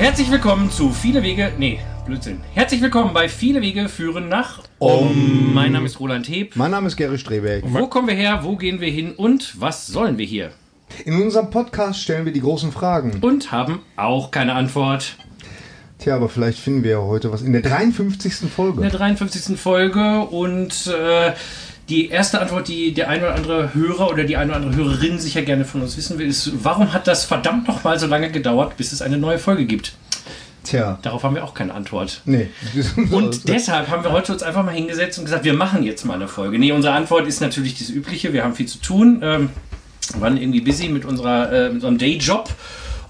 Herzlich willkommen zu Viele Wege. Nee, Blödsinn. Herzlich willkommen bei Viele Wege führen nach Um. Mein Name ist Roland Heb. Mein Name ist Gary Strebeck. Wo kommen wir her? Wo gehen wir hin? Und was sollen wir hier? In unserem Podcast stellen wir die großen Fragen. Und haben auch keine Antwort. Tja, aber vielleicht finden wir ja heute was in der 53. Folge. In der 53. Folge und äh, die erste Antwort, die der ein oder andere Hörer oder die eine oder andere Hörerin sicher gerne von uns wissen will, ist, warum hat das verdammt noch mal so lange gedauert, bis es eine neue Folge gibt? Tja. Darauf haben wir auch keine Antwort. Nee. Und deshalb haben wir heute uns einfach mal hingesetzt und gesagt, wir machen jetzt mal eine Folge. Nee, unsere Antwort ist natürlich das Übliche. Wir haben viel zu tun. Ähm, waren irgendwie busy mit, unserer, äh, mit unserem Dayjob.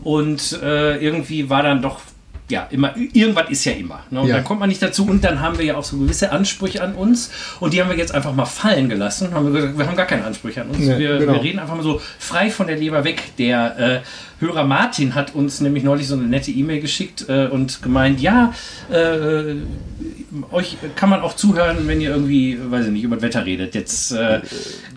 Und äh, irgendwie war dann doch ja, immer, irgendwas ist ja immer. Ne? Und Ja. dann kommt man nicht dazu. Und dann haben wir ja auch so gewisse Ansprüche an uns. Und die haben wir jetzt einfach mal fallen gelassen. Haben wir, gesagt, wir haben gar keine Ansprüche an uns. Nee, wir, genau. wir reden einfach mal so frei von der Leber weg. Der äh, Hörer Martin hat uns nämlich neulich so eine nette E-Mail geschickt äh, und gemeint, ja, äh, euch kann man auch zuhören, wenn ihr irgendwie, weiß ich nicht, über das Wetter redet. Jetzt äh,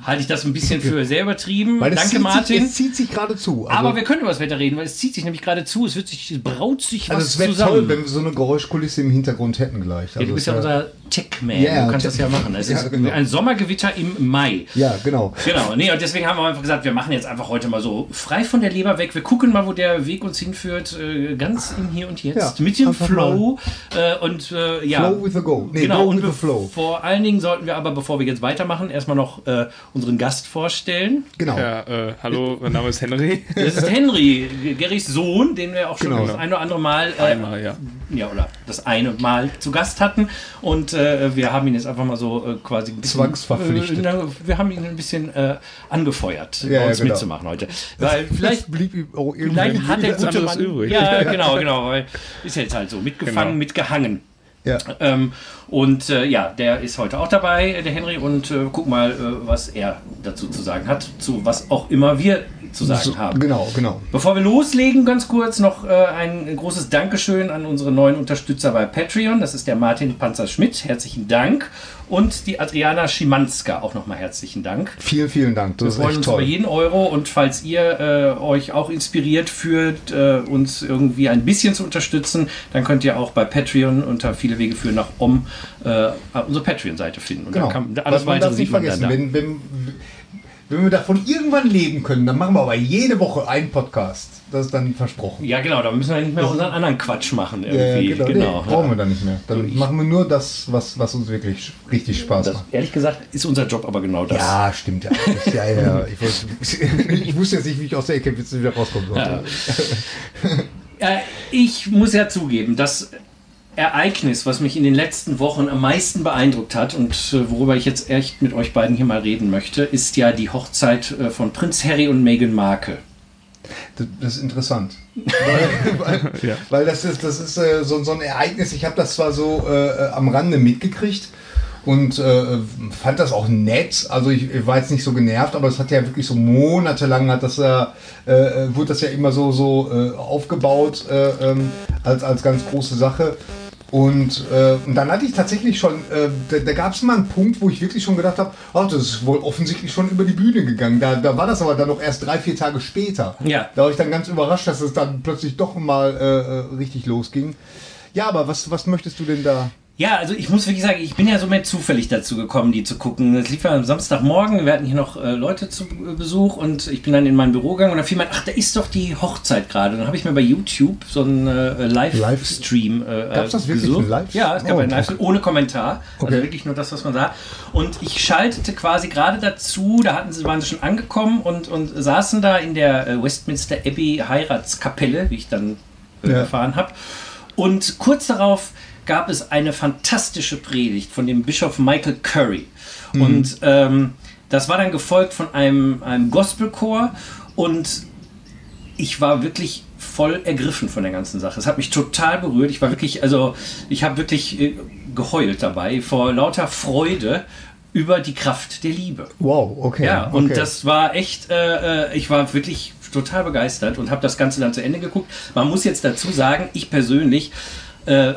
halte ich das ein bisschen für sehr übertrieben. Weil es Danke, Martin. Sich, es zieht sich gerade zu. Also, aber wir können über das Wetter reden, weil es zieht sich nämlich gerade zu. Es wird sich, es braut sich also was es wäre zusammen. toll, wenn wir so eine Geräuschkulisse im Hintergrund hätten gleich. Also ja, du bist ja es unser Tech-Man. Ja, du kannst Tech- das ja machen. Es Ja, ist genau. ein Sommergewitter im Mai. Ja, genau. Genau, nee, und deswegen haben wir einfach gesagt, wir machen jetzt einfach heute mal so frei von der Leber weg. Wir gucken mal, wo der Weg uns hinführt, äh, ganz im Hier und Jetzt, Ja, mit dem Flow. Äh, und äh, ja. Flow with the go. Nee, genau, go und with the flow. vor allen Dingen sollten wir aber, bevor wir jetzt weitermachen, erstmal noch äh, unseren Gast vorstellen. Genau. Ja, äh, hallo, mein Name ist Henry. Das ist Henry, Gerrys Sohn, den wir auch schon Genau. das ein oder andere Mal, äh, Einmal, ja. ja, oder das eine Mal zu Gast hatten. Und äh, wir haben ihn jetzt einfach mal so äh, quasi ein bisschen. Zwangsverpflichtet. Äh, wir haben ihn ein bisschen äh, angefeuert, Ja, bei ja, uns genau. mitzumachen heute. Weil vielleicht. blieb ihm irgendwie Vielleicht hat der gute anderes Mann, übrig. Ja, genau, genau. Weil ist jetzt halt so mitgefangen, Genau. mitgehangen. Ja. Ähm, und äh, ja, der ist heute auch dabei, der Henry, und äh, guck mal, äh, was er dazu zu sagen hat, zu was auch immer wir zu sagen So, haben. Genau, genau. Bevor wir loslegen, ganz kurz noch äh, ein großes Dankeschön an unsere neuen Unterstützer bei Patreon. Das ist der Martin Panzer-Schmidt, herzlichen Dank. Und die Adriana Schimanska, auch nochmal herzlichen Dank. Vielen, vielen Dank. Das Wir ist freuen uns über toll. jeden Euro und falls ihr äh, euch auch inspiriert fühlt, äh, uns irgendwie ein bisschen zu unterstützen, dann könnt ihr auch bei Patreon unter viele Wege führen nach Om äh, unsere Patreon-Seite finden. Und Genau. dann kann, alles weitere sieht nicht man dann vergessen, da. wenn, wenn, wenn wir davon irgendwann leben können, dann machen wir aber jede Woche einen Podcast. Das ist dann versprochen. Ja, genau, da müssen wir nicht mehr unseren anderen Quatsch machen. Ja, ja, Irgendwie. genau. genau. Nee, brauchen wir dann nicht mehr. Dann Ich- machen wir nur das, was, was uns wirklich richtig Spaß Das, macht. ehrlich gesagt ist unser Job aber genau das. Ja, stimmt ja. Ja, ja. Ich, wusste, ich wusste jetzt nicht, wie ich aus der Ecke wieder rauskommen sollte. Äh, ich muss ja zugeben, das Ereignis, was mich in den letzten Wochen am meisten beeindruckt hat und äh, worüber ich jetzt echt mit euch beiden hier mal reden möchte, ist ja die Hochzeit äh, von Prinz Harry und Meghan Markle. Das, das ist interessant. Weil, weil, Ja. weil das ist, das ist äh, so, so ein Ereignis, ich habe das zwar so äh, am Rande mitgekriegt und äh, fand das auch nett. Also ich, ich war jetzt nicht so genervt, aber es hat ja wirklich so monatelang hat das ja, äh, wurde das ja immer so, so äh, aufgebaut äh, ähm, als, als ganz große Sache. Und, äh, und dann hatte ich tatsächlich schon, äh, da, da gab es mal einen Punkt, wo ich wirklich schon gedacht habe, ach, das ist wohl offensichtlich schon über die Bühne gegangen. Da, da war das aber dann noch erst drei, vier Tage später. Ja. Da war ich dann ganz überrascht, dass es dann plötzlich doch mal äh, äh, richtig losging. Ja, aber was, was möchtest du denn da? Ja, also ich muss wirklich sagen, ich bin ja so mehr zufällig dazu gekommen, die zu gucken. Es lief ja am Samstagmorgen, wir hatten hier noch äh, Leute zu äh, Besuch und ich bin dann in mein Büro gegangen und da fiel mir, ach, da ist doch die Hochzeit gerade. Dann habe ich mir bei YouTube so einen äh, Livestream äh, Gab's das wirklich, gesucht. Live- Ja, es gab Oh, einen Livestream ohne Kommentar. Also Okay. wirklich nur das, was man sah. Und ich schaltete quasi gerade dazu, da hatten sie, waren sie schon angekommen und, und saßen da in der äh, Westminster Abbey Heiratskapelle, wie ich dann äh, Ja. erfahren habe. Und kurz darauf gab es eine fantastische Predigt von dem Bischof Michael Curry. Und ähm, das war dann gefolgt von einem, einem Gospelchor und ich war wirklich voll ergriffen von der ganzen Sache. Es hat mich total berührt. Ich war wirklich, also ich habe wirklich äh, geheult dabei vor lauter Freude über die Kraft der Liebe. Wow, okay. Ja, und okay. das war echt, äh, äh, ich war wirklich total begeistert und habe das Ganze dann zu Ende geguckt. Man muss jetzt dazu sagen, ich persönlich äh,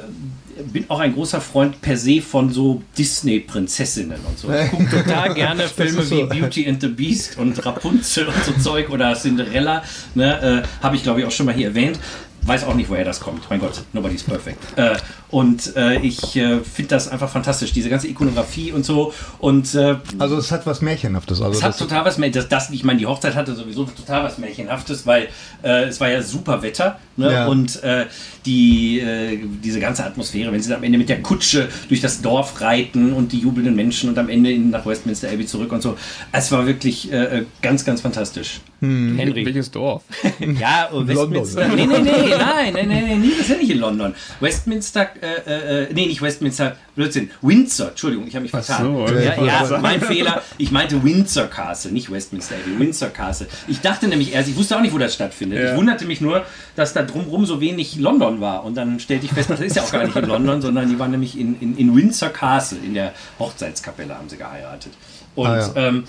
bin auch ein großer Freund per se von so Disney-Prinzessinnen und so. Ich gucke total gerne Filme so. wie Beauty and the Beast und Rapunzel und so Zeug oder Cinderella. Ne, äh, Habe ich, glaube ich, auch schon mal hier erwähnt. Weiß auch nicht, woher das kommt. Mein Gott, nobody's perfect. Äh, und äh, ich äh, finde das einfach fantastisch, diese ganze Ikonografie und so. Und äh, Also es hat was Märchenhaftes. Also es hat das, total was Märchenhaftes. Das, das, ich meine, die Hochzeit hatte sowieso total was Märchenhaftes, weil äh, es war ja super Wetter. Ne? Ja. Und äh, die, äh, diese ganze Atmosphäre, wenn sie dann am Ende mit der Kutsche durch das Dorf reiten und die jubelnden Menschen und am Ende in, nach Westminster Abbey zurück und so. Es war wirklich äh, ganz, ganz fantastisch. Henry. Welches Dorf? Ja, Westminster. Nee, nee, nee, nein, nein, nein, nein, das ist ja nicht in London. Westminster, äh, äh, nee, nicht Westminster, Blödsinn, Windsor, Entschuldigung, ich habe mich vertan. so, ja, ja, mein Fehler, ich meinte Windsor Castle, nicht Westminster Abbey, Windsor Castle. Ich dachte nämlich erst, ich wusste auch nicht, wo das stattfindet. Ja. Ich wunderte mich nur, dass da drumherum so wenig London war. Und dann stellte ich fest, das ist ja auch gar nicht in London, sondern die waren nämlich in, in, in Windsor Castle, in der Hochzeitskapelle haben sie geheiratet. Und Ah, ja. ähm,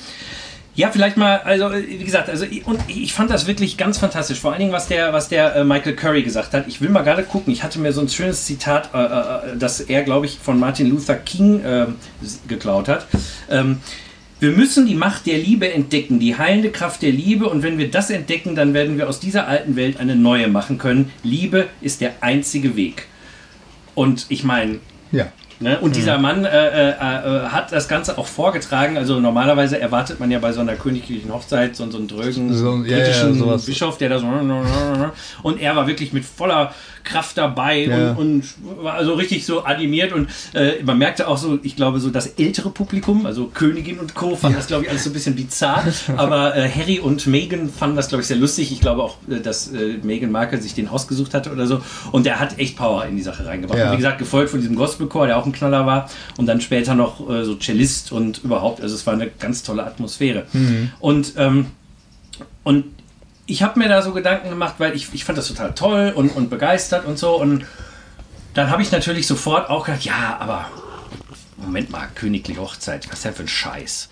ja, vielleicht mal, also äh, wie gesagt, also und ich fand das wirklich ganz fantastisch. Vor allen Dingen, was der, was der äh, Michael Curry gesagt hat. Ich will mal gerade gucken. Ich hatte mir so ein schönes Zitat, äh, äh, das er, glaube ich, von Martin Luther King äh, geklaut hat. Ähm, wir müssen die Macht der Liebe entdecken, die heilende Kraft der Liebe. Und wenn wir das entdecken, dann werden wir aus dieser alten Welt eine neue machen können. Liebe ist der einzige Weg. Und ich meine, ja. Ne? Und dieser Mann äh, äh, äh, hat das Ganze auch vorgetragen. Also normalerweise erwartet man ja bei so einer königlichen Hochzeit so, so einen drögen So, ja, britischen ja, sowas. Bischof, der da so und er war wirklich mit voller Kraft dabei Ja. und, und war also richtig so animiert und äh, man merkte auch so, ich glaube so das ältere Publikum, also Königin und Co. fand das glaube ich alles so ein bisschen bizarr, aber äh, Harry und Meghan fanden das glaube ich sehr lustig. Ich glaube auch, äh, dass äh, Meghan Markle sich den ausgesucht hatte oder so und der hat echt Power in die Sache reingebracht. Ja. Und wie gesagt, gefolgt von diesem Gospelchor, der auch ein Knaller war und dann später noch äh, so Cellist und überhaupt, also es war eine ganz tolle Atmosphäre. Und ähm, und ich habe mir da so Gedanken gemacht, weil ich, ich fand das total toll und, und begeistert und so. Und dann habe ich natürlich sofort auch gedacht, ja, aber Moment mal, königliche Hochzeit, was ist denn für ein Scheiß?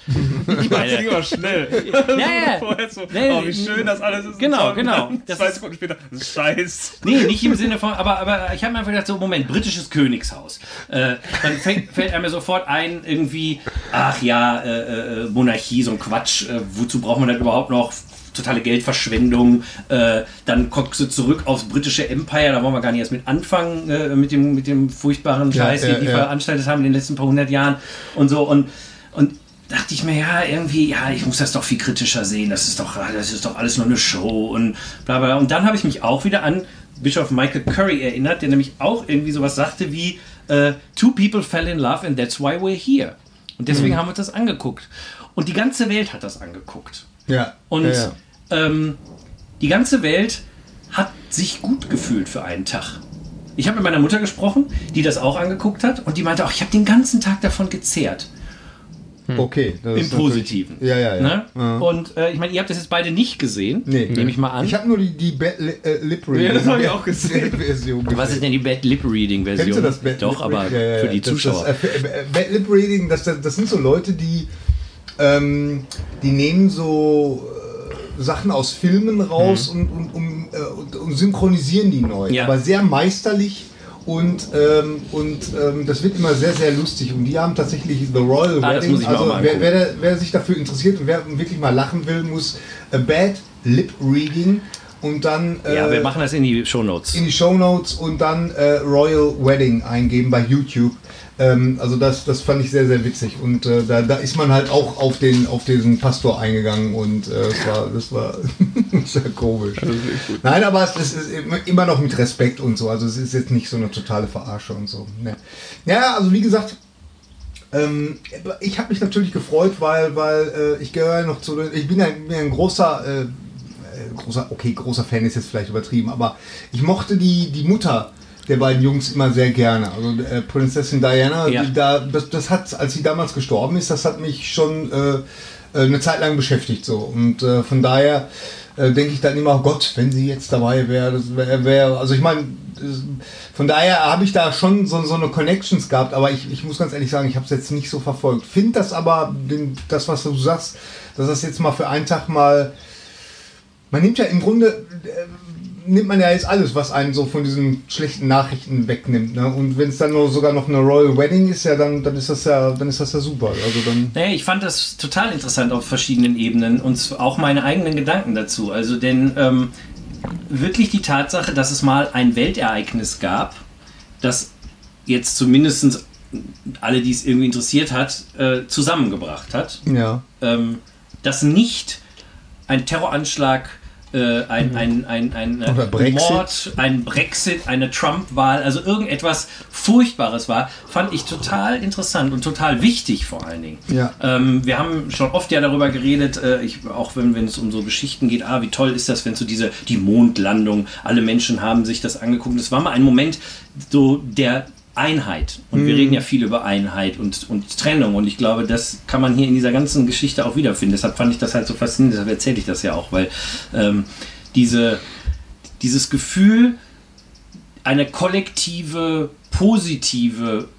Ich meine, ging aber schnell. Ja, ja. Vorher so, Nee, oh, wie schön das alles ist. Genau, Und genau. Das Zwei Sekunden später, Scheiß. Nee, nicht im Sinne von, aber, aber ich habe mir einfach gedacht, so, Moment, britisches Königshaus. Äh, dann fängt, fällt einem sofort ein, irgendwie, ach ja, äh, äh, Monarchie, so ein Quatsch, äh, wozu braucht man das überhaupt noch? Totale Geldverschwendung. Äh, dann guckst du zurück aufs britische Empire, da wollen wir gar nicht erst mit anfangen, äh, mit, dem, mit dem furchtbaren Ja, Scheiß, ja, den die ja. veranstaltet haben in den letzten paar hundert Jahren und so. Und, und dachte ich mir, ja, irgendwie, ja, ich muss das doch viel kritischer sehen. Das ist doch, das ist doch alles nur eine Show und bla bla. Und dann habe ich mich auch wieder an Bischof Michael Curry erinnert, der nämlich auch irgendwie sowas sagte wie äh, Two people fell in love and that's why we're here. Und deswegen haben wir uns das angeguckt. Und die ganze Welt hat das angeguckt. Ja. Und ja, ja. Ähm, die ganze Welt hat sich gut gefühlt für einen Tag. Ich habe mit meiner Mutter gesprochen, die das auch angeguckt hat und die meinte auch, ich habe den ganzen Tag davon gezehrt. Okay. das Im Positiven. Ja, ja, ja. Ne? Ja. Und äh, ich meine, ihr habt das jetzt beide nicht gesehen, Nee. nehme ich mal an. Ich habe nur die, die Bad Li äh, Lip Reading Ja, das hab ich auch gesehen. Version Was ist denn die Bad Lip Reading Version? Kennst du das Bad Doch, Lip aber Reading? Ja, ja, für die das- Zuschauer. Das, äh, äh, Bad Lip Reading, das, das, das sind so Leute, die, ähm, die nehmen so äh, Sachen aus Filmen raus und, und, um, äh, und, und synchronisieren die neu. Ja. Aber sehr meisterlich. Und, ähm, und ähm, das wird immer sehr, sehr lustig. Und die haben tatsächlich The Royal Ah, Wedding. Also wer, wer, wer sich dafür interessiert und wer wirklich mal lachen will, muss A Bad Lip Reading und dann ja, äh, wir machen das in die Shownotes. in die Show Notes und dann äh, Royal Wedding eingeben bei YouTube. Ähm, also das, das fand ich sehr, sehr witzig. Und äh, da, da ist man halt auch auf den auf diesen Pastor eingegangen und äh, das war, das war sehr komisch. Nein, aber es, es ist immer- noch mit Respekt und so. Also es ist jetzt nicht so eine totale Verarsche und so. Ne. Ja, also wie gesagt, ähm, ich habe mich natürlich gefreut, weil, weil äh, ich gehöre noch zu ich bin ein, bin ein großer, äh, äh, großer, okay, großer Fan ist jetzt vielleicht übertrieben, aber ich mochte die, die Mutter der beiden Jungs immer sehr gerne. Also äh, Prinzessin Diana, Ja. die da, das, das hat, als sie damals gestorben ist, das hat mich schon äh, äh, eine Zeit lang beschäftigt so. Und äh, von daher äh, denke ich dann immer, oh Gott, wenn sie jetzt dabei wäre, das wäre, wär, also ich meine, von daher habe ich da schon so, so eine Connections gehabt, aber ich, ich muss ganz ehrlich sagen, ich habe es jetzt nicht so verfolgt. Finde das aber, den, das was du sagst, dass das jetzt mal für einen Tag mal, man nimmt ja im Grunde, äh, nimmt man ja jetzt alles, was einen so von diesen schlechten Nachrichten wegnimmt. Ne? Und wenn es dann nur sogar noch eine Royal Wedding ist, ja, dann, dann ist das ja, dann ist das ja super. Also dann. Naja, ich fand das total interessant auf verschiedenen Ebenen und auch meine eigenen Gedanken dazu. Also, denn ähm, wirklich die Tatsache, dass es mal ein Weltereignis gab, das jetzt zumindest alle, die es irgendwie interessiert hat, äh, zusammengebracht hat. Ja. Ähm, das nicht ein Terroranschlag, äh, ein, ein, ein, ein äh, Oder Brexit. Mord, ein Brexit, eine Trump-Wahl, also irgendetwas Furchtbares war, fand ich total interessant und total wichtig vor allen Dingen. Ja. Ähm, wir haben schon oft ja darüber geredet, äh, ich, auch wenn, wenn es um so Geschichten geht, ah, wie toll ist das, wenn so diese, die Mondlandung, alle Menschen haben sich das angeguckt. Das war mal ein Moment so der Einheit. Und wir reden ja viel über Einheit und, und Trennung. Und ich glaube, das kann man hier in dieser ganzen Geschichte auch wiederfinden. Deshalb fand ich das halt so faszinierend, deshalb erzähle ich das ja auch, weil ähm, diese, dieses Gefühl, eine kollektive, positive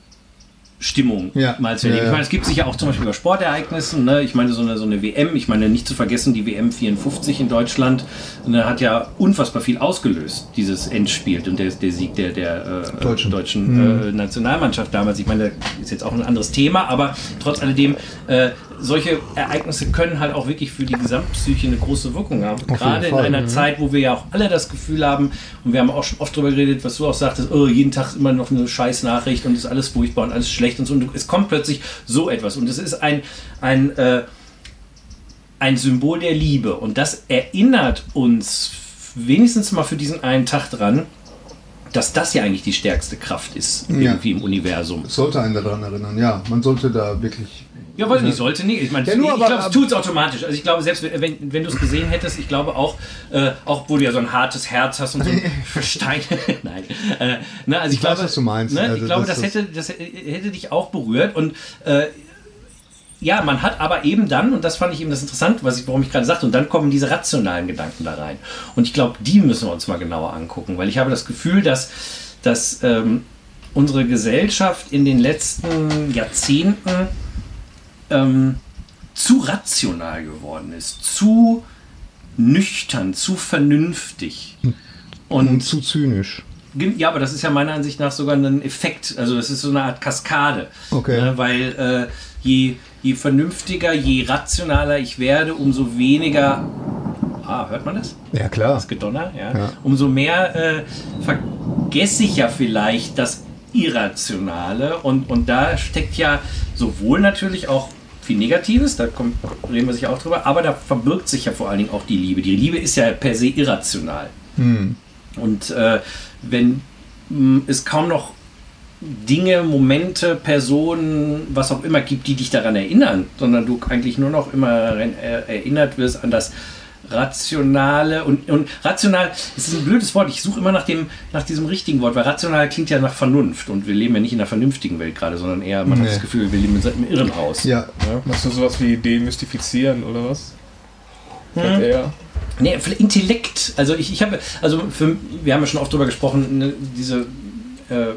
Stimmung Ja. mal zu erleben. Ja, ja. Ich meine, es gibt sicher auch zum Beispiel bei Sportereignissen, ne? ich meine so eine, so eine WM, ich meine nicht zu vergessen die WM 54 in Deutschland, ne, hat ja unfassbar viel ausgelöst, dieses Endspiel und der, der Sieg der, der äh, Deutschen. deutschen äh, Nationalmannschaft damals. Ich meine, das ist jetzt auch ein anderes Thema, aber trotz alledem, äh, solche Ereignisse können halt auch wirklich für die Gesamtpsyche eine große Wirkung haben. jeden Gerade in einer mhm. Zeit, wo wir ja auch alle das Gefühl haben, und wir haben auch schon oft darüber geredet, was du auch sagtest, oh, jeden Tag immer noch eine scheiß Nachricht und ist alles furchtbar und alles schlecht und so. Und es kommt plötzlich so etwas. Und es ist ein, ein, äh, ein Symbol der Liebe. Und das erinnert uns wenigstens mal für diesen einen Tag dran, dass das ja eigentlich die stärkste Kraft ist, Ja. irgendwie im Universum. Es sollte einen daran erinnern, ja. Man sollte da wirklich. Ja, weiß nicht, sollte nicht. Ich meine, Ja, ich glaube, es tut es automatisch. Also ich glaube, selbst wenn, wenn du es gesehen hättest, ich glaube auch, äh, auch obwohl du ja so ein hartes Herz hast und so ein Verstein. Nein. Äh, ne, also ich, Ich weiß, glaube, was du meinst. Ne, Also ich glaube, das das, hätte, das hätte dich auch berührt. Und äh, ja, man hat aber eben dann, und das fand ich eben das Interessante, was ich, warum ich gerade sagte, und dann kommen diese rationalen Gedanken da rein. Und ich glaube, die müssen wir uns mal genauer angucken, weil ich habe das Gefühl, dass, dass ähm, unsere Gesellschaft in den letzten Jahrzehnten ähm, zu rational geworden ist, zu nüchtern, zu vernünftig. Und Und zu zynisch. Ja, aber das ist ja meiner Ansicht nach sogar ein Effekt. Also das ist so eine Art Kaskade. Okay. Ne, weil äh, je, je vernünftiger, je rationaler ich werde, umso weniger. Ah, hört man das? Ja, klar. Das Gedonner, ja. Ja. Umso mehr äh, vergesse ich ja vielleicht das Irrationale. Und, und da steckt ja sowohl natürlich auch viel Negatives, da kommt, reden wir sicher auch drüber, aber da verbirgt sich ja vor allen Dingen auch die Liebe. Die Liebe ist ja per se irrational. Hm. Und äh, wenn mh, es kaum noch Dinge, Momente, Personen, was auch immer gibt, die dich daran erinnern, sondern du eigentlich nur noch immer äh, erinnert wirst an das Rationale und, und rational, das ist ein blödes Wort, ich suche immer nach, dem, nach diesem richtigen Wort, weil rational klingt ja nach Vernunft und wir leben ja nicht in einer vernünftigen Welt gerade, sondern eher, man hat Nee. das Gefühl, wir leben im Irrenhaus. Ja. Machst du sowas wie demystifizieren oder was? Vielleicht eher. Nee, vielleicht Intellekt. Also ich, ich habe, also für, wir haben ja schon oft darüber gesprochen, ne, diese äh,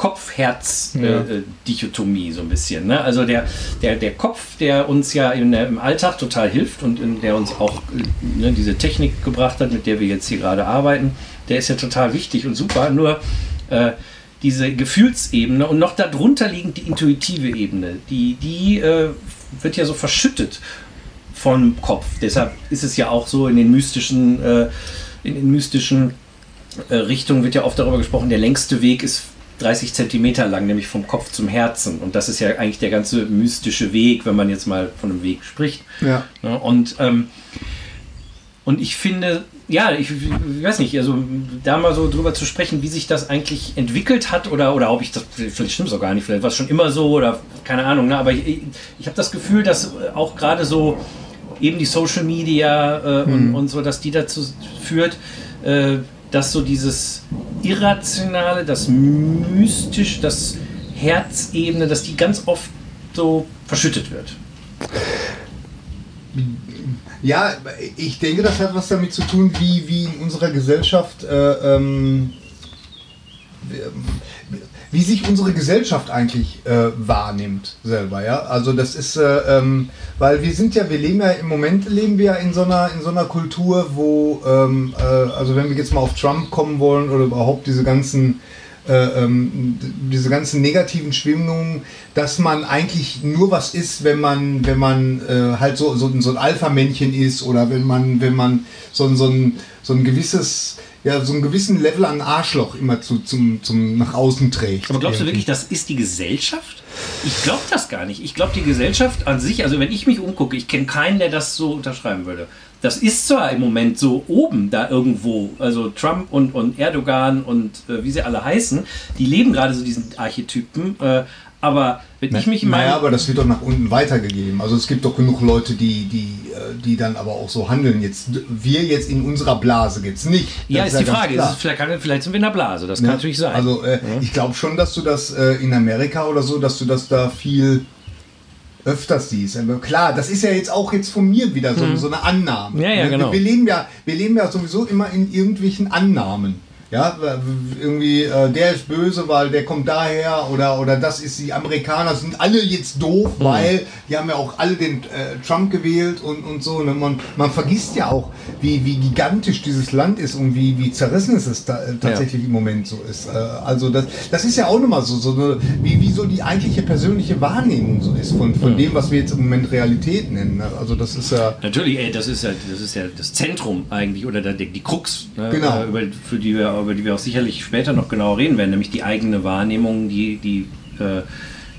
Ja. Kopf-Herz-Dichotomie so ein bisschen. Ne? Also der, der, der Kopf, der uns ja der- im Alltag total hilft und in, der uns auch äh, ne, diese Technik gebracht hat, mit der wir jetzt hier gerade arbeiten, der ist ja total wichtig und super. Nur äh, diese Gefühlsebene und noch darunter liegend die intuitive Ebene, die, die äh, wird ja so verschüttet vom Kopf. Deshalb ist es ja auch so in den mystischen, äh, in den mystischen äh, Richtungen wird ja oft darüber gesprochen, der längste Weg ist 30 Zentimeter lang, nämlich vom Kopf zum Herzen. Und das ist ja eigentlich der ganze mystische Weg, wenn man jetzt mal von einem Weg spricht. Ja. Ja, und, ähm, und ich finde, ja, ich, ich weiß nicht, also da mal so drüber zu sprechen, wie sich das eigentlich entwickelt hat oder, oder ob ich das, vielleicht stimmt es auch gar nicht, vielleicht war es schon immer so oder keine Ahnung, ne? aber ich, ich, ich habe das Gefühl, dass auch gerade so eben die Social Media äh, und, und so, dass die dazu führt, äh, dass so dieses Irrationale, das Mystisch, das Herzebene, dass die ganz oft so verschüttet wird. Ja, ich denke, das hat was damit zu tun, wie, wie in unserer Gesellschaft, äh, ähm, wie sich unsere Gesellschaft eigentlich äh, wahrnimmt selber, ja. Also das ist, äh, ähm, weil wir sind ja, wir leben ja im Moment leben wir ja in so einer in so einer Kultur, wo, ähm, äh, also wenn wir jetzt mal auf Trump kommen wollen oder überhaupt diese ganzen äh, ähm, diese ganzen negativen Schwingungen, dass man eigentlich nur was ist, wenn man, wenn man äh, halt so, so, so ein Alpha-Männchen ist oder wenn man, wenn man so, so, ein, so ein gewisses ja, so einen gewissen Level an Arschloch immer zu, zum, zum nach außen trägt. Aber glaubst du wirklich, das ist die Gesellschaft? Ich glaube das gar nicht. Ich glaube, die Gesellschaft an sich, also wenn ich mich umgucke, ich kenne keinen, der das so unterschreiben würde. Das ist zwar im Moment so oben da irgendwo, also Trump und, und Erdogan und äh, wie sie alle heißen, die leben gerade so diesen Archetypen, äh, aber wenn ich mich in Naja, aber das wird doch nach unten weitergegeben. Also es gibt doch genug Leute, die, die, äh, die dann aber auch so handeln. Jetzt wir jetzt in unserer Blase jetzt nicht. ja, Das ist die Frage. Ist, vielleicht, kann- vielleicht sind wir in der Blase. Das kann Ja. natürlich sein. Also äh, ich glaube schon, dass du das äh, in Amerika oder so, dass du das da viel öfters siehst. Aber klar, das ist ja jetzt auch jetzt von mir wieder so, so eine Annahme. Hm. Ja, ja, wir, genau. wir, leben ja, wir leben ja sowieso immer in irgendwelchen Annahmen. Ja, irgendwie, äh, der ist böse, weil der kommt daher oder, oder das ist, die Amerikaner sind alle jetzt doof, Hm. weil die haben ja auch alle den äh, Trump gewählt und, und so. Ne? Man, man vergisst ja auch, wie, wie gigantisch dieses Land ist und wie, wie zerrissen es ist, äh, tatsächlich im Moment so ist. Äh, also das, das ist ja auch nochmal so, so eine, wie, wie so die eigentliche persönliche Wahrnehmung so ist von, von dem, was wir jetzt im Moment Realität nennen. Ne? Also das ist ja... Natürlich, ey, das ist ja das, ist ja das Zentrum eigentlich oder der, die Krux, ne, Genau. äh, über, für die wir, über die wir auch sicherlich später noch genau reden werden, nämlich die eigene Wahrnehmung, die, die, äh,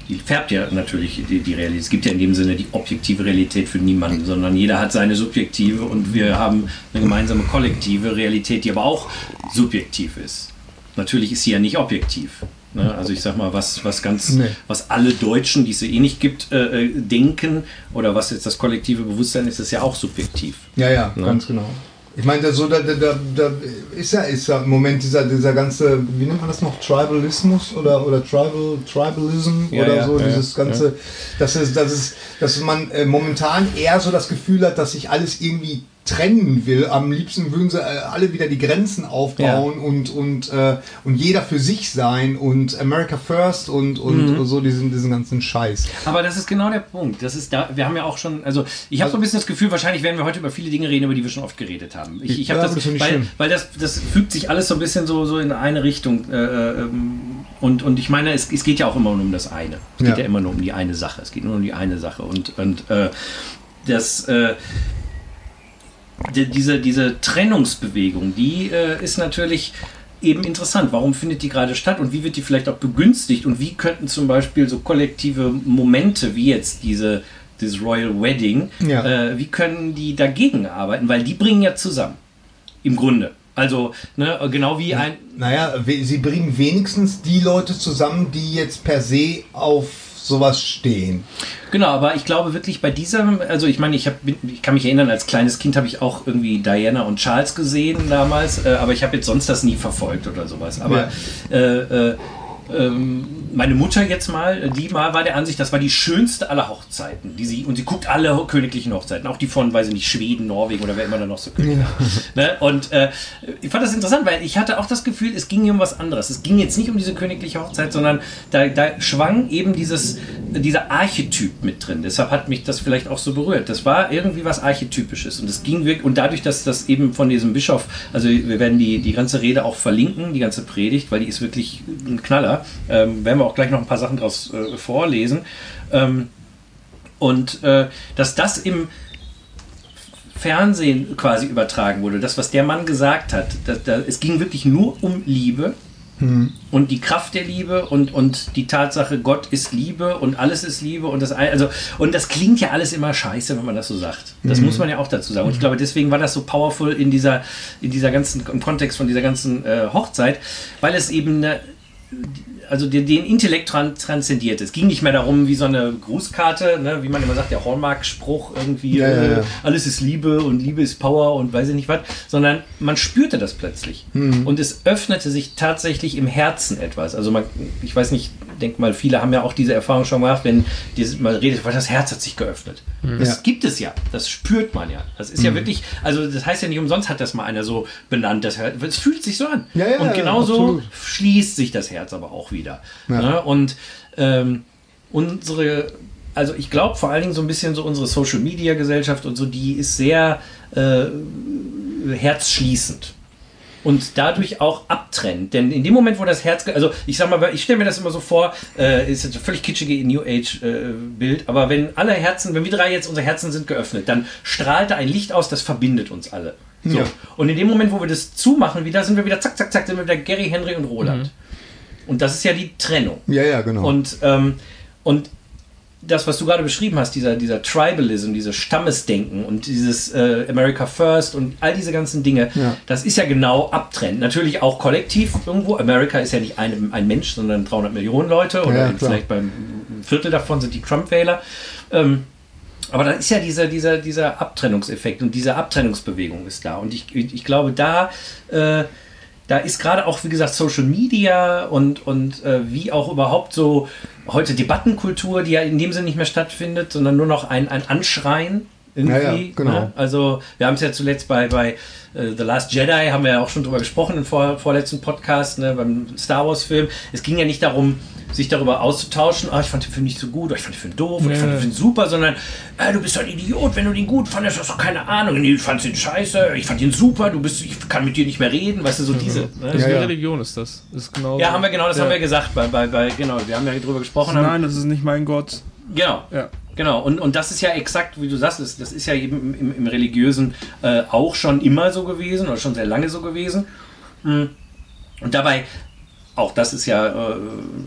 die färbt ja natürlich die, die Realität. Es gibt ja in dem Sinne die objektive Realität für niemanden, sondern jeder hat seine subjektive und wir haben eine gemeinsame kollektive Realität, die aber auch subjektiv ist. Natürlich ist sie ja nicht objektiv. Ne? Also ich sag mal, was, was ganz, Nee. was alle Deutschen, die es eh nicht gibt, äh, äh, denken oder was jetzt das kollektive Bewusstsein ist, ist ja auch subjektiv. Ja, ja, Ne? ganz genau. Ich meine, da, so, da, da, da, ist ja, ist ja im Moment dieser, dieser ganze, wie nennt man das noch, Tribalismus oder, oder Tribal, Tribalism Ja, oder ja, so, ja, dieses ganze, dass, es, dass, es, dass man äh, momentan eher so das Gefühl hat, dass sich alles irgendwie trennen will. Am liebsten würden sie äh, alle wieder die Grenzen aufbauen und, und, äh, und jeder für sich sein und America First und, und Mhm. so diesen, diesen ganzen Scheiß. Aber das ist genau der Punkt. Das ist da, wir haben ja auch schon, also ich habe so ein bisschen das Gefühl, wahrscheinlich werden wir heute über viele Dinge reden, über die wir schon oft geredet haben. Ich, ich habe Ja, das, das weil, weil das, das fügt sich alles so ein bisschen so, so in eine Richtung. Äh, ähm, und, und ich meine, es, es geht ja auch immer nur um das eine. Es geht Ja. ja immer nur um die eine Sache. Es geht nur um die eine Sache. Und, und äh, das, äh, die, diese, diese Trennungsbewegung, die äh, ist natürlich eben interessant. Warum findet die gerade statt und wie wird die vielleicht auch begünstigt und wie könnten zum Beispiel so kollektive Momente wie jetzt diese dieses Royal Wedding, Ja. äh, wie können die dagegen arbeiten? Weil die bringen ja zusammen. Im Grunde. Also, ne, genau wie ein. Naja, sie bringen wenigstens die Leute zusammen, die jetzt per se auf sowas stehen. Genau, aber ich glaube wirklich bei diesem, also ich meine, ich, hab, ich kann mich erinnern, als kleines Kind habe ich auch irgendwie Diana und Charles gesehen damals, äh, aber ich habe jetzt sonst das nie verfolgt oder sowas. Aber äh, äh, ähm, meine Mutter jetzt mal, die mal war der Ansicht, das war die schönste aller Hochzeiten. Die sie, und sie guckt alle königlichen Hochzeiten, auch die von, weiß ich nicht, Schweden, Norwegen oder wer immer da noch so König war. ne? Und äh, ich fand das interessant, weil ich hatte auch das Gefühl, es ging hier um was anderes. Es ging jetzt nicht um diese königliche Hochzeit, sondern da, da schwang eben dieses, dieser Archetyp mit drin. Deshalb hat mich das vielleicht auch so berührt. Das war irgendwie was Archetypisches. Und es ging wirklich, und dadurch, dass das eben von diesem Bischof, also wir werden die, die ganze Rede auch verlinken, die ganze Predigt, weil die ist wirklich ein Knaller. Ähm, werden wir auch gleich noch ein paar Sachen draus äh, vorlesen. Ähm, und äh, dass das im Fernsehen quasi übertragen wurde, das, was der Mann gesagt hat, da, da, es ging wirklich nur um Liebe und die Kraft der Liebe und, und die Tatsache, Gott ist Liebe und alles ist Liebe und das also und das klingt ja alles immer scheiße, wenn man das so sagt. Das muss man ja auch dazu sagen. Und ich glaube, deswegen war das so powerful in dieser, in dieser ganzen, im Kontext von dieser ganzen äh, Hochzeit, weil es eben eine, also den, den Intellekt tran transzendiert. Es ging nicht mehr darum, wie so eine Grußkarte, ne, wie man immer sagt, der Hallmark-Spruch irgendwie, Ja, ja, äh, ja. alles ist Liebe und Liebe ist Power und weiß ich nicht was, sondern man spürte das plötzlich. Hm. Und es öffnete sich tatsächlich im Herzen etwas. Also man, ich weiß nicht, denk mal, viele haben ja auch diese Erfahrung schon gemacht, wenn dieses, man redet, weil das Herz hat sich geöffnet. Das Ja. gibt es ja, das spürt man ja. Das ist Hm. ja wirklich, also das heißt ja nicht umsonst hat das mal einer so benannt, das Herz, es fühlt sich so an. Und genauso schließt sich das Herz aber auch wieder. Ja. Ne? Und ähm, unsere, also ich glaube vor allen Dingen so ein bisschen so unsere Social Media Gesellschaft und so, die ist sehr äh, herzschließend. und dadurch auch abtrennt. Denn in dem Moment, wo das Herz, also ich sag mal, ich stelle mir das immer so vor, äh, ist jetzt ein völlig kitschige New Age äh, Bild, aber wenn alle Herzen, wenn wir drei jetzt unsere Herzen sind geöffnet, dann strahlt da ein Licht aus, das verbindet uns alle. So. Ja. Und in dem Moment, wo wir das zumachen, wieder sind wir wieder zack, zack, zack, sind wir wieder Gary, Henry und Roland. Und das ist ja die Trennung. Ja, ja, genau. Und, ähm, und das, was du gerade beschrieben hast, dieser, dieser Tribalism, dieses Stammesdenken und dieses äh, America First und all diese ganzen Dinge, Ja. das ist ja genau abtrennen. Natürlich auch kollektiv irgendwo. Amerika ist ja nicht ein, ein Mensch, sondern 300 Millionen Leute oder Ja, vielleicht beim Viertel davon sind die Trump-Wähler. Ähm, aber da ist ja dieser, dieser, dieser Abtrennungseffekt und diese Abtrennungsbewegung ist da. Und ich, ich glaube, da, äh, da ist gerade auch, wie gesagt, Social Media und, und äh, wie auch überhaupt so heute Debattenkultur, die ja in dem Sinne nicht mehr stattfindet, sondern nur noch ein, ein Anschreien. Irgendwie, Ja, ja, genau. ne? Also wir haben es ja zuletzt bei, bei äh, The Last Jedi, haben wir ja auch schon drüber gesprochen im vor, vorletzten Podcast, ne, beim Star Wars Film. Es ging ja nicht darum, sich darüber auszutauschen, ah, ich fand den Film nicht so gut, oder ich fand den Film doof, oder ich fand den Film super, sondern äh, du bist doch ein Idiot, wenn du den gut fandest, hast doch keine Ahnung, nee, ich fand den scheiße, ich fand den super, du bist, ich kann mit dir nicht mehr reden, weißt du, so diese. Ne? Das ist Ja, eine ja. Religion, ist das. das ist genau Ja, haben wir genau, das ja. haben wir gesagt, bei, bei, bei, genau, wir haben ja drüber gesprochen. haben- Nein, das ist nicht mein Gott. Genau. Ja. Genau, und, und das ist ja exakt, wie du sagst, das, das ist ja eben im, im Religiösen äh, auch schon immer so gewesen oder schon sehr lange so gewesen. Mm. Und dabei, auch das ist ja äh,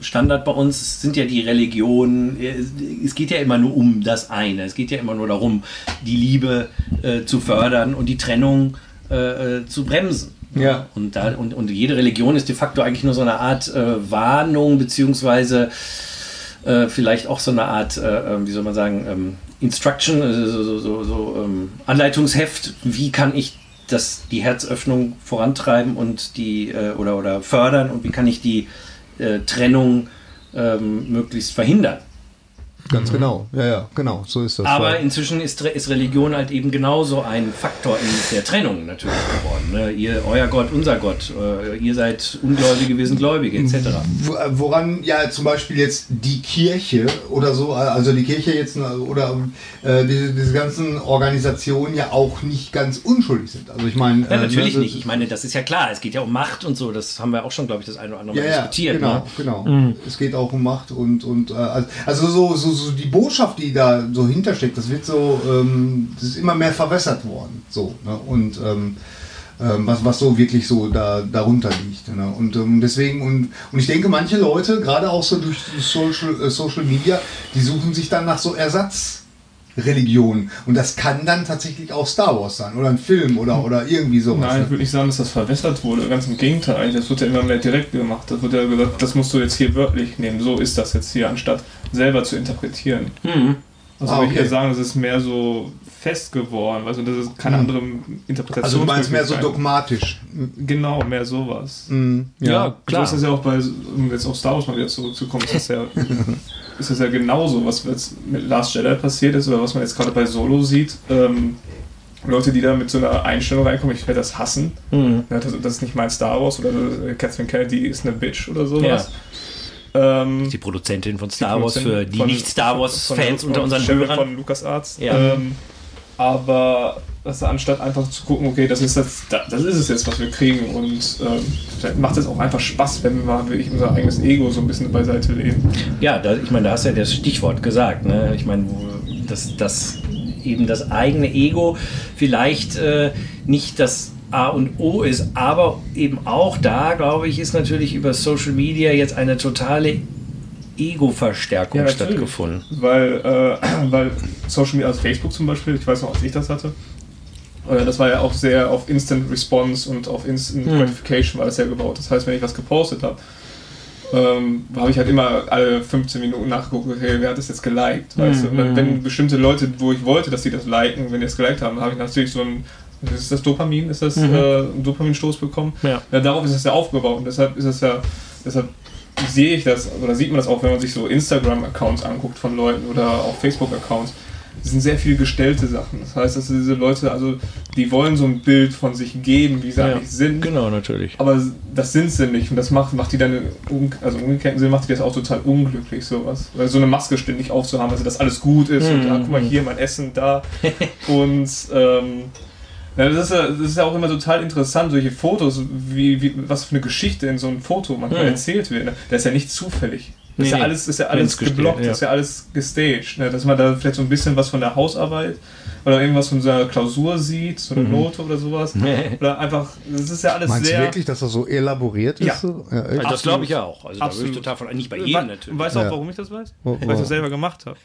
Standard bei uns, es sind ja die Religionen, äh, es geht ja immer nur um das eine, es geht ja immer nur darum, die Liebe äh, zu fördern und die Trennung äh, äh, zu bremsen. Ja. Und, da, und, und jede Religion ist de facto eigentlich nur so eine Art Warnung, beziehungsweise äh, vielleicht auch so eine Art, äh, äh, wie soll man sagen, ähm, Instruction, also so, so, so, so ähm, Anleitungsheft, wie kann ich das, die Herzöffnung vorantreiben und die äh, oder, oder fördern und wie kann ich die äh, Trennung ähm, möglichst verhindern. Ganz genau. Ja, ja, genau. So ist das. Aber Weil- inzwischen ist, ist Religion halt eben genauso ein Faktor in der Trennung natürlich geworden. Ne? Ihr, euer Gott, unser Gott, äh, ihr seid Ungläubige, wir sind Gläubige, etc. Wo- Woran ja zum Beispiel jetzt die Kirche oder so, also die Kirche jetzt oder äh, diese, diese ganzen Organisationen ja auch nicht ganz unschuldig sind. Also ich meine. Ja, äh, natürlich ne, nicht. Ich meine, das ist ja klar. Es geht ja um Macht und so. Das haben wir auch schon, glaube ich, das eine oder andere Mal Ja, ja, diskutiert. genau, Ne? genau. Es geht auch um Macht und und äh, also so, so so die Botschaft, die da so hintersteckt, das wird so, ähm, das ist immer mehr verwässert worden, so ne? und ähm, ähm, was was so wirklich so da darunter liegt. Ne? Und ähm, deswegen und und ich denke, manche Leute, gerade auch so durch Social äh, Social Media, die suchen sich dann nach so Ersatz. Religion. Und das kann dann tatsächlich auch Star Wars sein oder ein Film oder, oder irgendwie sowas. Nein, ich ne? würde nicht sagen, dass das verwässert wurde. Ganz im Gegenteil, das wird ja immer mehr direkt gemacht. Das wird ja gesagt, das musst du jetzt hier wörtlich nehmen. So ist das jetzt hier, anstatt selber zu interpretieren. Mhm. Also Ah, würde ich eher sagen, das ist mehr so fest geworden. Also das ist keine Hm. andere Interpretation. Also du meinst mehr so dogmatisch. Genau, mehr sowas. Mhm, Ja, klar. So ist das ja auch bei, um jetzt auf Star Wars mal wieder zurückzukommen, ist das ja, ist das ja genauso, was jetzt mit Last Jedi passiert ist oder was man jetzt gerade bei Solo sieht. Ähm, Leute, die da mit so einer Einstellung reinkommen, ich werde das hassen. Mhm. Ja, das, das ist nicht mein Star Wars oder äh, Catherine Kennedy ist eine Bitch oder sowas. Ähm, Die Produzentin von Star Wars für die von- nicht Star von- Wars-Fans unter unseren Chefin Hörern. Von LucasArts. Ja. Ähm, aber dass er anstatt einfach zu gucken, okay, das ist, das, das ist es jetzt, was wir kriegen und ähm, vielleicht macht es auch einfach Spaß, wenn wir mal wirklich unser eigenes Ego so ein bisschen beiseite legen. Ja, da, ich meine, da hast du ja das Stichwort gesagt. Ne? Ich meine, dass das eben das eigene Ego vielleicht äh, nicht das A und O ist, aber eben auch da, glaube ich, ist natürlich über Social Media jetzt eine totale Ego-Verstärkung Ja, stattgefunden. Weil, äh, weil Social Media, also Facebook zum Beispiel, ich weiß noch, als ich das hatte, äh, das war ja auch sehr auf Instant Response und auf Instant Hm. Gratification war das ja gebaut. Das heißt, wenn ich was gepostet habe, ähm, habe ich halt immer alle 15 Minuten nachgeguckt, okay, wer hat das jetzt geliked, weißt du? Und Mhm. wenn bestimmte Leute, wo ich wollte, dass die das liken, wenn die das geliked haben, habe ich natürlich so ein, ist das Dopamin, ist das Mhm. äh, ein Dopaminstoß bekommen? Ja. Ja, darauf ist es ja aufgebaut und deshalb ist es ja, deshalb sehe ich das, oder sieht man das auch, wenn man sich so Instagram-Accounts anguckt von Leuten oder auch Facebook-Accounts. Das sind sehr viele gestellte Sachen. Das heißt, dass diese Leute, also die wollen so ein Bild von sich geben, wie sie Ja, eigentlich sind. Genau, natürlich. Aber das sind sie nicht und das macht, macht die dann, also im umgekehrten Sinne macht die das auch total unglücklich, sowas. Weil so eine Maske ständig aufzuhaben, also dass alles gut ist und Mhm. ah, guck mal hier, mein Essen da. und ähm, Ja, das, ist ja, das ist ja auch immer total interessant, solche Fotos, wie, wie, was für eine Geschichte in so einem Foto manchmal Mhm. erzählt wird. Ne? Das ist ja nicht zufällig. Das Nee, ist ja alles, ist ja alles geblockt, ja. das ist ja alles gestaged. Ne? Dass man da vielleicht so ein bisschen was von der Hausarbeit oder irgendwas von so einer Klausur sieht, so eine Mhm. Note oder sowas. Oder einfach, das ist ja alles Meinst du sehr. wirklich, dass das so elaboriert ist? Ja. So? ja? Also das glaube ich ja auch. Also da würde Absolut. ich total von, nicht bei jedem natürlich. Weißt du auch, Ja. warum ich das weiß? Wo- Weil ich das selber gemacht habe.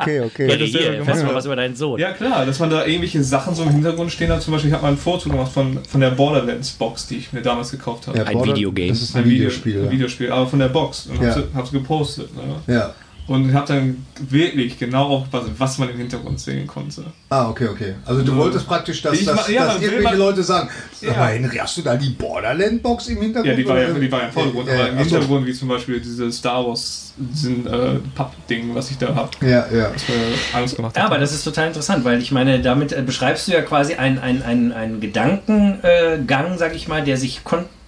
okay, okay. Ja, das selber hier, gemacht fährst du mal was über deinen Sohn. Ja klar, dass man da irgendwelche Sachen so im Hintergrund stehen hat. Zum Beispiel, ich habe mal ein Foto gemacht von, von der Borderlands-Box, die ich mir damals gekauft habe. Ja, Ein Videogame. Das ist ein, Video- Videospiel. Ein ja. Videospiel, aber von der Box. Und Ja. hab's, hab's gepostet. Ne? ja. Und hab dann wirklich genau aufgepasst, was man im Hintergrund sehen konnte. Ah, okay, okay. Also du wolltest praktisch, dass, Ich dass, ja, dass man will irgendwelche mal- Leute sagen, sag Ja. mal, Henry, hast du da die Borderland-Box im Hintergrund? Ja, die war ja, die war ja im Vordergrund, Ja, aber ja, im ach so. Hintergrund, wie zum Beispiel diese Star Wars sind, äh, Papp-Ding, was ich da hab, Ja, ja. was mir Angst gemacht hat. Ja, aber das ist total interessant, weil ich meine, damit äh, beschreibst du ja quasi einen ein, ein, ein Gedankengang, äh, Gang, sag ich mal, der sich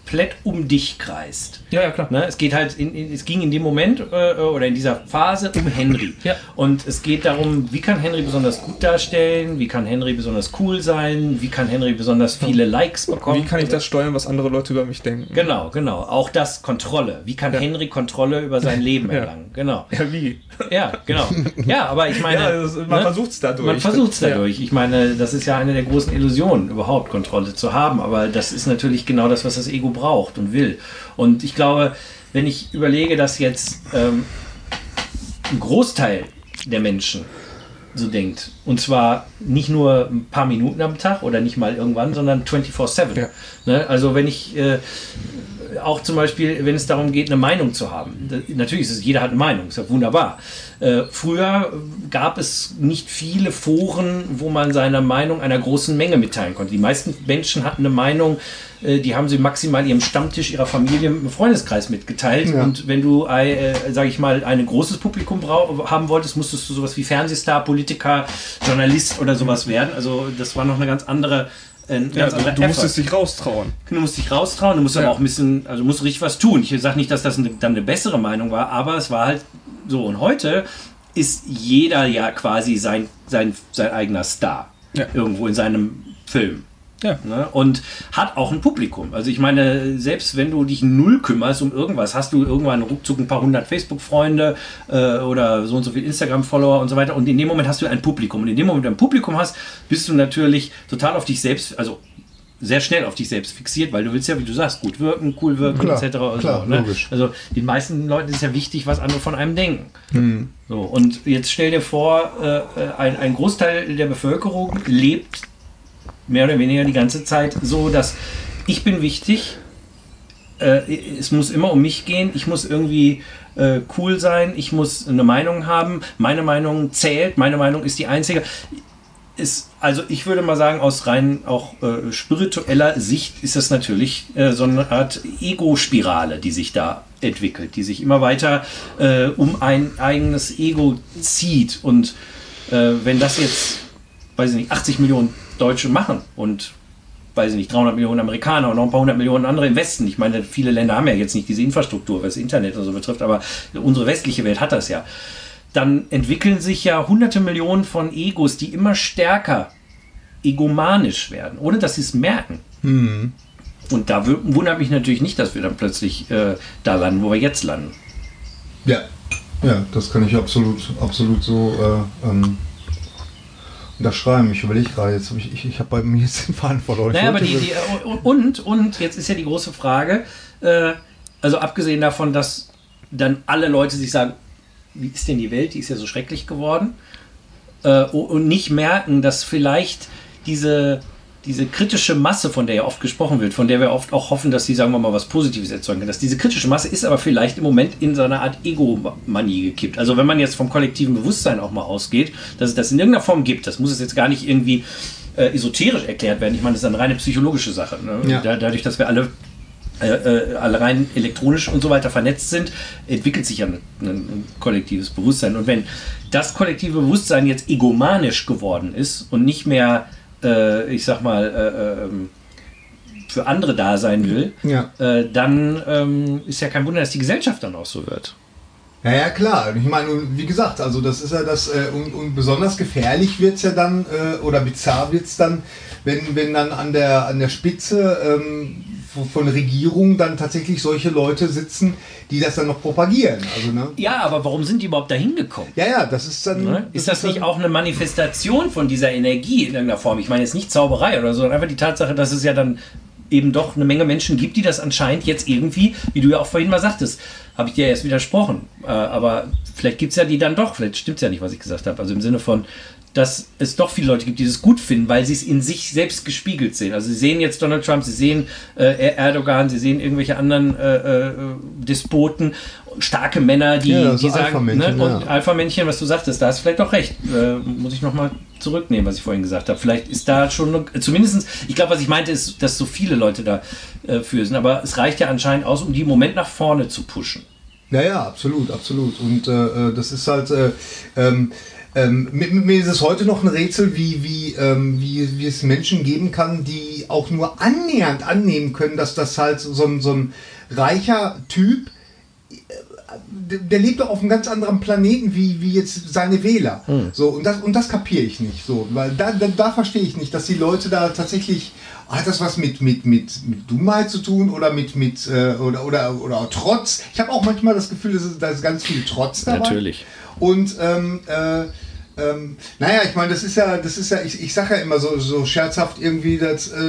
komplett um dich kreist. ja, ja, klar. Ne? Es geht halt, in, in, es ging in dem Moment äh, oder in dieser Phase um Henry. Ja. Und es geht darum, wie kann Henry besonders gut darstellen, wie kann Henry besonders cool sein, wie kann Henry besonders viele Likes bekommen. Wie kann ich das steuern, was andere Leute über mich denken? Genau, genau. Auch das Kontrolle. Wie kann Ja. Henry Kontrolle über sein Leben Ja. erlangen? Genau. Ja, wie? Ja, genau. Ja, aber ich meine. Ja, das, man ne? versucht es dadurch. Man versucht es dadurch. Ich meine, das ist ja eine der großen Illusionen, überhaupt Kontrolle zu haben. Aber das ist natürlich genau das, was das Ego braucht und will. Und ich glaube, wenn ich überlege, dass jetzt ähm, ein Großteil der Menschen so denkt, und zwar nicht nur ein paar Minuten am Tag oder nicht mal irgendwann, sondern 24-7. Ja. Ne? Also wenn ich äh, auch zum Beispiel, wenn es darum geht, eine Meinung zu haben. Da- Natürlich ist es, jeder hat eine Meinung, ist ja wunderbar. Äh, früher gab es nicht viele Foren, wo man seine Meinung einer großen Menge mitteilen konnte. Die meisten Menschen hatten eine Meinung, die haben sie maximal ihrem Stammtisch, ihrer Familie, im Freundeskreis mitgeteilt. Ja. Und wenn du, äh, sage ich mal, ein großes Publikum haben wolltest, musstest du sowas wie Fernsehstar, Politiker, Journalist oder sowas werden. Also das war noch eine ganz andere. äh, Ja, ganz du, Effort. musstest dich raustrauen. Du musst dich raustrauen, du musst aber Ja. auch ein bisschen, also du musst richtig was tun. Ich sage nicht, dass das eine, dann eine bessere Meinung war, aber es war halt so. Und heute ist jeder ja quasi sein, sein, sein eigener Star. Ja. Irgendwo in seinem Film. Ja. Ne? Und hat auch ein Publikum. Also ich meine, selbst wenn du dich null kümmerst um irgendwas, hast du irgendwann ruckzuck ein paar hundert Facebook-Freunde äh, oder so und so viel Instagram-Follower und so weiter. Und in dem Moment hast du ein Publikum. Und in dem Moment, wenn du ein Publikum hast, bist du natürlich total auf dich selbst, also sehr schnell auf dich selbst fixiert, weil du willst ja, wie du sagst, gut wirken, cool wirken, Klar, etc. und klar, so, ne? Also den meisten Leuten ist ja wichtig, was andere von einem denken. So, und jetzt stell dir vor, äh, ein, ein Großteil der Bevölkerung lebt mehr oder weniger die ganze Zeit so, dass ich bin wichtig, äh, es muss immer um mich gehen, ich muss irgendwie äh, cool sein, ich muss eine Meinung haben, meine Meinung zählt, meine Meinung ist die einzige. Ist, also ich würde mal sagen, aus rein auch äh, spiritueller Sicht ist das natürlich äh, so eine Art Ego-Spirale, die sich da entwickelt, die sich immer weiter äh, um ein eigenes Ego zieht. Und äh, wenn das jetzt, weiß ich nicht, 80 Millionen Deutsche machen und weiß ich nicht, 300 Millionen Amerikaner und noch ein paar hundert Millionen andere im Westen. Ich meine, viele Länder haben ja jetzt nicht diese Infrastruktur, was Internet und so betrifft, aber unsere westliche Welt hat das ja. Dann entwickeln sich ja hunderte Millionen von Egos, die immer stärker egomanisch werden, ohne dass sie es merken. Und da wundert mich natürlich nicht, dass wir dann plötzlich äh, da landen, wo wir jetzt landen. Ja, ja, das kann ich absolut, absolut so äh, ähm, unterschreiben. Ich überlege gerade, jetzt habe ich, ich, ich habe bei mir jetzt den Faden verloren. Naja, aber die, die, und, und jetzt ist ja die große Frage, äh, also abgesehen davon, dass dann alle Leute sich sagen, wie ist denn die Welt, die ist ja so schrecklich geworden, äh, und nicht merken, dass vielleicht diese, diese kritische Masse, von der ja oft gesprochen wird, von der wir oft auch hoffen, dass sie, sagen wir mal, was Positives erzeugen kann, dass diese kritische Masse ist aber vielleicht im Moment in so eine Art Ego-Manie gekippt. Also wenn man jetzt vom kollektiven Bewusstsein auch mal ausgeht, dass es das in irgendeiner Form gibt, das muss es jetzt gar nicht irgendwie äh, esoterisch erklärt werden. Ich meine, das ist eine reine psychologische Sache. Ne? Ja. Da, dadurch, dass wir alle äh, äh, alle rein elektronisch und so weiter vernetzt sind, entwickelt sich ja ein, ein kollektives Bewusstsein. Und wenn das kollektive Bewusstsein jetzt egomanisch geworden ist und nicht mehr, äh, ich sag mal, äh, ähm, für andere da sein will, Ja. äh, dann ähm, ist ja kein Wunder, dass die Gesellschaft dann auch so wird. Ja, ja, klar. Ich meine, wie gesagt, also das ist ja das, äh, und, und, besonders gefährlich wird es ja dann, äh, oder bizarr wird es dann, wenn, wenn dann an der, an der Spitze ähm, von Regierungen dann tatsächlich solche Leute sitzen, die das dann noch propagieren. Also, ne? Ja, aber warum sind die überhaupt dahin gekommen? Ja, ja, das ist dann. Ne? Ist das, das nicht auch eine Manifestation von dieser Energie in irgendeiner Form? Ich meine, es ist nicht Zauberei oder so, sondern einfach die Tatsache, dass es ja dann eben doch eine Menge Menschen gibt, die das anscheinend jetzt irgendwie, wie du ja auch vorhin mal sagtest, habe ich dir erst widersprochen. Äh, aber vielleicht gibt es ja die dann doch, vielleicht stimmt es ja nicht, was ich gesagt habe. Also im Sinne von, dass es doch viele Leute gibt, die es gut finden, weil sie es in sich selbst gespiegelt sehen. Also sie sehen jetzt Donald Trump, sie sehen äh, Erdogan, sie sehen irgendwelche anderen äh, äh, Despoten, starke Männer, die, ja, die sagen, ne? und ja. Alpha-Männchen, was du sagtest, da hast du vielleicht doch recht. Äh, muss ich nochmal zurücknehmen, was ich vorhin gesagt habe. Vielleicht ist da schon, eine, zumindest, ich glaube, was ich meinte, ist, dass so viele Leute da äh, sind, aber es reicht ja anscheinend aus, um die im Moment nach vorne zu pushen. Ja, ja, absolut, absolut. Und äh, das ist halt, ähm, ähm, mir, mir, ist es heute noch ein Rätsel, wie, wie, ähm, wie, wie es Menschen geben kann, die auch nur annähernd annehmen können, dass das halt so ein, so ein reicher Typ, der, lebt doch auf einem ganz anderen Planeten wie, wie jetzt seine Wähler. Hm. So, und das, und das kapiere ich nicht. So, weil da, da, da verstehe ich nicht, dass die Leute da tatsächlich hat das was mit, mit, mit, mit Dummheit zu tun oder mit, mit äh, oder, oder, oder Trotz? Ich habe auch manchmal das Gefühl, dass da ist ganz viel Trotz dabei. Natürlich. Und ähm, äh, ähm, naja, ich meine, das ist ja, das ist ja, ich, ich sage ja immer so, so scherzhaft irgendwie, dass äh,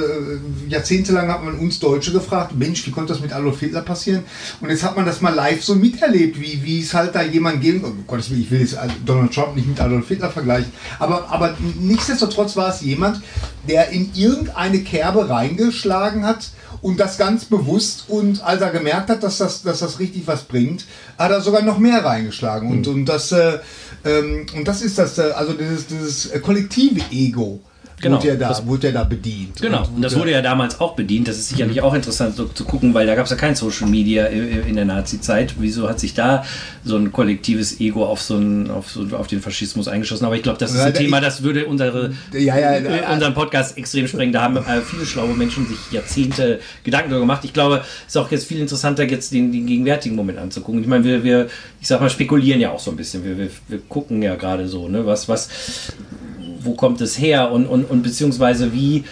jahrzehntelang hat man uns Deutsche gefragt, Mensch, wie konnte das mit Adolf Hitler passieren? Und jetzt hat man das mal live so miterlebt, wie, wie es halt da jemand gegen, oh Gott, ich will jetzt Donald Trump nicht mit Adolf Hitler vergleichen, aber, aber nichtsdestotrotz war es jemand, der in irgendeine Kerbe reingeschlagen hat, und das ganz bewusst und als er gemerkt hat, dass das, dass das richtig was bringt, hat er sogar noch mehr reingeschlagen. Und, mhm. und das äh, und das ist das, äh, also dieses, dieses kollektive Ego genau, wurde, ja da, das, wurde ja da bedient. Genau, und, und das wurde ja damals auch bedient. Das ist sicherlich auch interessant so, zu gucken, weil da gab es ja kein Social Media in der Nazi-Zeit. Wieso hat sich da so ein kollektives Ego auf, so einen, auf, so, auf den Faschismus eingeschossen? Aber ich glaube, das ist ein ja, Thema, das würde unsere, ja, ja, äh, unseren Podcast extrem sprengen. Da haben äh, viele schlaue Menschen sich Jahrzehnte Gedanken darüber gemacht. Ich glaube, es ist auch jetzt viel interessanter, jetzt den, den gegenwärtigen Moment anzugucken. Ich meine, wir, wir, ich sag mal, spekulieren ja auch so ein bisschen. Wir, wir, wir gucken ja gerade so, ne, was, was wo kommt es her und, und, und beziehungsweise wie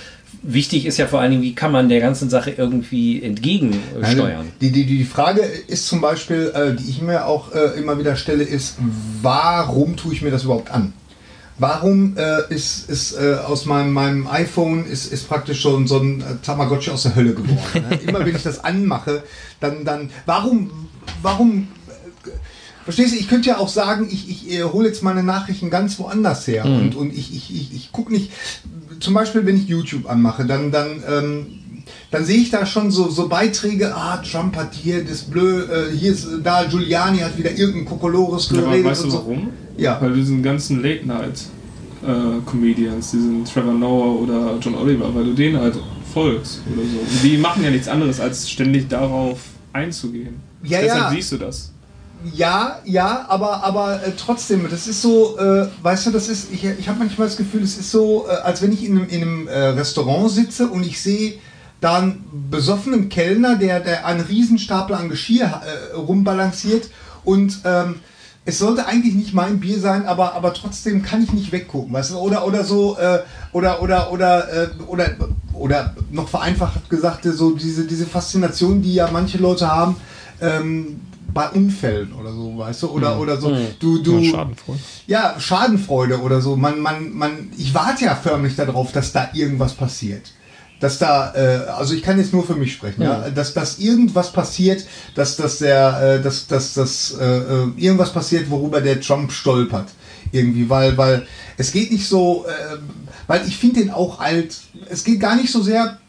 wichtig ist ja vor allen Dingen, wie kann man der ganzen Sache irgendwie entgegensteuern? Die, die, die Frage ist zum Beispiel, äh, die ich mir auch äh, immer wieder stelle, ist, warum tue ich mir das überhaupt an? Warum äh, ist, ist äh, aus meinem, meinem iPhone ist, ist praktisch schon so ein Tamagotchi aus der Hölle geworden? Ne? Immer wenn ich das anmache, dann, dann warum, warum Verstehst du, ich könnte ja auch sagen, ich, ich äh, hole jetzt meine Nachrichten ganz woanders her mhm. und, und ich, ich, ich, ich gucke nicht, zum Beispiel wenn ich YouTube anmache, dann, dann, ähm, dann sehe ich da schon so, so Beiträge, ah, Trump hat hier das Blö, äh, hier ist da, Giuliani hat wieder irgendein Kokolores geredet. Ja, weißt du so. warum? Ja. Weil diesen ganzen Late Night äh, Comedians, diesen Trevor Noah oder John Oliver, weil du denen halt folgst oder so. Und die machen ja nichts anderes, als ständig darauf einzugehen. Ja, Deshalb ja. siehst du das. Ja, ja, aber, aber äh, trotzdem, das ist so, äh, weißt du, das ist, ich, ich habe manchmal das Gefühl, es ist so, äh, als wenn ich in einem, in einem äh, Restaurant sitze und ich sehe da einen besoffenen Kellner, der, der einen Riesenstapel an Geschirr äh, rumbalanciert und ähm, es sollte eigentlich nicht mein Bier sein, aber, aber trotzdem kann ich nicht weggucken, weißt du, oder, oder so, äh, oder, oder, oder, äh, oder, oder noch vereinfacht gesagt, so diese, diese Faszination, die ja manche Leute haben, ähm, bei Unfällen oder so, weißt du, oder, mhm. oder so. Mhm. Du, du, ja, Schadenfreude. Ja, Schadenfreude oder so. Man, man, man, ich warte ja förmlich darauf, dass da irgendwas passiert. Dass da, äh, also ich kann jetzt nur für mich sprechen, ja, ja dass, dass irgendwas passiert, dass, dass der, äh, dass, dass, dass äh, äh, irgendwas passiert, worüber der Trump stolpert. Irgendwie, weil, weil es geht nicht so, äh, weil ich finde den auch alt, es geht gar nicht so sehr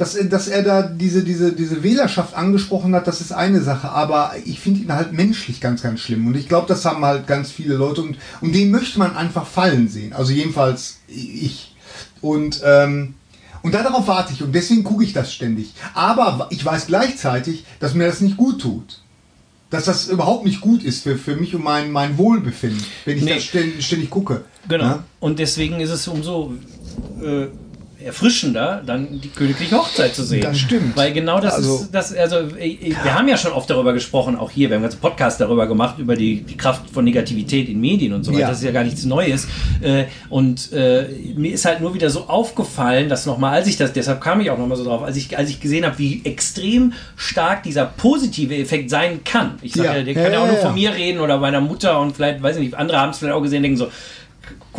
dass, dass er da diese, diese, diese Wählerschaft angesprochen hat, das ist eine Sache, aber ich finde ihn halt menschlich ganz, ganz schlimm. Und ich glaube, das haben halt ganz viele Leute und, und den möchte man einfach fallen sehen. Also jedenfalls ich. Und, ähm, und darauf warte ich und deswegen gucke ich das ständig. Aber ich weiß gleichzeitig, dass mir das nicht gut tut. Dass das überhaupt nicht gut ist für, für mich und mein, mein Wohlbefinden, wenn ich nee. das ständig, ständig gucke. Genau. Ja? Und deswegen ist es umso. Äh erfrischender, dann die königliche Hochzeit zu sehen. Das stimmt. Weil genau das Also- ist, das, also wir haben ja schon oft darüber gesprochen, auch hier, wir haben einen ganzen Podcast darüber gemacht, über die, die Kraft von Negativität in Medien und so weiter. Ja. Das ist ja gar nichts Neues. Äh, und äh, mir ist halt nur wieder so aufgefallen, dass nochmal, als ich das, deshalb kam ich auch nochmal so drauf, als ich, als ich gesehen habe, wie extrem stark dieser positive Effekt sein kann. Ich sage Ja. der kann ja, ja, auch nur von mir reden oder meiner Mutter und vielleicht, weiß ich nicht, andere haben es vielleicht auch gesehen, denken so,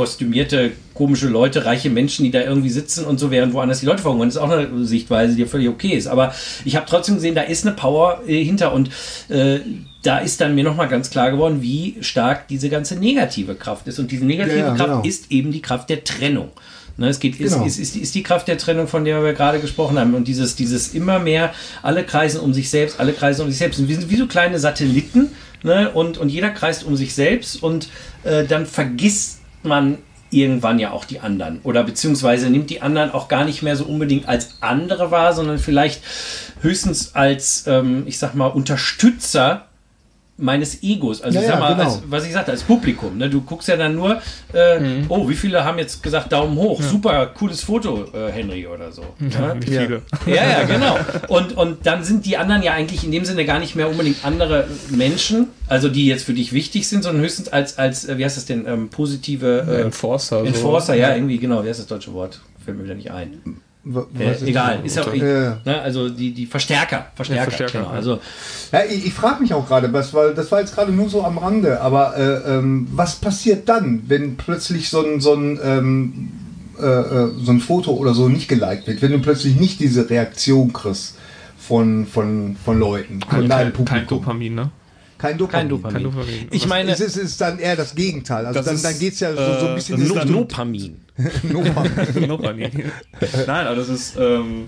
kostümierte, komische Leute, reiche Menschen, die da irgendwie sitzen und so, während woanders die Leute verhungern. Das ist auch eine Sichtweise, die völlig okay ist. Aber ich habe trotzdem gesehen, da ist eine Power äh, hinter und äh, da ist dann mir nochmal ganz klar geworden, wie stark diese ganze negative Kraft ist. Und diese negative Ja, ja, Kraft genau. ist eben die Kraft der Trennung. Ne, es geht, Genau. ist, ist, ist, ist die Kraft der Trennung, von der wir gerade gesprochen haben. Und dieses, dieses immer mehr, alle kreisen um sich selbst, alle kreisen um sich selbst. Und wir sind wie so kleine Satelliten ne? und, und jeder kreist um sich selbst und äh, dann vergisst man irgendwann ja auch die anderen. Oder beziehungsweise nimmt die anderen auch gar nicht mehr so unbedingt als andere wahr, sondern vielleicht höchstens als, ähm, ich sag mal, Unterstützer meines Egos. Also Ja, ich sag ja, mal, genau. als, was ich sagte, als Publikum. Ne? Du guckst ja dann nur, äh, oh, wie viele haben jetzt gesagt, Daumen hoch, super, cooles Foto, äh, Henry oder so. Ja, Ne? nicht Ja. viele. Ja, ja, genau. Und, und dann sind die anderen ja eigentlich in dem Sinne gar nicht mehr unbedingt andere Menschen, also die jetzt für dich wichtig sind, sondern höchstens als, als äh, wie heißt das denn, ähm, positive äh, Enforcer. so. Enforcer, ja, irgendwie, genau, wie heißt das deutsche Wort? Fällt mir wieder nicht ein. Äh, egal, ist ja, Ja. ne, also die, die Verstärker, Verstärker, Verstärker, genau. ja. Also Ja, ich ich frage mich auch gerade, was, weil das war jetzt gerade nur so am Rande, aber äh, ähm, was passiert dann, wenn plötzlich so ein, so ein, ähm, äh, äh, so ein Foto oder so nicht geliked wird, wenn du plötzlich nicht diese Reaktion kriegst von, von, von Leuten, von deinem Kein, kein Publikum? Dopamin, ne? Kein Dopamin. kein Dopamin. Kein Dopamin. Ich meine, Es ist, ist dann eher das Gegenteil. Also Das dann, ist, dann geht es ja so, so ein äh, bisschen das ist in dann Richtung Dopamin. Dopamin. Dopamin. Nein, aber das ist ähm,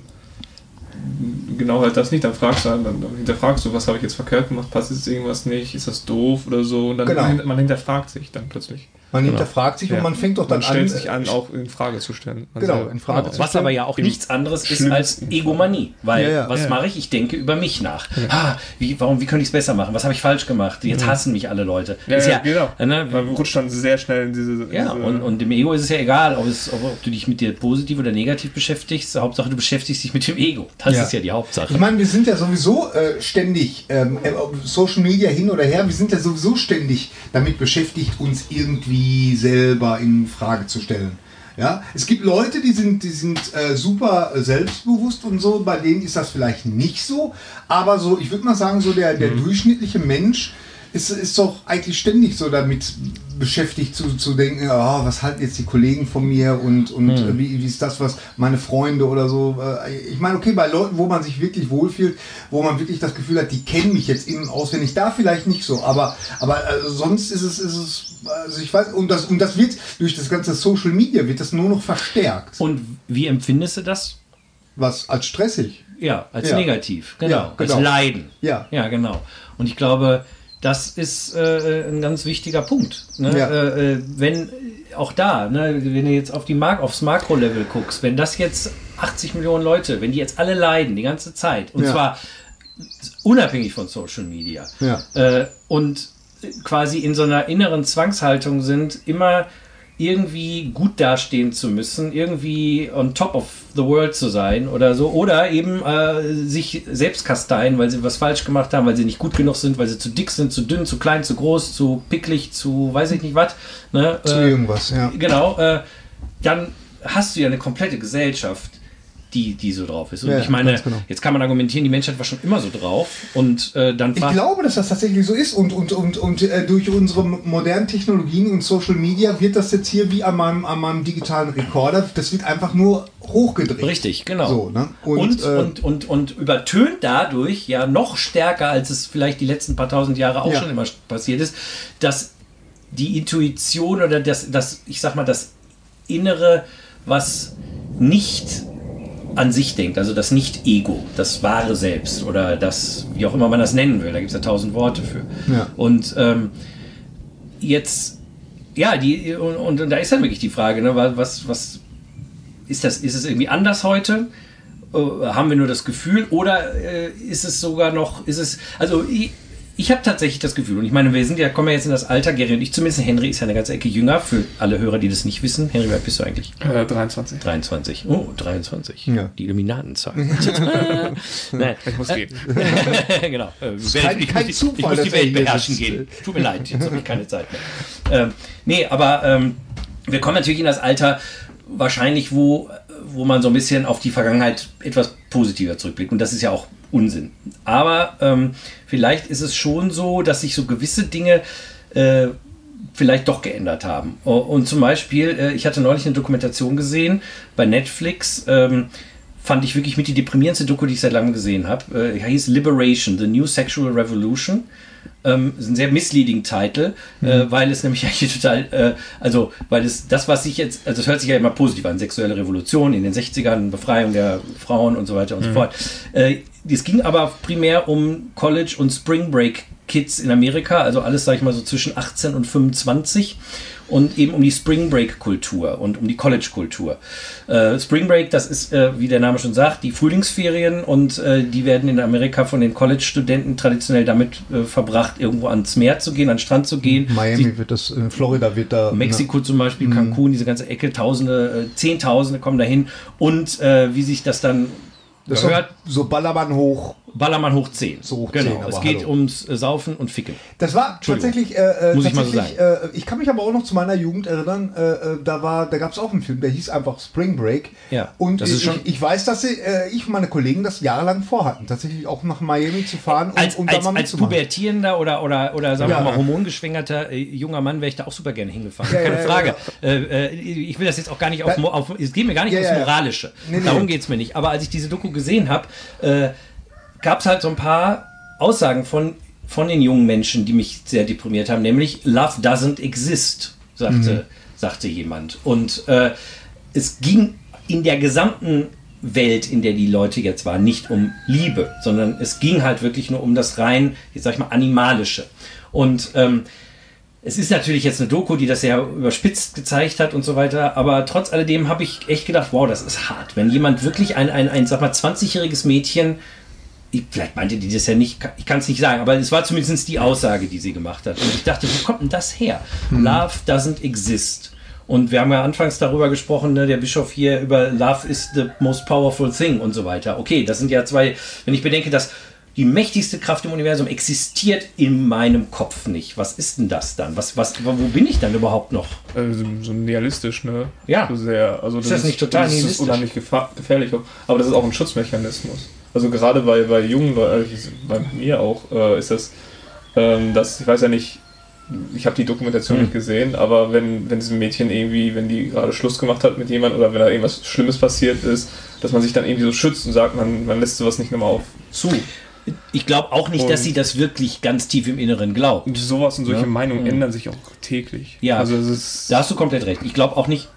genau halt das nicht. Dann fragst du, dann, dann hinterfragst du, was habe ich jetzt verkehrt gemacht, passt jetzt irgendwas nicht, ist das doof oder so. Und dann Genau. man hinterfragt sich dann plötzlich. Man hinterfragt sich Ja. und man fängt doch dann man stellt an. sich an, auch in Frage zu stellen. Man Genau, selber. in Frage zu Was aber ja auch nichts anderes ist als. Egomanie. Weil Ja, ja. was Ja. mache ich? Ich denke über mich nach. Ah, wie, warum, wie könnte ich es besser machen? Was habe ich falsch gemacht? Jetzt hassen mich alle Leute. Ja, ist ja, genau. Ne, Man rutscht dann sehr schnell in diese. ja, diese und, und dem Ego ist es ja egal, ob, es, ob, ob du dich mit dir positiv oder negativ beschäftigst. Hauptsache, du beschäftigst dich mit dem Ego. Das Ja. ist ja die Hauptsache. Ich meine, wir sind ja sowieso äh, ständig, ähm, äh, ob Social Media hin oder her, wir sind ja sowieso ständig damit beschäftigt, uns irgendwie selber in Frage zu stellen. Ja, es gibt Leute, die sind, die sind äh, super selbstbewusst und so, bei denen ist das vielleicht nicht so, aber so, ich würde mal sagen, so der, der durchschnittliche Mensch ist, ist doch eigentlich ständig so damit beschäftigt zu, zu denken, ah, was halten jetzt die Kollegen von mir und, und äh, wie, wie ist das, was meine Freunde oder so. Äh, ich meine, okay, bei Leuten, wo man sich wirklich wohlfühlt, wo man wirklich das Gefühl hat, die kennen mich jetzt innen und auswendig, da vielleicht nicht so, aber, aber äh, sonst ist es, ist es, also ich weiß, und das, und das wird durch das ganze Social Media wird das nur noch verstärkt, Und wie empfindest du das? was als stressig. Ja, als Ja. negativ. Genau. Ja, genau. Als Leiden. Ja. Ja, genau. Und ich glaube, das ist äh, ein ganz wichtiger Punkt. Ne? Ja. Äh, äh, wenn auch da, ne, wenn du jetzt auf die Mark aufs Makro-Level guckst, wenn das jetzt 80 Millionen Leute, wenn die jetzt alle leiden die ganze Zeit, und Ja. zwar unabhängig von Social Media, Ja. äh, und quasi in so einer inneren Zwangshaltung sind, immer irgendwie gut dastehen zu müssen, irgendwie on top of the world zu sein oder so, oder eben äh, sich selbst kasteien, weil sie was falsch gemacht haben, weil sie nicht gut genug sind, weil sie zu dick sind, zu dünn, zu klein, zu groß, zu picklig, zu weiß ich nicht was. Ne? Zu Äh, irgendwas, ja. genau, äh, dann hast du ja eine komplette Gesellschaft, die, die so drauf ist. Und Ja, ich meine, genau. jetzt kann man argumentieren, die Menschheit war schon immer so drauf und äh, dann Ich glaube, dass das tatsächlich so ist und, und, und, und äh, durch unsere modernen Technologien und Social Media wird das jetzt hier wie an meinem, an meinem digitalen Rekorder, das wird einfach nur hochgedreht. Richtig, genau. So, ne? Und, Und, und, äh, und, und, und übertönt dadurch ja noch stärker, als es vielleicht die letzten paar tausend Jahre auch Ja. schon immer passiert ist, dass die Intuition oder das, das, ich sag mal, das Innere, was nicht an sich denkt, also das Nicht-Ego, das wahre Selbst oder das, wie auch immer man das nennen will, da gibt es ja tausend Worte für. Ja. Und ähm, jetzt, ja, die, und, und da ist dann wirklich die Frage, ne, was, was ist das, ist es irgendwie anders heute? Äh, haben wir nur das Gefühl oder äh, ist es sogar noch, ist es, also ich, ich habe tatsächlich das Gefühl, und ich meine, wir sind ja, kommen ja jetzt in das Alter, Gary und ich zumindest, Henry ist ja eine ganze Ecke jünger, für alle Hörer, die das nicht wissen. Henry, wer bist du eigentlich? Äh, 23. 23. Oh, 23. Ja. Die Illuminatenzahl. Nein. Ich muss gehen. genau. Äh, kein- ich, kein muss, Zufall, ich muss dass die Welt beherrschen sitzt. gehen. Tut mir leid, jetzt habe ich keine Zeit mehr. Ähm, nee, aber ähm, wir kommen natürlich in das Alter, wahrscheinlich, wo, wo man so ein bisschen auf die Vergangenheit etwas positiver zurückblickt. Und das ist ja auch Unsinn. Aber ähm, vielleicht ist es schon so, dass sich so gewisse Dinge äh, vielleicht doch geändert haben. Und zum Beispiel, äh, ich hatte neulich eine Dokumentation gesehen bei Netflix. Ähm, fand ich wirklich mit die deprimierendste Doku, die ich seit langem gesehen habe. Äh, hieß Liberation, The New Sexual Revolution. Ähm, ist ein sehr misleading Titel, äh, weil es nämlich eigentlich total, äh, also, weil es das, was sich jetzt, also es hört sich ja immer positiv an, sexuelle Revolution in den 60ern, Befreiung der Frauen und so weiter und so fort. Äh, es ging aber primär um College und Spring Break Kids in Amerika, also alles, sag ich mal, so zwischen 18 und 25 und eben um die Spring Break Kultur und um die College Kultur. Äh, Spring Break, das ist, äh, wie der Name schon sagt, die Frühlingsferien und äh, die werden in Amerika von den College-Studenten traditionell damit äh, verbracht, irgendwo ans Meer zu gehen, an den Strand zu gehen. Miami wird das, in Florida wird da. Mexiko zum Beispiel, Cancun, diese ganze Ecke, Tausende, äh, Zehntausende kommen dahin und äh, wie sich das dann Das gehört, so, Ballermann hoch. Ballermann hoch 10. So hoch genau. 10, aber es geht hallo. ums äh, Saufen und Ficken. Das war tatsächlich, äh, äh, Muss ich mal so tatsächlich äh, ich kann mich aber auch noch zu meiner Jugend erinnern, äh, äh, da war, da gab es auch einen Film, der hieß einfach Spring Break. Ja, Und das ist ich, schon- ich weiß, dass sie, ich und meine Kollegen das jahrelang vorhatten, tatsächlich auch nach Miami zu fahren und Als, um da als, mal als pubertierender oder, oder, oder sagen Ja. wir mal hormongeschwängerter junger Mann wäre ich da auch super gerne hingefahren. Ja, Keine ja, Frage. Ich will das jetzt auch gar nicht auf, auf es geht mir gar nicht Ja, ums. Moralische. Nee, nee. Darum geht es mir nicht. Aber als ich diese Doku gesehen habe, äh, gab es halt so ein paar Aussagen von, von den jungen Menschen, die mich sehr deprimiert haben, nämlich Love doesn't exist, sagte, sagte jemand. Und äh, es ging in der gesamten Welt, in der die Leute jetzt waren, nicht um Liebe, sondern es ging halt wirklich nur um das rein, jetzt sag ich mal, animalische. Und ähm, es ist natürlich jetzt eine Doku, die das sehr überspitzt gezeigt hat und so weiter, aber trotz alledem habe ich echt gedacht, wow, das ist hart. Wenn jemand wirklich ein, ein, ein sag mal, 20-jähriges Mädchen, ich, vielleicht meinte die das ja nicht, ich kann es nicht sagen, aber es war zumindest die Aussage, die sie gemacht hat. Und ich dachte, wo kommt denn das her? Love doesn't exist. Und wir haben ja anfangs darüber gesprochen, ne, der Bischof hier über Love is the most powerful thing und so weiter. Okay, das sind ja zwei, wenn ich bedenke, dass die mächtigste Kraft im Universum existiert in meinem Kopf nicht. Was ist denn das dann? Was, was, wo bin ich dann überhaupt noch? Äh, so, nihilistisch, ne? Ja. So sehr. Also Ist das nicht total das ist nihilistisch? unheimlich gefahr, gefährlich. auch. Aber das ist auch ein Schutzmechanismus. Also gerade bei, bei jungen Leuten, äh, bei mir auch, äh, ist das, ähm, dass, ich weiß ja nicht, ich habe die Dokumentation Hm. nicht gesehen, aber wenn, wenn diesem Mädchen irgendwie, wenn die gerade Schluss gemacht hat mit jemandem oder wenn da irgendwas Schlimmes passiert ist, dass man sich dann irgendwie so schützt und sagt, man, man lässt sowas nicht nochmal auf zu. Ich glaube auch nicht, dass Und- sie das wirklich ganz tief im Inneren glaubt. Und sowas und solche Ja. Meinungen ändern sich auch täglich. Ja. Also es ist. Da hast du komplett recht. Ich glaube auch nicht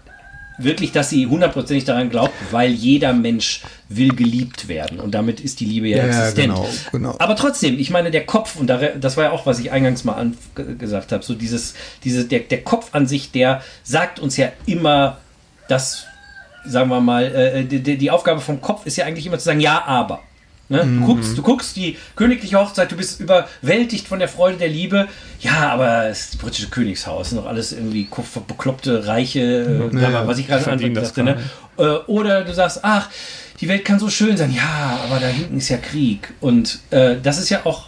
wirklich, dass sie hundertprozentig daran glaubt, weil jeder Mensch will geliebt werden. Und damit ist die Liebe ja, Ja, ja, existent. genau, genau. Aber trotzdem, ich meine, der Kopf, und da- das war ja auch, was ich eingangs mal gesagt habe, so dieses, diese, der, der Kopf an sich, der sagt uns ja immer, dass, sagen wir mal, äh, die, die die Aufgabe vom Kopf ist ja eigentlich immer zu sagen, ja, aber. Ne? Mhm. Du, guckst, du guckst die königliche Hochzeit, du bist überwältigt von der Freude der Liebe. Ja, aber es ist das britische Königshaus, noch alles irgendwie bekloppte, reiche, äh, Ja, ja. was ich gerade sagte. Ne? Äh, Oder du sagst, ach, die Welt kann so schön sein. Ja, aber da hinten ist ja Krieg. Und äh, das ist ja auch,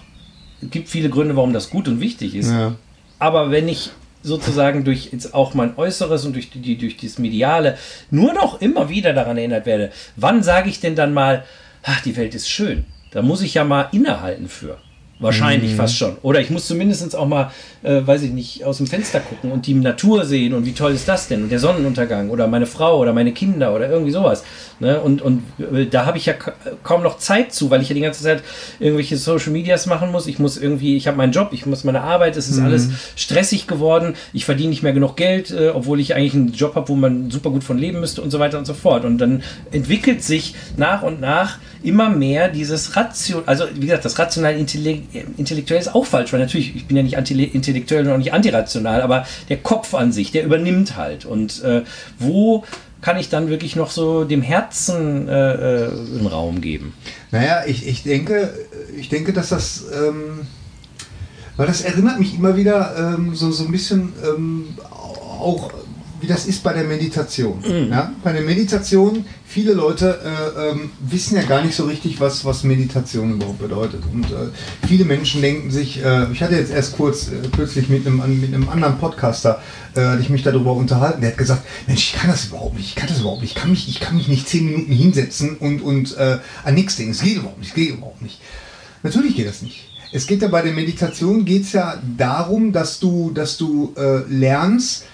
es gibt viele Gründe, warum das gut und wichtig ist. Ja. Aber wenn ich sozusagen durch jetzt auch mein Äußeres und durch, die, durch das Mediale nur noch immer wieder daran erinnert werde, wann sage ich denn dann mal, ach, die Welt ist schön. Da muss ich ja mal innehalten für. Wahrscheinlich fast schon. Oder ich muss zumindest auch mal, äh, weiß ich nicht, aus dem Fenster gucken und die Natur sehen und wie toll ist das denn? Und der Sonnenuntergang oder meine Frau oder meine Kinder oder irgendwie sowas. Ne? Und, und äh, da habe ich ja ka- kaum noch Zeit zu, weil ich ja die ganze Zeit irgendwelche Social Medias machen muss. Ich muss irgendwie, ich habe meinen Job, ich muss meine Arbeit, es ist alles stressig geworden. Ich verdiene nicht mehr genug Geld, äh, obwohl ich eigentlich einen Job habe, wo man super gut von leben müsste und so weiter und so fort. Und dann entwickelt sich nach und nach immer mehr dieses Ration, also wie gesagt, das rational Intellekt, intellektuell ist auch falsch, weil natürlich, ich bin ja nicht intellektuell und auch nicht antirational, aber der Kopf an sich, der übernimmt halt. Und äh, wo kann ich dann wirklich noch so dem Herzen äh, äh, einen Raum geben? Naja, ich, ich denke, ich denke, dass das, ähm, weil das erinnert mich immer wieder ähm, so, so ein bisschen ähm, auch wie das ist bei der Meditation. Mhm. Ja? Bei der Meditation, viele Leute äh, ähm, wissen ja gar nicht so richtig, was, was Meditation überhaupt bedeutet. Und äh, viele Menschen denken sich, äh, ich hatte jetzt erst kurz äh, kürzlich mit einem, mit einem anderen Podcaster, äh, hatte ich mich darüber unterhalten, der hat gesagt, Mensch, ich kann das überhaupt nicht, ich kann das überhaupt nicht, ich kann mich, ich kann mich nicht zehn Minuten hinsetzen und, und äh, an nichts denken. Es geht überhaupt nicht, es geht überhaupt nicht. Natürlich geht das nicht. Es geht ja bei der Meditation geht's ja darum, dass du, dass du äh, lernst,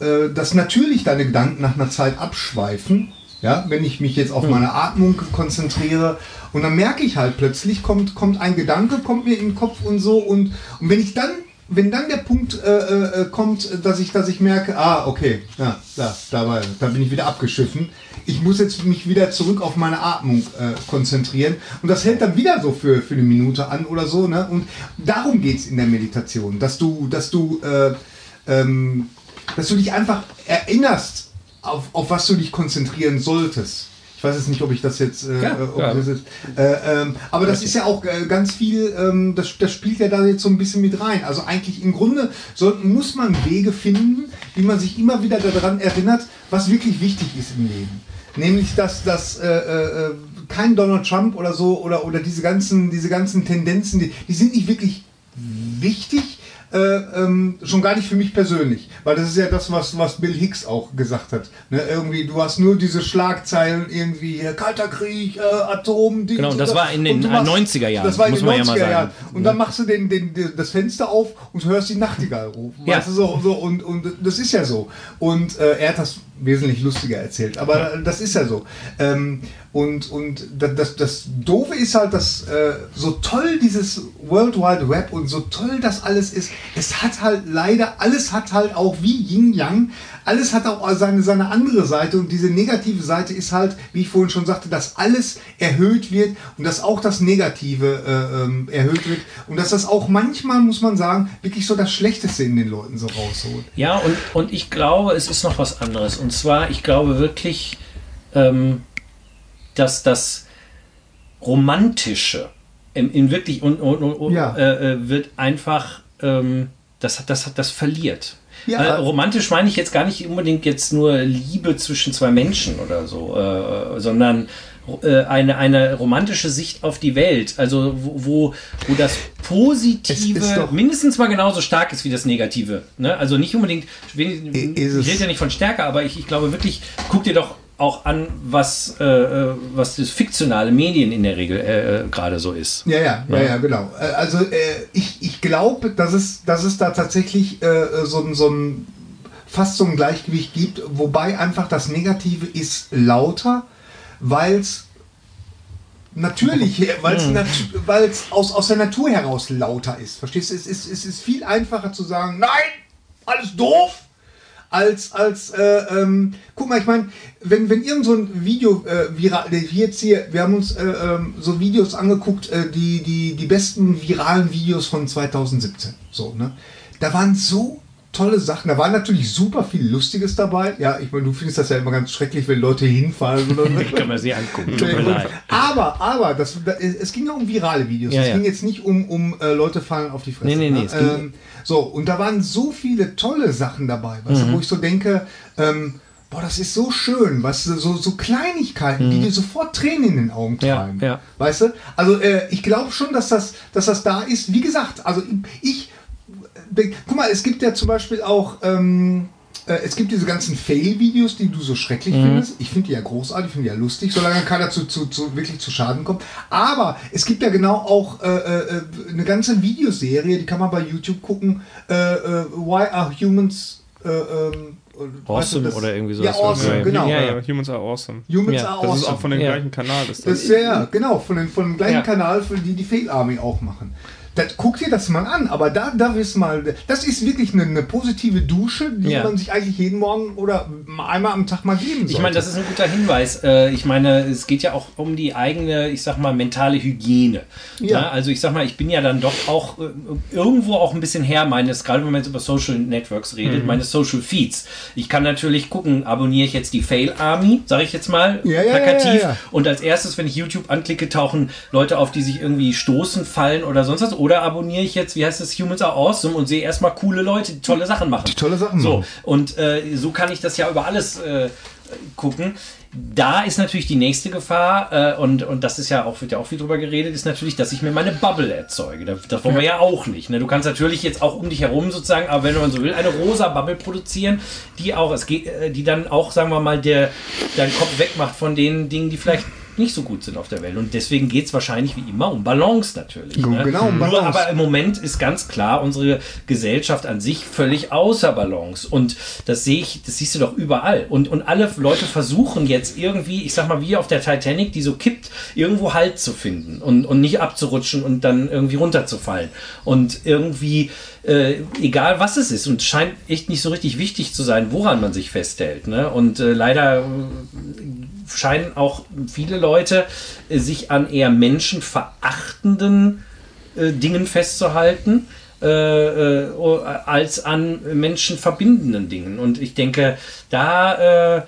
äh, dass natürlich deine Gedanken nach einer Zeit abschweifen. Ja, wenn ich mich jetzt auf meine Atmung konzentriere und dann merke ich halt plötzlich kommt kommt ein Gedanke kommt mir in den Kopf und so und, und wenn ich dann wenn dann der Punkt äh, äh, kommt, dass ich dass ich merke, ah okay, ja, da da, war, da bin ich wieder abgeschiffen. Ich muss jetzt mich wieder zurück auf meine Atmung äh, konzentrieren und das hält dann wieder so für für eine Minute an oder so ne und darum geht's in der Meditation, dass du dass du äh, ähm, dass du dich einfach erinnerst, auf, auf was du dich konzentrieren solltest. Ich weiß jetzt nicht, ob ich das jetzt. Äh, Ja, äh, ja. Das jetzt äh, ähm, aber das ist ja auch äh, ganz viel, ähm, das, das spielt ja da jetzt so ein bisschen mit rein. Also eigentlich im Grunde soll, muss man Wege finden, wie man sich immer wieder daran erinnert, was wirklich wichtig ist im Leben. Nämlich, dass, dass äh, äh, kein Donald Trump oder so oder, oder diese, ganzen, diese ganzen Tendenzen, die, die sind nicht wirklich wichtig, äh, ähm, schon gar nicht für mich persönlich, weil das ist ja das, was, was Bill Hicks auch gesagt hat. Ne? Irgendwie, du hast nur diese Schlagzeilen irgendwie, äh, Kalter Krieg, äh, Atom, die, Genau, und das war in den machst- 90er Jahren, Das war in muss den man ja 90er mal sagen. Jahren. Und dann machst du den, den, den, das Fenster auf und hörst die Nachtigall rufen. Ja. Weißt du, so, so, und, und das ist ja so. Und äh, er hat das wesentlich lustiger erzählt, aber das ist ja so. Ähm, und und das, das, Doofe ist halt, dass äh, so toll dieses World Wide Web und so toll das alles ist, es hat halt leider, alles hat halt auch wie Yin Yang, alles hat auch seine, seine andere Seite und diese negative Seite ist halt, wie ich vorhin schon sagte, dass alles erhöht wird und dass auch das Negative äh, ähm, erhöht wird und dass das auch manchmal, muss man sagen, wirklich so das Schlechteste in den Leuten so rausholt. Ja, und, und ich glaube, es ist noch was anderes. Und zwar, ich glaube wirklich, ähm, dass das Romantische in, in wirklich und, und, und, Ja. äh, äh, wird einfach, ähm, das, hat- das, hat- das verliert. Ja. Äh, romantisch meine ich jetzt gar nicht unbedingt jetzt nur Liebe zwischen zwei Menschen oder so, äh, sondern eine, eine romantische Sicht auf die Welt, also wo, wo, das Positive mindestens mal genauso stark ist wie das Negative. Ne? Also nicht unbedingt, ich rede ja nicht von Stärke, aber ich, ich glaube wirklich, guck dir doch auch an, was, äh, äh, was das fiktionale Medien in der Regel äh, äh, gerade so ist. Ja, ja, ja, ja, genau. Äh, Also äh, ich, ich glaube, dass es, dass es da tatsächlich äh, so, ein- so ein fast so ein Gleichgewicht gibt, wobei einfach das Negative ist lauter, weil es natürlich, weil es nat weil's aus, aus der Natur heraus lauter ist. Verstehst du? Es ist, es ist viel einfacher zu sagen, nein, alles doof, als, als äh, ähm, guck mal, ich meine, wenn, wenn irgend so ein Video äh, viral, jetzt hier, wir haben uns äh, ähm, so Videos angeguckt, äh, die, die, die besten viralen Videos von 2017. So, ne? Da waren so tolle Sachen, da war natürlich super viel Lustiges dabei. Ja, ich meine, du findest das ja immer ganz schrecklich, wenn Leute hinfallen oder so. Ich kann mir sie angucken. Aber, aber, das, das, es ging ja um virale Videos. Ja, es ja. ging jetzt nicht um, um äh, Leute fallen auf die Fresse. Nee, nee, nee, ne? es ging- ähm, so, und da waren so viele tolle Sachen dabei, weißt Mhm. du, wo ich so denke, ähm, boah, das ist so schön, weißt du, so, so Kleinigkeiten, die dir sofort Tränen in den Augen Mhm. Ja, treiben. ja. Weißt du? Also äh, ich glaube schon, dass das, dass das da ist. Wie gesagt, also ich, guck mal, es gibt ja zum Beispiel auch, ähm, äh, es gibt diese ganzen Fail-Videos, die du so schrecklich findest. Ich finde die ja großartig, finde die ja lustig, solange keiner zu, zu, zu, wirklich zu Schaden kommt. Aber es gibt ja genau auch äh, äh, eine ganze Videoserie, die kann man bei YouTube gucken. Äh, äh, Why are humans äh, ähm, Awesome das- oder irgendwie Ja, sowas. awesome, Ja, genau. Ja, ja. Humans are awesome. Humans Ja, are Das awesome. ist auch von dem Ja. gleichen Kanal. Ist Das das. ist ja, ja, genau, von dem, von dem gleichen Ja. Kanal, für die die Fail Army auch machen. Das, guck dir das mal an, aber da, da ist mal, das ist wirklich eine, eine positive Dusche, die Ja. man sich eigentlich jeden Morgen oder einmal am Tag mal geben sollte. Ich meine, das ist ein guter Hinweis. Äh, Ich meine, es geht ja auch um die eigene, ich sag mal, mentale Hygiene. Ja. Also ich sag mal, ich bin ja dann doch auch äh, irgendwo auch ein bisschen Herr meines, gerade wenn man jetzt über Social Networks redet, Mhm. meine Social Feeds. Ich kann natürlich gucken, abonniere ich jetzt die Fail Army, sage ich jetzt mal, Ja, plakativ. ja, ja. Und als erstes, wenn ich YouTube anklicke, tauchen Leute auf, die sich irgendwie stoßen, fallen oder sonst was. Oder abonniere ich jetzt, wie heißt es, Humans are awesome und sehe erstmal coole Leute, die tolle Sachen machen. Die tolle Sachen So, machen. und äh, so kann ich das ja über alles äh, gucken. Da ist natürlich die nächste Gefahr, äh, und, und das ist ja auch, wird ja auch viel drüber geredet, ist natürlich, dass ich mir meine Bubble erzeuge. Das, das wollen wir ja auch nicht. Ne? Du kannst natürlich jetzt auch um dich herum sozusagen, aber wenn man so will, eine rosa Bubble produzieren, die auch, es geht, äh, die dann auch, sagen wir mal, der, deinen Kopf wegmacht von den Dingen, die vielleicht nicht so gut sind auf der Welt. Und deswegen geht es wahrscheinlich wie immer um Balance natürlich. Ne? Genau, um Nur Balance. aber im Moment ist ganz klar unsere Gesellschaft an sich völlig außer Balance. Und das sehe ich, das siehst du doch überall. Und, und alle Leute versuchen jetzt irgendwie, ich sag mal, wie auf der Titanic, die so kippt, irgendwo Halt zu finden und, und nicht abzurutschen und dann irgendwie runterzufallen. Und irgendwie, äh, egal was es ist, und scheint echt nicht so richtig wichtig zu sein, woran man sich festhält. Ne? Und äh, leider äh, scheinen auch viele Leute äh, sich an eher menschenverachtenden äh, Dingen festzuhalten. Äh, äh, als an menschenverbindenden Dingen. Und ich denke, da äh,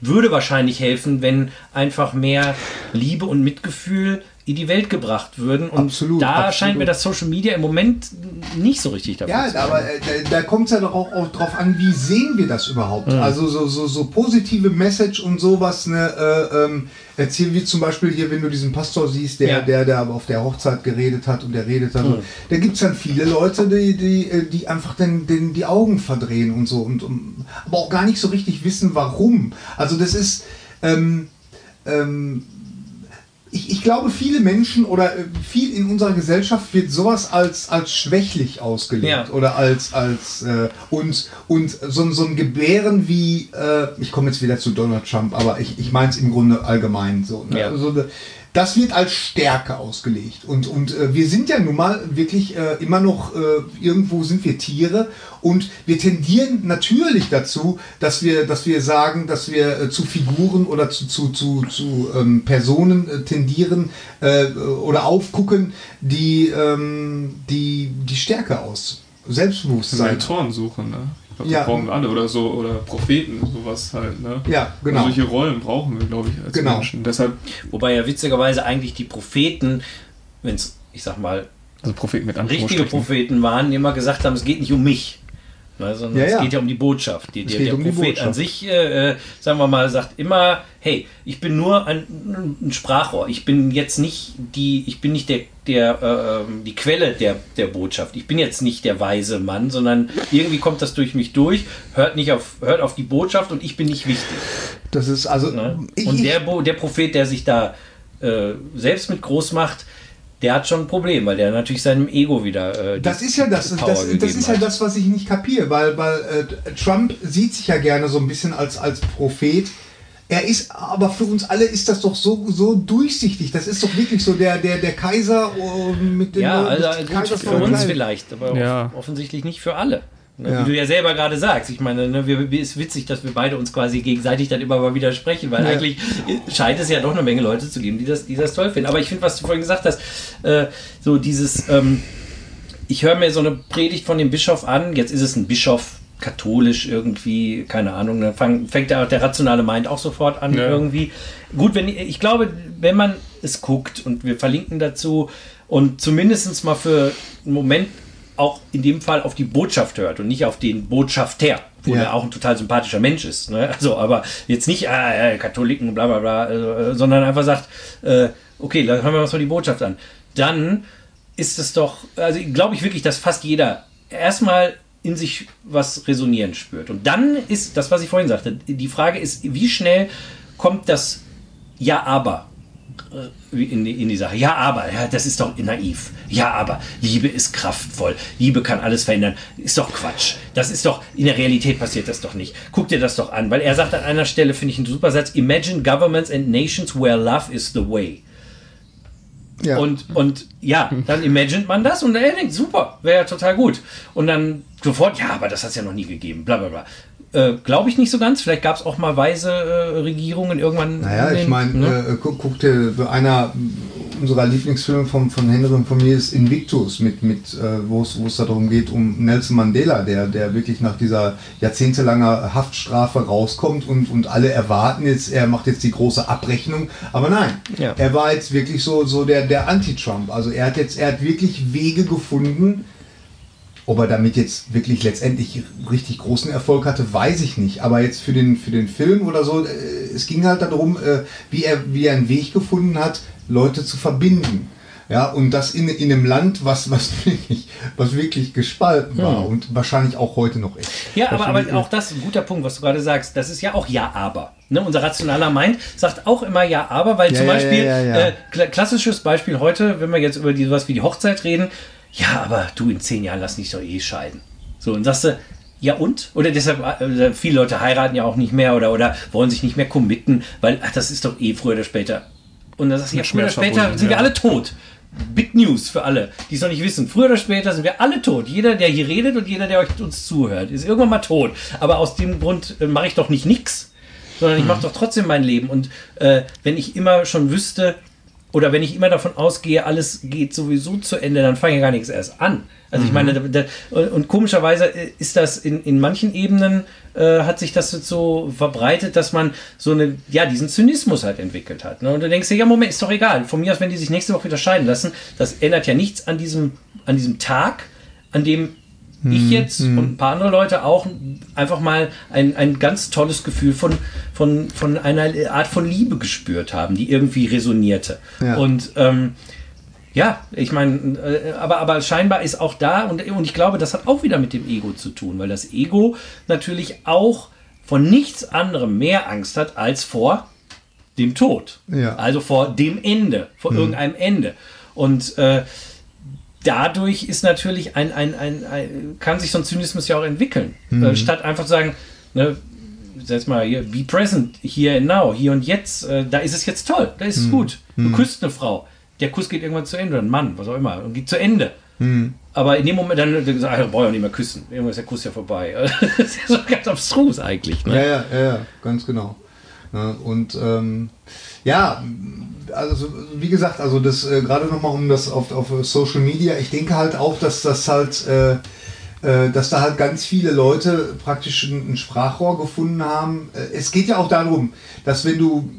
würde wahrscheinlich helfen, wenn einfach mehr Liebe und Mitgefühl in die Welt gebracht würden. Und Absolut, da absolut. scheint mir das Social Media im Moment nicht so richtig dafür Ja, zu sein. aber äh, da, da kommt es ja doch auch, auch drauf an, wie sehen wir das überhaupt? Also so, so, so positive Message und sowas, ne, äh, ähm, erzählen wir zum Beispiel hier, wenn du diesen Pastor siehst, der, Ja. der, der aber auf der Hochzeit geredet hat und der redet hat, da gibt es dann viele Leute, die, die, äh, die einfach den, den, die Augen verdrehen und so, und, und aber auch gar nicht so richtig wissen, warum. Also das ist, ähm, ähm, ich, ich glaube, viele Menschen oder äh, viel in unserer Gesellschaft wird sowas als, als schwächlich ausgelegt Ja. oder als, als äh, und, und so, so ein Gebären wie, äh, ich komme jetzt wieder zu Donald Trump, aber ich, ich meine es im Grunde allgemein so. Ne? Ja. Also, das wird als Stärke ausgelegt. Und, und äh, wir sind ja nun mal wirklich äh, immer noch, äh, irgendwo sind wir Tiere und wir tendieren natürlich dazu, dass wir, dass wir sagen, dass wir äh, zu Figuren oder zu, zu, zu, zu ähm, Personen äh, tendieren äh, oder aufgucken, die, ähm, die die Stärke aus. Selbstbewusstsein. Mentoren suchen, ne? Ja. das brauchen wir alle oder so, oder Propheten, sowas halt, ne? Ja, genau. Und solche Rollen brauchen wir, glaube ich, als Genau. Menschen. Deshalb, Wobei ja witzigerweise eigentlich die Propheten, wenn es, ich sag mal, also Propheten mit richtige. Propheten waren, die immer gesagt haben, es geht nicht um mich. Ne, sondern Ja, es ja. geht ja um die Botschaft. Die, der der um Prophet an sich, äh, äh, sagen wir mal, sagt immer, hey, ich bin nur ein, ein Sprachrohr. Ich bin jetzt nicht die, ich bin nicht der, der äh, ähm, die Quelle der, der Botschaft. Ich bin jetzt nicht der weise Mann, sondern irgendwie kommt das durch mich durch, hört nicht auf, hört auf die Botschaft und ich bin nicht wichtig. Das ist also. Ne? Und ich- der, der Prophet, der sich da äh, selbst mit groß macht, der hat schon ein Problem, weil der natürlich seinem Ego wieder. Äh, die Das ist ja das, Power das, das gegeben ist ja das, was ich nicht kapiere, weil, weil äh, Trump sieht sich ja gerne so ein bisschen als, als Prophet. Er ist, aber für uns alle ist das doch so, so durchsichtig. Das ist doch wirklich so der, der, der Kaiser äh, mit dem Ja, mit also gut, für uns vielleicht, aber Ja. off offensichtlich nicht für alle. Ne? Ja. Wie du ja selber gerade sagst. Ich meine, ne, wir, ist witzig, dass wir beide uns quasi gegenseitig dann immer mal widersprechen, weil Ja. eigentlich scheint es ja doch eine Menge Leute zu geben, die das, die das toll finden. Aber ich finde, was du vorhin gesagt hast, äh, so dieses, ähm, ich höre mir so eine Predigt von dem Bischof an, jetzt ist es ein Bischof, katholisch irgendwie, keine Ahnung, dann fang, fängt der, der rationale Mind auch sofort an Ja. irgendwie. Gut, wenn ich glaube, wenn man es guckt und wir verlinken dazu und zumindest mal für einen Moment auch in dem Fall auf die Botschaft hört und nicht auf den Botschafter, wo Ja. er auch ein total sympathischer Mensch ist. Ne? Also, aber jetzt nicht ah, äh, Katholiken, bla bla bla, äh, sondern einfach sagt, äh, okay, dann hören wir uns mal die Botschaft an. Dann ist es doch, also glaube ich wirklich, dass fast jeder erstmal in sich was resonieren spürt. Und dann ist das, was ich vorhin sagte, die Frage ist, wie schnell kommt das Ja, aber in die, in die Sache. Ja, aber, ja, das ist doch naiv. Ja, aber, Liebe ist kraftvoll. Liebe kann alles verändern. Ist doch Quatsch. Das ist doch, in der Realität passiert das doch nicht. Guck dir das doch an, weil er sagt an einer Stelle, finde ich einen super Satz, Imagine governments and nations where love is the way. Ja. Und, und ja, dann imagint man das und er denkt, super, wäre ja total gut. Und dann sofort, ja, aber das hat es ja noch nie gegeben, bla bla bla. Äh, Glaube ich nicht so ganz. Vielleicht gab es auch mal weise äh, Regierungen irgendwann. Naja, in ich den- meine, ne? äh, guck, guck dir, einer unserer Lieblingsfilme von, von Henry und von mir ist Invictus, mit, mit, äh, wo es darum geht, um Nelson Mandela, der, der wirklich nach dieser jahrzehntelanger Haftstrafe rauskommt und, und alle erwarten jetzt, er macht jetzt die große Abrechnung. Aber nein, ja. er war jetzt wirklich so, so der, der Anti-Trump. Also er hat jetzt, er hat wirklich Wege gefunden, ob er damit jetzt wirklich letztendlich richtig großen Erfolg hatte, weiß ich nicht. Aber jetzt für den, für den Film oder so, äh, es ging halt darum, äh, wie, er, wie er einen Weg gefunden hat, Leute zu verbinden. Ja, und das in, in einem Land, was, was, wirklich, was wirklich gespalten war hm. und wahrscheinlich auch heute noch ist. Ja, aber, aber auch das ist ein guter Punkt, was du gerade sagst. Das ist ja auch Ja, aber. Ne? Unser rationaler Mind sagt auch immer Ja, aber, weil ja, zum Beispiel, ja, ja, äh, klassisches Beispiel heute, wenn wir jetzt über die, sowas wie die Hochzeit reden, ja, aber du in zehn Jahren lass dich doch eh scheiden. So, und sagst du, ja und? Oder deshalb, äh, viele Leute heiraten ja auch nicht mehr oder, oder wollen sich nicht mehr committen, weil, ach, das ist doch eh früher oder später. Und dann sagst du, ja, früher oder später sind wir alle tot. Big News für alle, die es noch nicht wissen. Früher oder später sind wir alle tot. Jeder, der hier redet und jeder, der euch uns zuhört, ist irgendwann mal tot. Aber aus dem Grund äh, mache ich doch nicht nichts, sondern ich hm. mache doch trotzdem mein Leben. Und äh, wenn ich immer schon wüsste, oder wenn ich immer davon ausgehe, alles geht sowieso zu Ende, dann fange ich gar nichts erst an. Also mhm. ich meine, da, da, und komischerweise ist das in, in manchen Ebenen, äh, hat sich das so verbreitet, dass man so eine, ja, diesen Zynismus halt entwickelt hat. Ne? Und du denkst dir, ja, Moment, ist doch egal. Von mir aus, wenn die sich nächste Woche wieder scheiden lassen, das ändert ja nichts an diesem, an diesem Tag, an dem ich hm, jetzt hm. und ein paar andere Leute auch einfach mal ein, ein ganz tolles Gefühl von, von, von einer Art von Liebe gespürt haben, die irgendwie resonierte. Ja. Und ähm, ja, ich meine, äh, aber, aber scheinbar ist auch da, und, und ich glaube, das hat auch wieder mit dem Ego zu tun, weil das Ego natürlich auch von nichts anderem mehr Angst hat als vor dem Tod. Ja. Also vor dem Ende, vor hm. irgendeinem Ende. Und äh, dadurch ist natürlich ein, ein, ein, ein, kann sich so ein Zynismus ja auch entwickeln. Mhm. Äh, statt einfach zu sagen, ne, jetzt mal hier, be present, here and now, hier und jetzt, äh, da ist es jetzt toll, da ist es mhm. gut. Du mhm. küsst eine Frau, der Kuss geht irgendwann zu Ende, ein Mann, was auch immer, und geht zu Ende. Mhm. Aber in dem Moment dann, dann gesagt, ach, brauche ich auch nicht mehr küssen. Irgendwann ist der Kuss ja vorbei. das ist ja so ganz abstrus eigentlich. Ne? Ja, ja, ja, ganz genau. Ja, und ähm, ja, also wie gesagt, also das äh, gerade nochmal um das auf, auf Social Media, ich denke halt auch, dass das halt, äh, äh, dass da halt ganz viele Leute praktisch ein, ein Sprachrohr gefunden haben. Äh, es geht ja auch darum, dass wenn du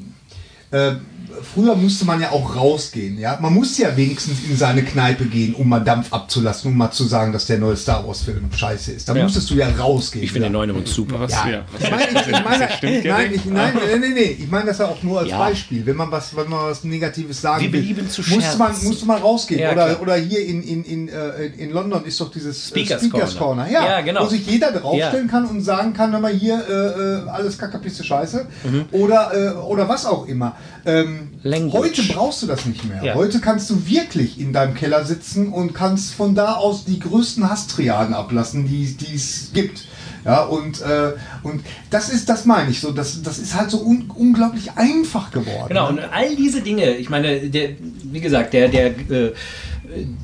äh, früher musste man ja auch rausgehen. Ja? Man musste ja wenigstens in seine Kneipe gehen, um mal Dampf abzulassen, um mal zu sagen, dass der neue Star Wars-Film scheiße ist. Da ja. musstest du ja rausgehen. Ich finde den neuen übrigens super. Was, ja. ja. Ich meine, ich, ich meine, nein, ich, nein, nein, nein, nee, ich meine das ja auch nur als ja. Beispiel. Wenn man was, wenn man was Negatives sagen Wir will, zu musste man, musste man rausgehen. oder, oder hier in, in, in, äh, in London ist doch dieses äh, Speakers, Speakers Corner. Corner. Ja, genau. Wo sich jeder draufstellen kann und sagen kann, hör mal hier, äh, äh alles Kackerpiste Scheiße. Mhm. Oder, äh, oder was auch immer. Ähm, heute brauchst du das nicht mehr. Ja. Heute kannst du wirklich in deinem Keller sitzen und kannst von da aus die größten Hasstriaden ablassen, die es gibt. Ja, und, äh, und das ist, das meine ich so, das, das ist halt so un unglaublich einfach geworden. Genau, ne? und all diese Dinge, ich meine, der, wie gesagt, der, der äh,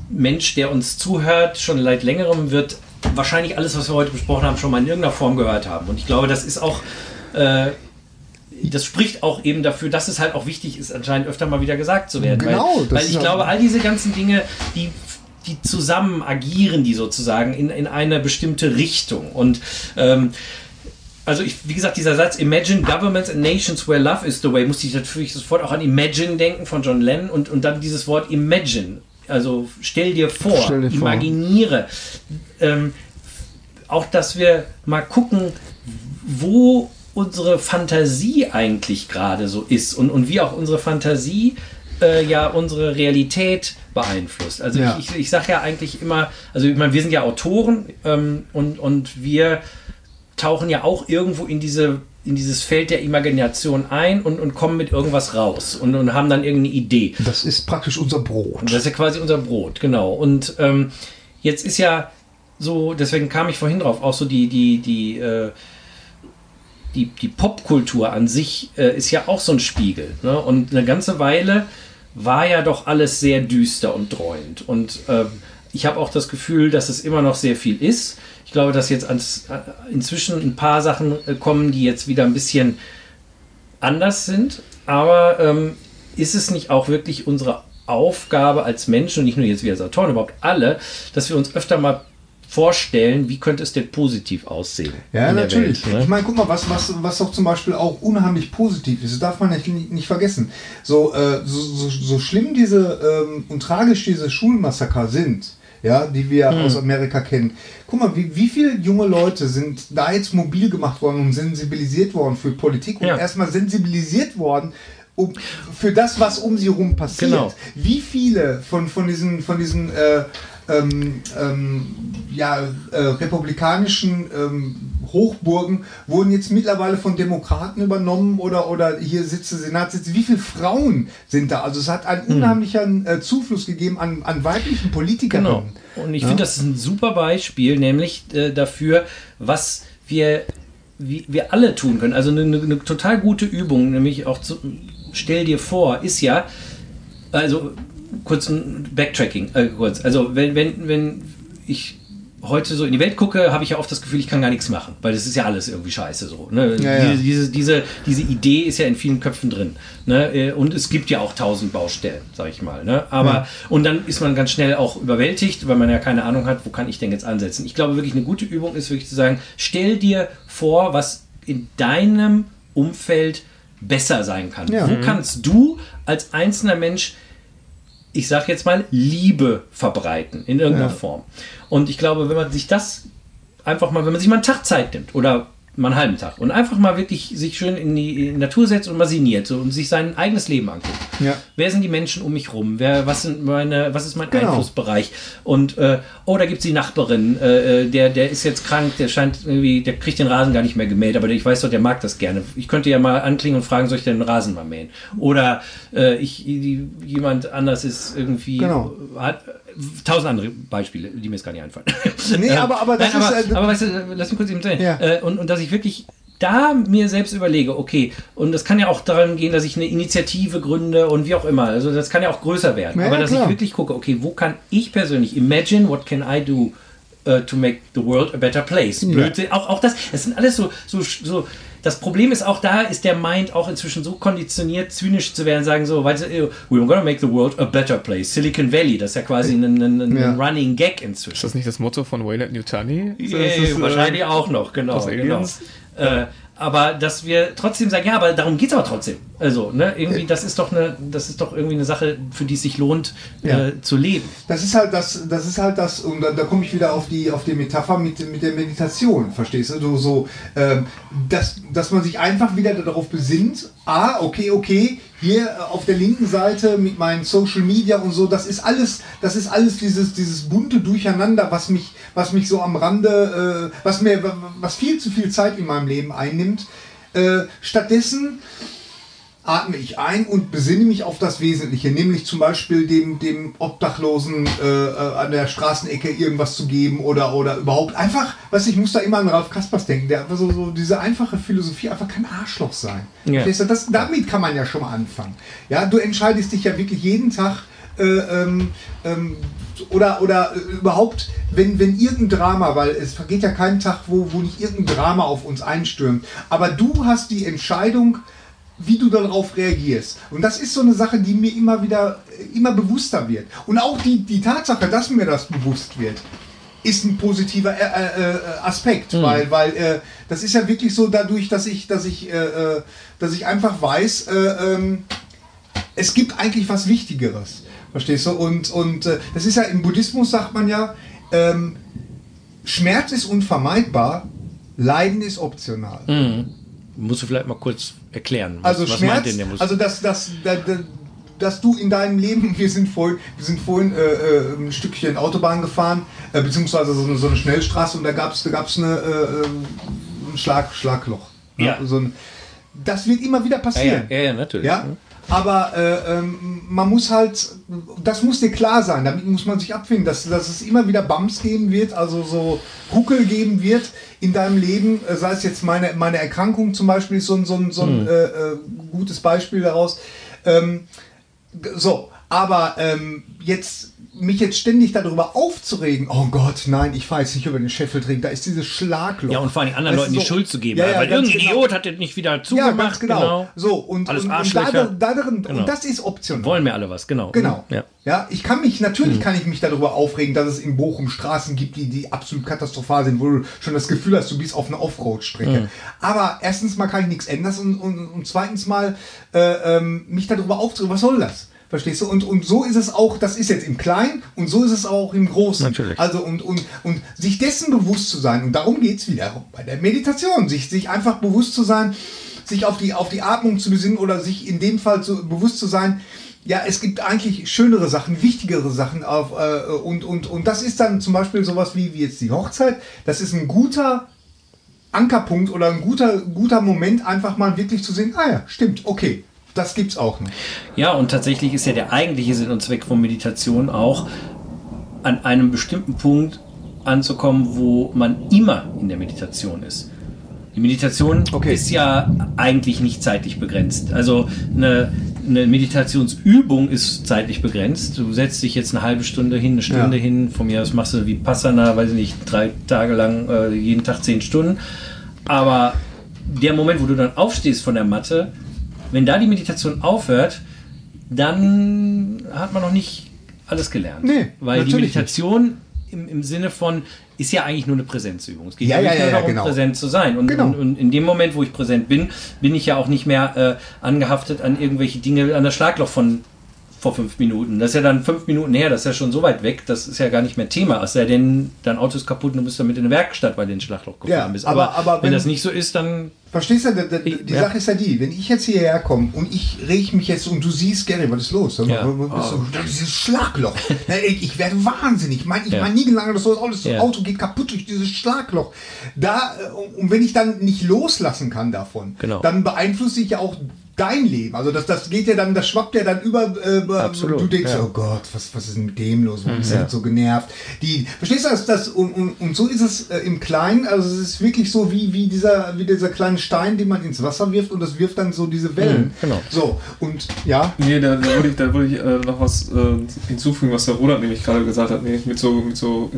Mensch, der uns zuhört, schon seit längerem wird wahrscheinlich alles, was wir heute besprochen haben, schon mal in irgendeiner Form gehört haben. Und ich glaube, das ist auch äh, das spricht auch eben dafür, dass es halt auch wichtig ist, anscheinend öfter mal wieder gesagt zu werden. Genau. Weil, weil ich glaube, all diese ganzen Dinge, die die zusammen agieren, die sozusagen in, in eine bestimmte Richtung. Und ähm, also ich, wie gesagt, dieser Satz Imagine governments and nations where love is the way, musste ich natürlich sofort auch an Imagine denken von John Lennon und, und dann dieses Wort Imagine. Also stell dir vor, stell dir imaginiere. Vor. Ähm, auch, dass wir mal gucken, wo unsere Fantasie eigentlich gerade so ist und, und wie auch unsere Fantasie äh, ja unsere Realität beeinflusst. Also ja. ich, ich, ich sage ja eigentlich immer, also ich meine, wir sind ja Autoren ähm, und, und wir tauchen ja auch irgendwo in diese in dieses Feld der Imagination ein und, und kommen mit irgendwas raus und, und haben dann irgendeine Idee. Das ist praktisch unser Brot. Das ist ja quasi unser Brot, genau. Und ähm, jetzt ist ja so, deswegen kam ich vorhin drauf, auch so die, die, die äh, die, die Popkultur an sich äh, ist ja auch so ein Spiegel. Ne? Und eine ganze Weile war ja doch alles sehr düster und dreuend. Und äh, ich habe auch das Gefühl, dass es immer noch sehr viel ist. Ich glaube, dass jetzt ans, äh, inzwischen ein paar Sachen äh, kommen, die jetzt wieder ein bisschen anders sind. Aber ähm, ist es nicht auch wirklich unsere Aufgabe als Menschen und nicht nur jetzt wir als Autoren, überhaupt alle, dass wir uns öfter mal vorstellen, wie könnte es denn positiv aussehen. Ja, natürlich. Welt, ne? Ich meine, guck mal, was, was, was doch zum Beispiel auch unheimlich positiv ist, das darf man nicht, nicht vergessen. So, äh, so, so, so, schlimm diese ähm, und tragisch diese Schulmassaker sind, ja, die wir hm. aus Amerika kennen. Guck mal, wie, wie viele junge Leute sind da jetzt mobil gemacht worden und sensibilisiert worden für Politik und ja. erstmal sensibilisiert worden um, für das, was um sie herum passiert. Genau. Wie viele von, von diesen, von diesen äh, ähm, ähm, ja, äh, republikanischen ähm, Hochburgen wurden jetzt mittlerweile von Demokraten übernommen oder, oder hier sitze Senatssitze. Wie viele Frauen sind da? Also es hat einen hm. unheimlichen äh, Zufluss gegeben an, an weiblichen Politikern. Genau. Und ich ja? finde, das ist ein super Beispiel, nämlich äh, dafür, was wir, wie, wir alle tun können. Also eine, eine, eine total gute Übung, nämlich auch zu, stell dir vor, ist ja, also kurz ein Backtracking, äh, kurz. Also wenn, wenn, wenn ich heute so in die Welt gucke, habe ich ja oft das Gefühl, ich kann gar nichts machen, weil das ist ja alles irgendwie scheiße so. Ne? Ja, ja. Diese, diese, diese Idee ist ja in vielen Köpfen drin. Ne? Äh, und es gibt ja auch tausend Baustellen, sag ich mal. Ne? Aber ja. und dann ist man ganz schnell auch überwältigt, weil man ja keine Ahnung hat, wo kann ich denn jetzt ansetzen. Ich glaube wirklich, eine gute Übung ist wirklich zu sagen, stell dir vor, was in deinem Umfeld besser sein kann. Wo mhm. kannst du als einzelner Mensch ich sag jetzt mal, Liebe verbreiten in irgendeiner ja. Form. Und ich glaube, wenn man sich das einfach mal, wenn man sich mal einen Tag Zeit nimmt oder mal einen halben Tag und einfach mal wirklich sich schön in die Natur setzt und mal sinniert so, und sich sein eigenes Leben anguckt. Ja. Wer sind die Menschen um mich rum? Wer, was, sind meine, was ist mein genau. Einflussbereich? Und äh, oh, da gibt es die Nachbarin, äh, äh, der, der ist jetzt krank, der scheint irgendwie, der kriegt den Rasen gar nicht mehr gemäht, aber ich weiß doch, der mag das gerne. Ich könnte ja mal anklingen und fragen, soll ich den Rasen mal mähen? Oder äh, ich, die, jemand anders ist irgendwie genau. hat, tausend andere Beispiele, die mir jetzt gar nicht einfallen. Nee, aber, aber das Nein, ist. Aber, äh, aber weißt du, lass mich kurz eben sagen. Ja. Äh, und, und dass ich wirklich da mir selbst überlege, okay, und das kann ja auch daran gehen, dass ich eine Initiative gründe und wie auch immer. Also das kann ja auch größer werden. Ja, aber dass klar. ich wirklich gucke, okay, wo kann ich persönlich imagine, what can I do uh, to make the world a better place? Blöd, ja. auch, auch das, das sind alles so, so, so das Problem ist auch da, ist der Mind auch inzwischen so konditioniert, zynisch zu werden, sagen so, weißt du, we're gonna make the world a better place. Silicon Valley, das ist ja quasi ein, ein, ein ja. Running Gag inzwischen. Ist das nicht das Motto von Wayland Nutani? Yeah, äh, wahrscheinlich äh, auch noch, genau. genau. Äh, aber dass wir trotzdem sagen, ja, aber darum geht es aber trotzdem. Also, ne, irgendwie, das ist doch eine, das ist doch irgendwie eine Sache, für die es sich lohnt, ja. äh, zu leben. Das ist halt das, das ist halt das, und da, da komme ich wieder auf die, auf die Metapher mit, mit der Meditation, verstehst du? So, so ähm, dass, dass man sich einfach wieder darauf besinnt, ah, okay, okay, hier äh, auf der linken Seite mit meinen Social Media und so, das ist alles, das ist alles dieses, dieses bunte Durcheinander, was mich, was mich so am Rande, äh, was mir, was viel zu viel Zeit in meinem Leben einnimmt. Äh, stattdessen atme ich ein und besinne mich auf das Wesentliche, nämlich zum Beispiel dem, dem Obdachlosen äh, äh an der Straßenecke irgendwas zu geben oder, oder überhaupt einfach, was ich muss da immer an Ralf Kaspers denken, der einfach so, so diese einfache Philosophie, einfach kein Arschloch sein. Ja. Das, damit kann man ja schon mal anfangen. Ja, du entscheidest dich ja wirklich jeden Tag äh, ähm, ähm, oder, oder überhaupt, wenn, wenn irgendein Drama, weil es vergeht ja kein Tag, wo, wo nicht irgendein Drama auf uns einstürmt, aber du hast die Entscheidung, wie du darauf reagierst. Und das ist so eine Sache, die mir immer wieder, immer bewusster wird. Und auch die, die Tatsache, dass mir das bewusst wird, ist ein positiver äh, äh, äh Aspekt, mhm. weil, weil äh, das ist ja wirklich so dadurch, dass ich, dass ich, äh, äh dass ich einfach weiß, ähm, es gibt eigentlich was Wichtigeres. Verstehst du? Und, und das ist ja im Buddhismus sagt man ja, ähm, Schmerz ist unvermeidbar, Leiden ist optional. Mhm. Musst du vielleicht mal kurz erklären. Was, also was Schmerz, meint denn also dass, dass, dass, dass du in deinem Leben, wir sind vorhin, wir sind vorhin äh, äh, ein Stückchen Autobahn gefahren, äh, beziehungsweise so eine, so eine, Schnellstraße und da gab es da gab's eine, äh, ein Schlag, Schlagloch. Ne? Ja. So ein, das wird immer wieder passieren. Ja, ja, ja natürlich. Ja? Aber äh, ähm, man muss halt, das muss dir klar sein, damit muss man sich abfinden, dass, dass es immer wieder Bums geben wird, also so Huckel geben wird in deinem Leben, äh, sei es jetzt meine, meine Erkrankung zum Beispiel, ist so ein, so ein, so ein mhm. äh, äh, gutes Beispiel daraus. Ähm, so, Aber ähm, jetzt mich jetzt ständig darüber aufzuregen, oh Gott, nein, ich fahre jetzt nicht über den Scheffeltring, da ist dieses Schlagloch. Ja, und vor allem anderen Weißt Leuten du, die so- Schuld zu geben, Ja, ja, weil irgendein genau. Idiot hat das nicht wieder Ja, zugemacht. ganz genau. So, und, Alles und, und, da, da drin, Genau. und das ist optional. Wollen wir alle was, genau. Genau. Ja. Ja. ich kann mich, natürlich Mhm. kann ich mich darüber aufregen, dass es in Bochum Straßen gibt, die, die absolut katastrophal sind, wo du schon das Gefühl hast, du bist auf einer Offroad-Strecke. Mhm. Aber erstens mal kann ich nichts ändern und, und, und zweitens mal äh, ähm, mich darüber aufzuregen, was soll das? Verstehst du? Und, und so ist es auch, das ist jetzt im Kleinen und so ist es auch im Großen. Natürlich. Also und, und, und sich dessen bewusst zu sein, und darum geht's wieder bei der Meditation, sich, sich einfach bewusst zu sein, sich auf die, auf die Atmung zu besinnen oder sich in dem Fall zu, bewusst zu sein, ja, es gibt eigentlich schönere Sachen, wichtigere Sachen auf, äh, und, und, und das ist dann zum Beispiel sowas wie, wie jetzt die Hochzeit. Das ist ein guter Ankerpunkt oder ein guter, guter Moment, einfach mal wirklich zu sehen, ah ja, stimmt, okay, das gibt's auch noch. Ja, und tatsächlich ist ja der eigentliche Sinn und Zweck von Meditation auch, an einem bestimmten Punkt anzukommen, wo man immer in der Meditation ist. Die Meditation Okay. ist ja eigentlich nicht zeitlich begrenzt. Also eine, eine Meditationsübung ist zeitlich begrenzt. Du setzt dich jetzt eine halbe Stunde hin, eine Stunde Ja. hin. Von mir aus machst du wie Passana, weiß ich nicht, drei Tage lang, äh, jeden Tag zehn Stunden. Aber der Moment, wo du dann aufstehst von der Matte, wenn da die Meditation aufhört, dann hat man noch nicht alles gelernt. Nee, Weil die Meditation im, im Sinne von ist ja eigentlich nur eine Präsenzübung. Es geht Ja, ja, nur ja, darum, genau. präsent zu sein. Und, Genau. und, und in dem Moment, wo ich präsent bin, bin ich ja auch nicht mehr äh, angehaftet an irgendwelche Dinge, an das Schlagloch von vor fünf Minuten. Das ist ja dann fünf Minuten her, das ist ja schon so weit weg, das ist ja gar nicht mehr Thema. Es sei denn, dein Auto ist kaputt und du bist damit in eine Werkstatt, weil du in ein Schlagloch gefahren Ja, bist. aber- aber wenn, wenn- das nicht so ist, dann Verstehst du, die, die, die Ja. Sache ist ja die, wenn ich jetzt hierher komme und ich reg mich jetzt und du siehst, Gary, was ist los? Mal, Ja. ist so, dieses Schlagloch. Ich, werde wahnsinnig. Ich meine, ich Ja. meine nie gelangt, das so, das Ja. Auto geht kaputt durch dieses Schlagloch. Da, äh, und wenn ich dann nicht loslassen kann davon, Genau. dann beeinflusse ich ja auch dein Leben. Also das, das geht ja dann, das schwappt ja dann über, äh, Absolut, du denkst, ja. oh Gott, was, was ist denn mit dem los? Warum ist Ja. so genervt? Die, verstehst du das? das und, und, und so ist es äh, im Kleinen, also es ist wirklich so wie, wie, dieser, wie dieser kleine Stein, den man ins Wasser wirft und das wirft dann so diese Wellen. Mhm, genau. So, und ja, Nee, da, da würde ich, da würde ich äh, noch was äh, hinzufügen, was der Roland nämlich gerade gesagt hat, nämlich mit so, mit so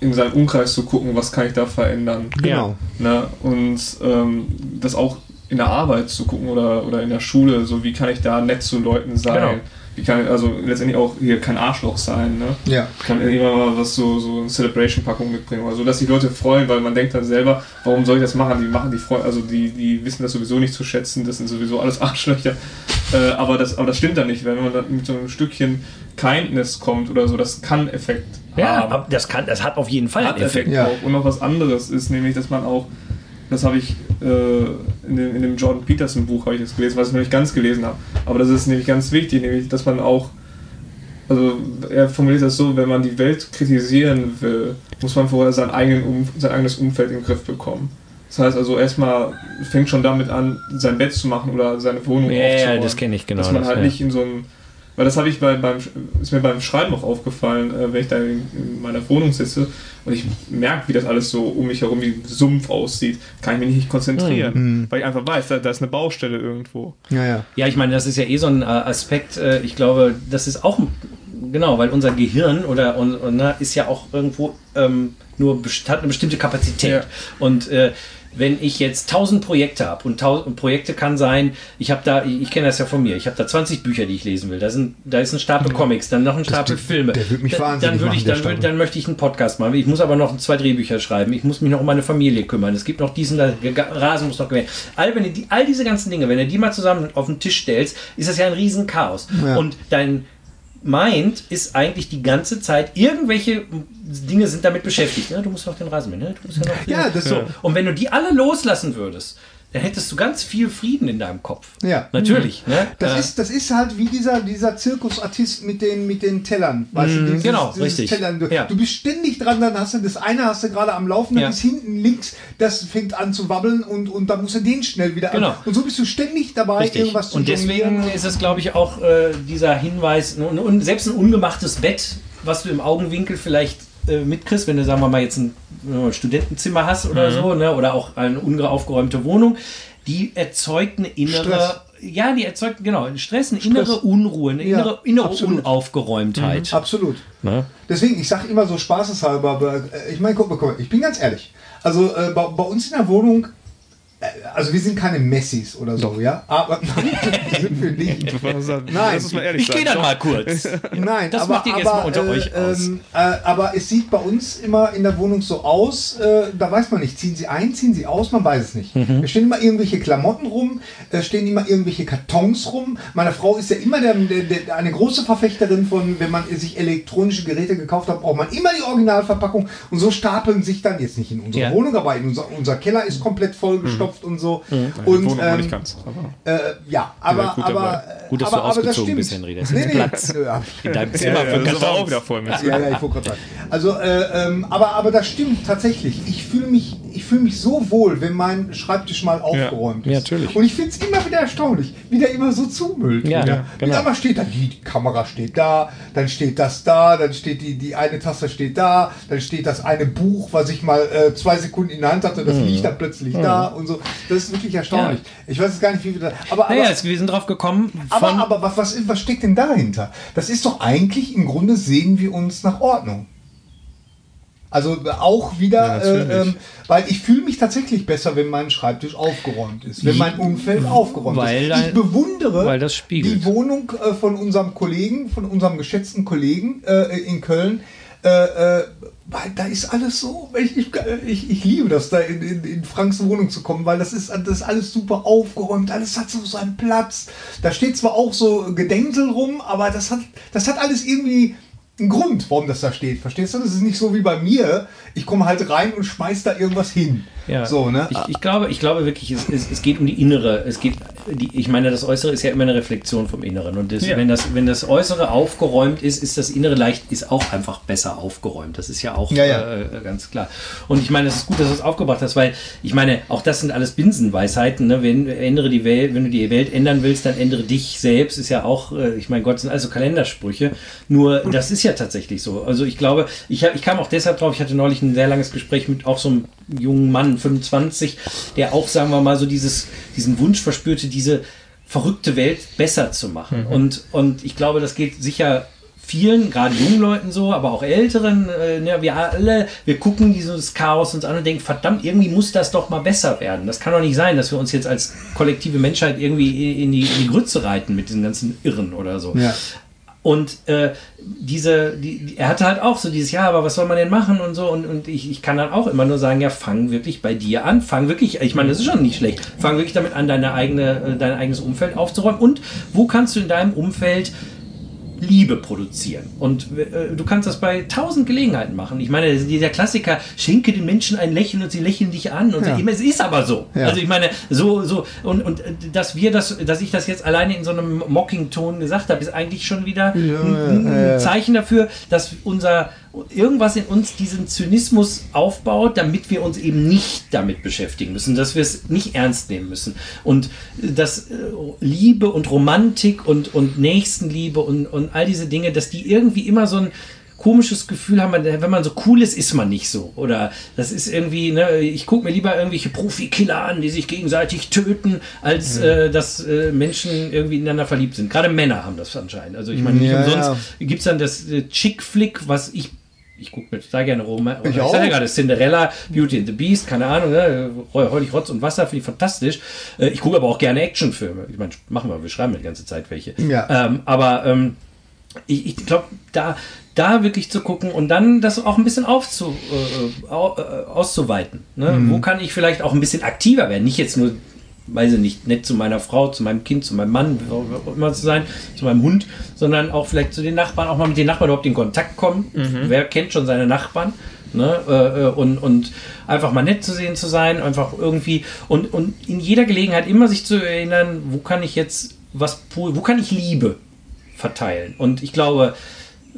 in seinem Umkreis zu gucken, was kann ich da verändern. genau. Ne? Und ähm, das auch in der Arbeit zu gucken oder, oder in der Schule, so wie kann ich da nett zu Leuten sein. Genau. Wie kann ich, also letztendlich auch hier kein Arschloch sein, ne? Ja. Kann immer mal was so, so eine Celebration-Packung mitbringen oder so, dass die Leute freuen, weil man denkt dann selber, warum soll ich das machen? Die machen die freuen, also die, die wissen das sowieso nicht zu schätzen, das sind sowieso alles Arschlöcher. Äh, aber, das, aber das stimmt dann nicht, wenn man dann mit so einem Stückchen Kindness kommt oder so, das kann Effekt ja, haben aber das kann, das hat auf jeden Fall hat einen Effekt. Effekt Ja. auch. Und noch was anderes ist nämlich, dass man auch, das habe ich äh, in, dem, in dem Jordan Peterson Buch habe ich das gelesen, was ich noch nicht ganz gelesen habe. Aber das ist nämlich ganz wichtig, nämlich, dass man auch, also er formuliert das so, wenn man die Welt kritisieren will, muss man vorher sein, eigenen sein eigenes Umfeld in den Griff bekommen. Das heißt also erstmal fängt schon damit an, sein Bett zu machen oder seine Wohnung Ja, ja, aufzuräumen. das kenne ich genau. Dass man das, halt ja. nicht in so einem. Weil das habe ich bei, beim, ist mir beim Schreiben auch aufgefallen, äh, wenn ich da in, in meiner Wohnung sitze und ich merke, wie das alles so um mich herum wie ein Sumpf aussieht, kann ich mich nicht konzentrieren. Mhm. Weil ich einfach weiß, da, da ist eine Baustelle irgendwo. Ja, ja. Ja, ich meine, das ist ja eh so ein äh, Aspekt. Äh, ich glaube, das ist auch genau, weil unser Gehirn oder und, und, ne, ist ja auch irgendwo ähm, nur hat eine bestimmte Kapazität. Ja. Und äh, wenn ich jetzt tausend Projekte habe und tausend Projekte kann sein, ich habe da, ich kenne das ja von mir, ich habe da 20 Bücher, die ich lesen will. Da sind, da ist ein Stapel Comics, dann noch ein Stapel der- Filme. der wird mich Da- wahnsinnig dann würde ich, machen, der dann, würd, dann möchte ich einen Podcast machen. Ich muss aber noch zwei Drehbücher schreiben. Ich muss mich noch um meine Familie kümmern. Es gibt noch diesen, da, Rasen muss noch gewählt. All, wenn die, all diese ganzen Dinge, wenn du die mal zusammen auf den Tisch stellst, ist das ja ein riesen Chaos. Ja. Und dein Mind ist eigentlich die ganze Zeit, irgendwelche Dinge sind damit beschäftigt. Ne? Du musst noch den Rasen mähen, ne? du musst ja noch Ja, das ist so. Und wenn du die alle loslassen würdest, dann hättest du ganz viel Frieden in deinem Kopf. Ja. Natürlich. Ne? Das, Äh, ist, das ist halt wie dieser, dieser Zirkusartist mit den, mit den Tellern. Weißt Mhm, du, dieses, genau, dieses richtig. Tellern. Du, Ja. du bist ständig dran, dann hast du das eine hast du gerade am Laufen, dann Ja. ist hinten links, das fängt an zu wabbeln und, und dann musst du den schnell wieder Genau. Und so bist du ständig dabei, Richtig. irgendwas zu Und deswegen ist es, glaube ich, auch äh, dieser Hinweis, un, un, selbst ein ungemachtes Bett, was du im Augenwinkel vielleicht äh, mitkriegst, wenn du, sagen wir mal, jetzt ein äh, Studentenzimmer hast oder so, ne, oder auch eine unaufgeräumte Wohnung, die erzeugt eine innere, Stress. ja, die erzeugt, genau, Stress, eine innere Unruhe, eine Ja, innere, innere absolut. Unaufgeräumtheit. Absolut. Ne? Deswegen, ich sage immer so spaßeshalber, aber äh, ich meine, guck mal, guck mal, ich bin ganz ehrlich. Also äh, bei, bei uns in der Wohnung, also wir sind keine Messis oder so, ja, aber sind wir nicht. Nein. Lass uns mal ehrlich Ich gehe dann mal kurz. Nein, Das aber, macht ihr jetzt aber, mal unter äh, euch aus. Ähm, äh, aber es sieht bei uns immer in der Wohnung so aus, äh, da weiß man nicht, ziehen sie ein, ziehen sie aus, man weiß es nicht. Mhm. Es stehen immer irgendwelche Klamotten rum, es stehen immer irgendwelche Kartons rum. Meine Frau ist ja immer der, der, der, eine große Verfechterin von, wenn man sich elektronische Geräte gekauft hat, braucht man immer die Originalverpackung und so stapeln sich dann, jetzt nicht in unserer Ja. Mhm. Wohnung, aber in unser, unser Keller ist komplett vollgestopft und so. Die Und ähm, nicht ganz. Aber äh, ja, aber, gut aber, äh, Gut, dass aber, du ausgezogen stimmt. bist, Henry. Das ist nee, Platz. ich In deinem Zimmer für war auch Kartons. wieder voll mit. ja, ja, ich wollte gerade sagen. Also, äh, ähm, aber, aber das stimmt tatsächlich. Ich fühle mich, ich fühle mich so wohl, wenn mein Schreibtisch mal aufgeräumt ist. Ja, natürlich. Und ich finde es immer wieder erstaunlich, wie der immer so zumüllt. Ja, wieder. ja, genau. Einmal steht da, die Kamera steht da, dann steht das da, dann steht die, die eine Tasse steht da, dann steht das eine Buch, was ich mal äh, zwei Sekunden in der Hand hatte, Mhm. das liegt da plötzlich da und so. Das ist wirklich erstaunlich. Ich weiß jetzt gar nicht, wie wir da. Aber, aber, Naja, es- wir sind drauf gekommen aber, von. aber was, was, was steckt denn dahinter? Das ist doch eigentlich, im Grunde sehen wir uns nach Ordnung. Also auch wieder, Ja, äh, ähm, weil ich fühle mich tatsächlich besser, wenn mein Schreibtisch aufgeräumt ist, wenn mein Umfeld aufgeräumt Weil ist. Ich bewundere weil das spiegelt. die Wohnung äh, von unserem Kollegen, von unserem geschätzten Kollegen äh, in Köln. Äh, äh, weil da ist alles so, ich, ich, ich, ich liebe das, da in, in, in Franks Wohnung zu kommen, weil das ist, das ist alles super aufgeräumt, alles hat so seinen Platz. Da steht zwar auch so Gedenkel rum, aber das hat, das hat alles irgendwie einen Grund, warum das da steht. Verstehst du? Das ist nicht so wie bei mir. Ich komme halt rein und schmeiß da irgendwas hin. Ja. So, ne? Ich, ich glaube, ich glaube wirklich, es, es, es geht um die innere, es geht, die, ich meine, das Äußere ist ja immer eine Reflexion vom Inneren. Und das, Ja. wenn, das, wenn das Äußere aufgeräumt ist, ist das Innere leicht, ist auch einfach besser aufgeräumt. Das ist ja auch Ja. Äh, ganz klar. Und ich meine, es ist gut, dass du es aufgebracht hast, weil ich meine, auch das sind alles Binsenweisheiten. Ne? Wenn, ändere die Welt, wenn du die Welt ändern willst, dann ändere dich selbst. Ist ja auch, äh, ich meine, Gott sind also Kalendersprüche. Nur das ist ja tatsächlich so. Also ich glaube, ich, ich kam auch deshalb drauf, ich hatte neulich ein sehr langes Gespräch mit auch so einem jungen Mann, 25, der auch, sagen wir mal, so dieses, diesen Wunsch verspürte, diese verrückte Welt besser zu machen. Und, und ich glaube, das geht sicher vielen, gerade jungen Leuten so, aber auch älteren, äh, ne, wir alle, wir gucken dieses Chaos uns an und denken, verdammt, irgendwie muss das doch mal besser werden. Das kann doch nicht sein, dass wir uns jetzt als kollektive Menschheit irgendwie in die, in die Grütze reiten mit diesen ganzen Irren oder so. Ja. Und äh, diese, die, er hatte halt auch so dieses, ja, aber was soll man denn machen und so. Und, und ich, ich kann dann auch immer nur sagen, ja, fang wirklich bei dir an. Fang wirklich, ich meine, das ist schon nicht schlecht. Fang wirklich damit an, deine eigene, äh, dein eigenes Umfeld aufzuräumen. Und wo kannst du in deinem Umfeld Liebe produzieren. Und äh, du kannst das bei tausend Gelegenheiten machen. Ich meine, dieser Klassiker, schenke den Menschen ein Lächeln und sie lächeln dich an. Und Ja. so, es ist aber so. Ja. Also ich meine, so, so, und, und äh, dass wir das, dass ich das jetzt alleine in so einem Mocking-Ton gesagt habe, ist eigentlich schon wieder ein, ein Zeichen dafür, dass unser irgendwas in uns diesen Zynismus aufbaut, damit wir uns eben nicht damit beschäftigen müssen, dass wir es nicht ernst nehmen müssen. Und äh, dass äh, Liebe und Romantik und, und Nächstenliebe und, und all diese Dinge, dass die irgendwie immer so ein komisches Gefühl haben, wenn man so cool ist, ist man nicht so. Oder das ist irgendwie, ne, ich gucke mir lieber irgendwelche Profikiller an, die sich gegenseitig töten, als äh, dass äh, Menschen irgendwie ineinander verliebt sind. Gerade Männer haben das anscheinend. Also ich meine, nicht Ja, umsonst ja. gibt es dann das äh, Chick-Flick, was ich ich gucke mir total gerne Rom. Ich, Ich ich auch. sag ja gerade Cinderella, Beauty and the Beast, keine Ahnung, ne? Heulig Rotz und Wasser, finde ich fantastisch. Äh, Ich gucke aber auch gerne Actionfilme. Ich meine, machen wir, wir schreiben ja die ganze Zeit welche. Ja. Ähm, aber ähm, ich, ich glaube, da, da wirklich zu gucken und dann das auch ein bisschen aufzu, äh, au, äh, auszuweiten. Ne? Mhm. Wo kann ich vielleicht auch ein bisschen aktiver werden? Nicht jetzt nur, weiß ich nicht, nett zu meiner Frau, zu meinem Kind, zu meinem Mann, immer zu sein, zu meinem Hund, sondern auch vielleicht zu den Nachbarn, auch mal mit den Nachbarn überhaupt in Kontakt kommen. Wer kennt schon seine Nachbarn? Ne? Äh, äh, und, und einfach mal nett zu sehen zu sein, einfach irgendwie und, und in jeder Gelegenheit immer sich zu erinnern, wo kann ich jetzt was, wo kann ich Liebe verteilen. Und ich glaube,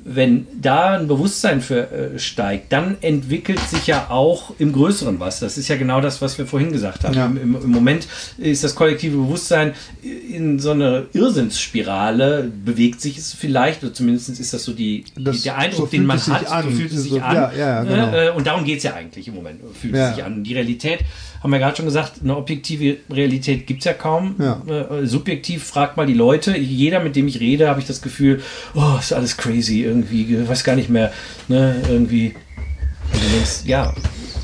wenn da ein Bewusstsein für äh, steigt, dann entwickelt sich ja auch im Größeren was. Das ist ja genau das, was wir vorhin gesagt haben. Ja. Im, im, Moment ist das kollektive Bewusstsein in so eine Irrsinnsspirale, bewegt sich es vielleicht, oder zumindest ist das so die, Das- der Eindruck, so den man hat, an. so fühlt es sich So- an. ja, ja, genau. Äh, und darum geht es ja eigentlich im Moment, fühlt es sich an. Die Realität, haben wir gerade schon gesagt, eine objektive Realität gibt es ja kaum. Äh, subjektiv fragt mal die Leute. Jeder, mit dem ich rede, habe ich das Gefühl, oh, ist alles crazy irgendwie, ich weiß gar nicht mehr, ne, irgendwie. Und du denkst, ja,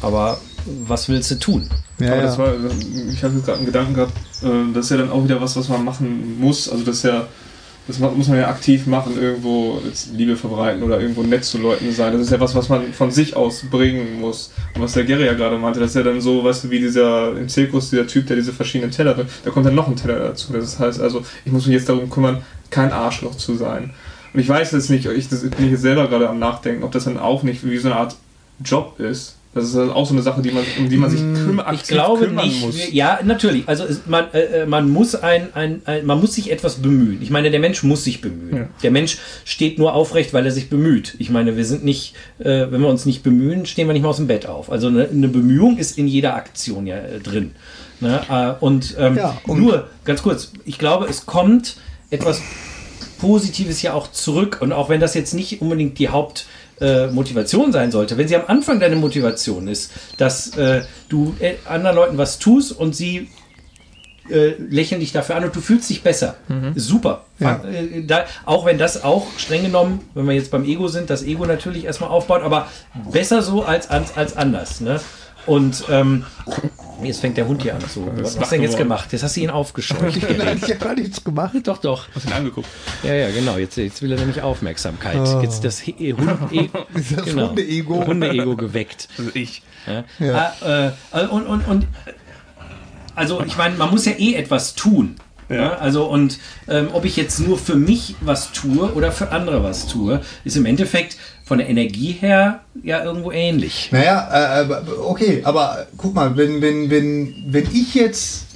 aber was willst du tun? Ja, Aber ja. das war, ich habe jetzt gerade einen Gedanken gehabt, äh, das ist ja dann auch wieder was, was man machen muss. Also das ist ja, das muss man ja aktiv machen, irgendwo jetzt Liebe verbreiten oder irgendwo nett zu Leuten sein. Das ist ja was, was man von sich aus bringen muss. Und was der Gary ja gerade meinte, das ist ja dann so, weißt du, wie dieser im Zirkus, dieser Typ, der diese verschiedenen Teller, da kommt dann noch ein Teller dazu. Das heißt also, ich muss mich jetzt darum kümmern, kein Arschloch zu sein. Und ich weiß jetzt nicht, ich das bin ich jetzt selber gerade am Nachdenken, ob das dann auch nicht wie so eine Art Job ist. Das ist auch so eine Sache, die man, um die man sich kümmern, Ich glaube kümmern nicht. muss. Ja, natürlich. Also es, man, äh, äh, man muss ein, ein, ein, man muss sich etwas bemühen. Ich meine, der Mensch muss sich bemühen. Ja. Der Mensch steht nur aufrecht, weil er sich bemüht. Ich meine, wir sind nicht, äh, wenn wir uns nicht bemühen, stehen wir nicht mal aus dem Bett auf. Also eine, eine Bemühung ist in jeder Aktion ja äh, drin. Ne? Äh, und, ähm, Ja, und- nur ganz kurz. Ich glaube, es kommt etwas Positives ja auch zurück. Und auch wenn das jetzt nicht unbedingt die Hauptmotivation äh, Motivation sein sollte, wenn sie am Anfang deine Motivation ist, dass äh, du äh, anderen Leuten was tust und sie äh, lächeln dich dafür an und du fühlst dich besser. Super. Ja. Äh, da, auch wenn das auch streng genommen, wenn wir jetzt beim Ego sind, das Ego natürlich erstmal aufbaut, aber besser so als, als, als anders. Ne? Und ähm, jetzt fängt der Hund hier an. So, was hast du denn jetzt gemacht? Jetzt hast du ihn aufgescheucht. Nein, ich habe gar nichts gemacht. doch, doch. Hast ihn angeguckt. Ja, ja, genau. Jetzt, jetzt will er nämlich Aufmerksamkeit. Jetzt das He- Hund e Das genau. Hunde-Ego. Hunde-Ego geweckt. Also ich. Ja. Ja. Ah, äh, und, und, und also ich meine, man muss ja eh etwas tun. Ja. Ja. Also und ähm, ob ich jetzt nur für mich was tue oder für andere was tue, ist im Endeffekt von der Energie her ja irgendwo ähnlich. Naja, äh, äh, okay, aber guck mal, wenn, wenn, wenn, wenn ich jetzt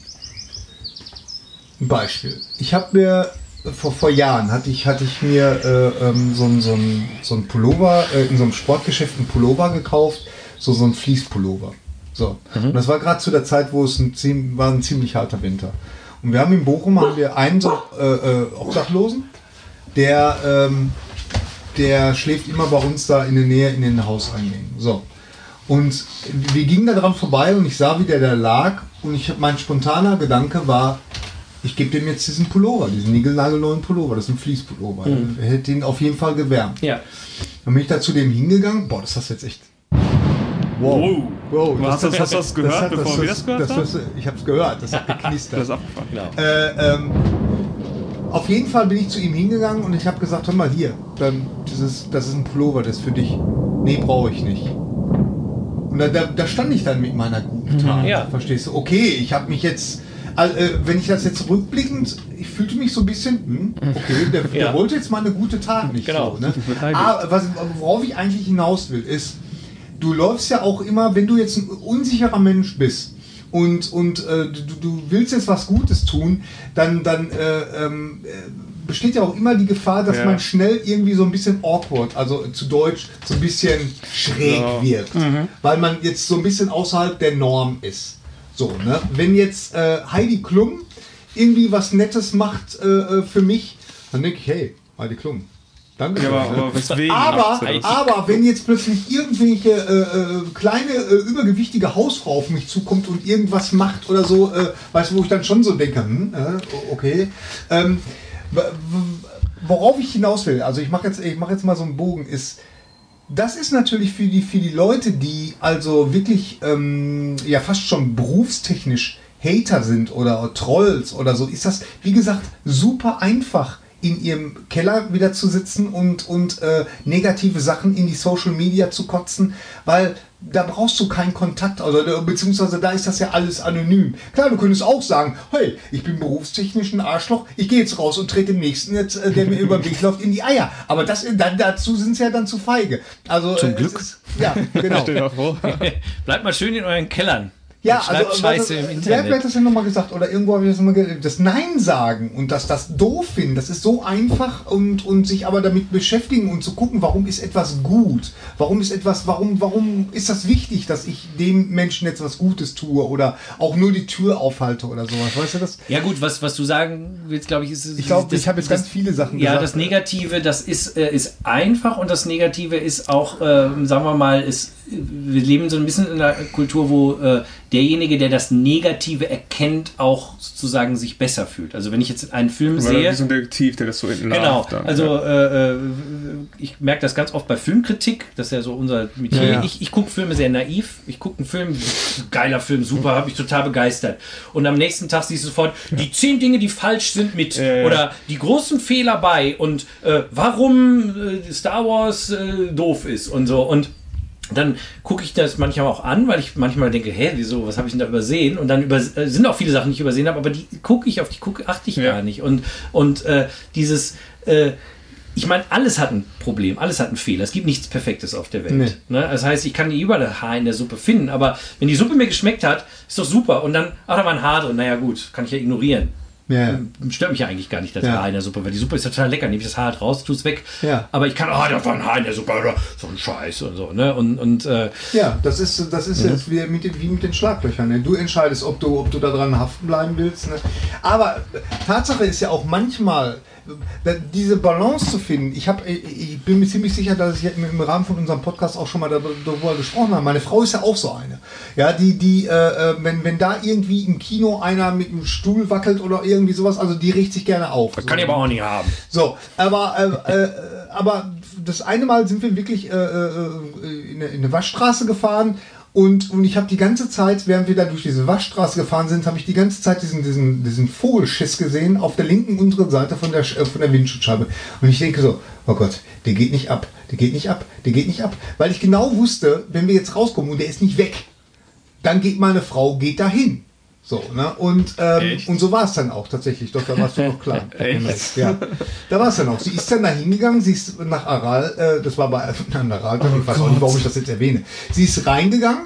ein Beispiel. Ich habe mir vor, vor Jahren hatte ich, hatte ich mir äh, ähm, so ein so ein so ein Pullover, äh, in so einem Sportgeschäft einen Pullover gekauft, so, so ein Fließpullover. So. Und das war gerade zu der Zeit, wo es ein, war ein ziemlich harter Winter. Und wir haben in Bochum haben wir einen so äh, äh, Obdachlosen, der ähm, der schläft immer bei uns da in der Nähe in den Hauseingängen. So. Und wir gingen da dran vorbei und ich sah, wie der da lag. Und ich hab, mein spontaner Gedanke war, ich gebe dem jetzt diesen Pullover, diesen niegelnagelneuen Pullover, das ist ein Fließpullover. Er hätte ihn auf jeden Fall gewärmt. Ja. Dann bin ich da zu dem hingegangen. Boah, das hast du jetzt echt. Wow. Wow. Hast du das- hast du das gehört, hat- bevor wir das gehört haben? das, Ich habe es gehört, das hat geknistert. Das ist abgefahren. Genau. Äh, ähm, auf jeden Fall bin ich zu ihm hingegangen und ich habe gesagt, hör mal hier, dann dieses, das ist ein Pullover, das ist für dich. Nee, brauche ich nicht. Und da, da, da stand ich dann mit meiner guten Tat. Ja. Verstehst du? Okay, ich habe mich jetzt, äh, wenn ich das jetzt rückblickend, ich fühlte mich so ein bisschen, hm, okay, der, der Ja. wollte jetzt mal eine gute Tat nicht. Genau. So, ne? Aber was, worauf ich eigentlich hinaus will, ist, du läufst ja auch immer, wenn du jetzt ein unsicherer Mensch bist und, und äh, du, du willst jetzt was Gutes tun, dann, dann äh, ähm, äh, besteht ja auch immer die Gefahr, dass Ja. man schnell irgendwie so ein bisschen awkward, also zu Deutsch so ein bisschen schräg Ja. wirkt, weil man jetzt so ein bisschen außerhalb der Norm ist. So, ne? Wenn jetzt äh, Heidi Klum irgendwie was Nettes macht äh, äh, für mich, dann denke ich, hey, Heidi Klum, danke. Ja, aber, aber weswegen? Aber, er aber wenn jetzt plötzlich irgendwelche äh, äh, kleine, äh, übergewichtige Hausfrau auf mich zukommt und irgendwas macht oder so, äh, weißt du, wo ich dann schon so denke, hm, äh, okay. Ähm, worauf ich hinaus will, also ich mache jetzt, ich mache jetzt mal so einen Bogen, ist, das ist natürlich für die, für die Leute, die also wirklich ähm, ja fast schon berufstechnisch Hater sind oder Trolls oder so, ist das, wie gesagt, super einfach in ihrem Keller wieder zu sitzen und, und äh, negative Sachen in die Social Media zu kotzen, weil da brauchst du keinen Kontakt, also, äh, beziehungsweise da ist das ja alles anonym. Klar, du könntest auch sagen, hey, ich bin berufstechnisch ein Arschloch, ich gehe jetzt raus und trete dem Nächsten, jetzt, äh, der mir über den Weg läuft, in die Eier. Aber das, dann, dazu sind sie ja dann zu feige. Also, Zum äh, Glück. Ist, ja, genau. Bleibt mal schön in euren Kellern. Ja, also Scheiße im Internet. wer hat das denn nochmal gesagt? Oder irgendwo habe ich das nochmal gehört. Das Nein sagen und das, das doof finden, das ist so einfach und, und sich aber damit beschäftigen und zu gucken, warum ist etwas gut? Warum ist etwas, warum, warum ist das wichtig, dass ich dem Menschen jetzt was Gutes tue oder auch nur die Tür aufhalte oder sowas? Weißt du das? Ja gut, was, was du sagen willst, glaube ich, ist... Ich glaube, ich habe jetzt das- ganz viele Sachen Ja, gesagt. das Negative, das ist, äh, ist einfach und das Negative ist auch, äh, sagen wir mal, ist, wir leben so ein bisschen in einer Kultur, wo äh, derjenige, der das Negative erkennt, auch sozusagen sich besser fühlt. Also wenn ich jetzt einen Film Weil sehe... wie so ein Detektiv, der das so entlarvt. Genau, dann, also ja. äh, äh, ich merke das ganz oft bei Filmkritik, das ist ja so unser Metier. Ja, ja. Ich, ich gucke Filme sehr naiv. Ich gucke einen Film, geiler Film, super, habe ich total begeistert. Und am nächsten Tag siehst du sofort, die zehn Dinge, die falsch sind mit ja. oder die großen Fehler bei und äh, warum äh, Star Wars äh, doof ist und so. Und dann gucke ich das manchmal auch an, weil ich manchmal denke, hä, wieso, was habe ich denn da übersehen? Und dann über, äh, sind auch viele Sachen, die ich übersehen habe, aber die gucke ich auf, die gucke, achte ich Ja. gar nicht. Und, und äh, dieses, äh, ich meine, alles hat ein Problem, alles hat einen Fehler. Es gibt nichts Perfektes auf der Welt. Nee. Ne? Das heißt, ich kann nie überall Haar in der Suppe finden, aber wenn die Suppe mir geschmeckt hat, ist doch super. Und dann, ach, da war ein Haar drin, naja gut, kann ich ja ignorieren. Ja. Stört mich ja eigentlich gar nicht, das Ja. Haar in der Suppe, weil die Suppe ist total lecker. Nehme ich das Haar halt raus, tu's weg. Ja. Aber ich kann, ah, da war ein Haar in der Suppe, oder so ein Scheiß und so. Ne? Und, und äh, Ja, das ist, das ist jetzt wie mit, den- wie mit den Schlaglöchern. Ne? Du entscheidest, ob du, ob du da dran haften bleiben willst. Ne? Aber Tatsache ist ja auch manchmal, diese Balance zu finden. Ich, hab, ich- ich bin mir ziemlich sicher, dass ich im Rahmen von unserem Podcast auch schon mal darüber gesprochen habe. Meine Frau ist ja auch so eine. Ja, die, die, äh, äh, wenn, wenn da irgendwie im Kino einer mit einem Stuhl wackelt oder irgendwie sowas, also die riecht sich gerne auf. kann ich aber auch nicht haben. So, aber, äh, äh, aber das eine Mal sind wir wirklich äh, äh, in eine Waschstraße gefahren und, und ich habe die ganze Zeit, während wir da durch diese Waschstraße gefahren sind, habe ich die ganze Zeit diesen, diesen, diesen Vogelschiss gesehen auf der linken unteren Seite von der, äh, von der Windschutzscheibe. Und ich denke so, oh Gott, der geht nicht ab, der geht nicht ab, der geht nicht ab. Weil ich genau wusste, wenn wir jetzt rauskommen und der ist nicht weg, dann geht meine Frau, geht dahin. So, ne? Und, ähm, und so war es dann auch tatsächlich. Doch, da warst du noch klar. Echt? Ja. Da war es dann auch. Sie ist dann da hingegangen, sie ist nach Aral, äh, das war bei nein, Aral, ich weiß auch nicht, warum ich das jetzt erwähne. Sie ist reingegangen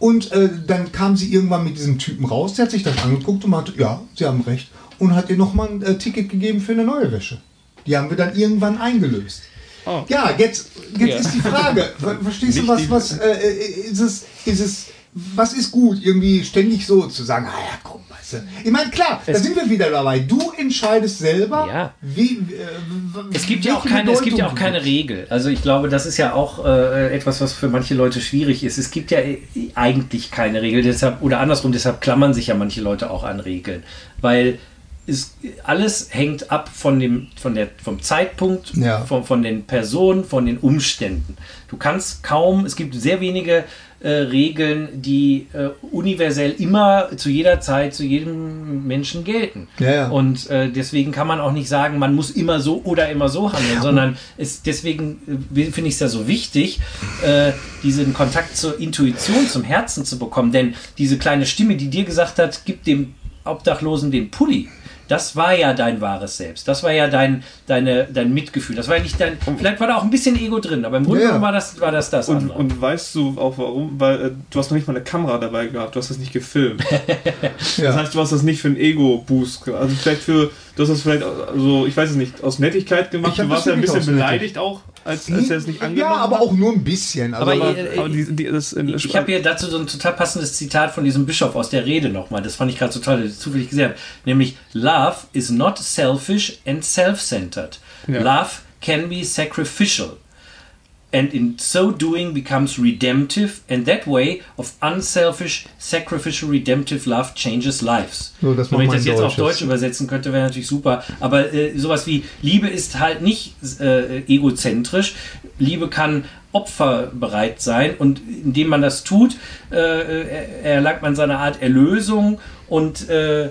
und äh, dann kam sie irgendwann mit diesem Typen raus, der hat sich das angeguckt und meinte, ja, Sie haben recht. Und hat ihr nochmal ein äh, Ticket gegeben für eine neue Wäsche. Die haben wir dann irgendwann eingelöst. Oh. Ja, jetzt, jetzt Ja. ist die Frage, ver- verstehst du, was, was äh, äh, ist es, ist es, was ist gut, irgendwie ständig so zu sagen, ah ja, komm, weißt du. Ich meine, klar, da sind wir wieder dabei. Du entscheidest selber, Ja. wie, äh, Es gibt ja auch keine, es gibt ja auch keine Regel. Also ich glaube, das ist ja auch äh, etwas, was für manche Leute schwierig ist. Es gibt ja äh, eigentlich keine Regel, deshalb oder andersrum, deshalb klammern sich ja manche Leute auch an Regeln, weil es, alles hängt ab von dem, von der, vom Zeitpunkt, Ja. von, von den Personen, von den Umständen. Du kannst kaum, es gibt sehr wenige äh, Regeln, die äh, universell immer zu jeder Zeit, zu jedem Menschen gelten. Ja, ja. Und äh, deswegen kann man auch nicht sagen, man muss immer so oder immer so handeln, sondern es, deswegen äh, finde ich es ja so wichtig, äh, diesen Kontakt zur Intuition, zum Herzen zu bekommen. Denn diese kleine Stimme, die dir gesagt hat, gib dem Obdachlosen den Pulli. Das war ja dein wahres Selbst. Das war ja dein, deine, dein Mitgefühl. Das war ja nicht dein. Vielleicht war da auch ein bisschen Ego drin, aber im Grunde Ja, ja. genommen war das war das. das Und, andere. und weißt du auch warum? Weil äh, du hast noch nicht mal eine Kamera dabei gehabt, du hast das nicht gefilmt. hast. Das Ja. heißt, du hast das nicht für einen Ego-Boost. Also vielleicht für, du hast das vielleicht, also ich weiß es nicht, aus Nettigkeit gemacht. Du warst ja ein bisschen beleidigt auch, als, als er es nicht ja, angenommen aber hat. auch nur ein bisschen. Also, Aber Aber, äh, aber die, die, das in, Ich habe hier dazu so ein total passendes Zitat von diesem Bischof aus der Rede nochmal. Das fand ich gerade so toll, das ich zufällig gesehen habe. Nämlich, Love is not selfish and self-centered. Ja. Love can be sacrificial. And in so doing becomes redemptive, and that way of unselfish, sacrificial, redemptive love changes lives. So, das wenn ich das jetzt auf Deutsch Deutsch übersetzen könnte, wäre natürlich super. Aber äh, sowas wie Liebe ist halt nicht äh, egozentrisch. Liebe kann opferbereit sein und indem man das tut, äh, äh, erlangt man seine Art Erlösung und äh,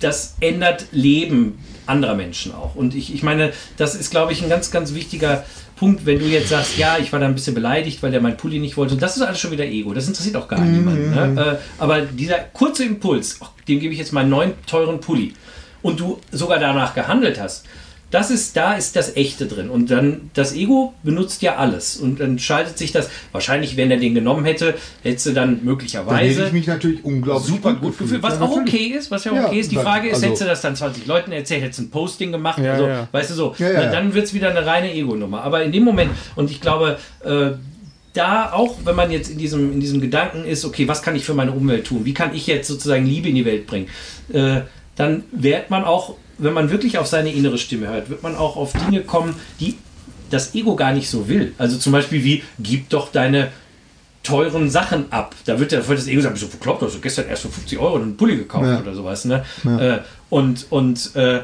das ändert Leben anderer Menschen auch. Und ich, ich meine, das ist, glaube ich, ein ganz, ganz wichtiger Punkt, wenn du jetzt sagst, ja, ich war da ein bisschen beleidigt, weil der mein Pulli nicht wollte. Und das ist alles schon wieder Ego. Das interessiert auch gar niemanden. Ne? Äh, aber dieser kurze Impuls, ach, dem gebe ich jetzt meinen neuen teuren Pulli, und du sogar danach gehandelt hast, das ist, da ist das Echte drin. Und dann, das Ego benutzt ja alles. Und dann schaltet sich das, wahrscheinlich, wenn er den genommen hätte, hätte dann Da möglicherweise hätte ich mich natürlich unglaublich super gut gut gefühlt. Was Ja, auch natürlich. okay ist, was ja, Ja, okay ist. Die dann- Frage ist, also- hättest du das dann 20 Leuten erzählt, hättest du ein Posting gemacht, Ja, also, ja. weißt du so. Ja, ja, Na, Dann wird es wieder eine reine Ego-Nummer. Aber in dem Moment, und ich glaube, äh, da auch, wenn man jetzt in diesem, in diesem Gedanken ist, okay, was kann ich für meine Umwelt tun? Wie kann ich jetzt sozusagen Liebe in die Welt bringen? Äh, dann wird man auch, wenn man wirklich auf seine innere Stimme hört, wird man auch auf Dinge kommen, die das Ego gar nicht so will. Also zum Beispiel wie, gib doch deine teuren Sachen ab. Da wird, der, wird das Ego sagen, bist du bekloppt, hast du gestern erst für 50 Euro einen Pulli gekauft Ja. oder sowas. Ne? Äh, und und äh,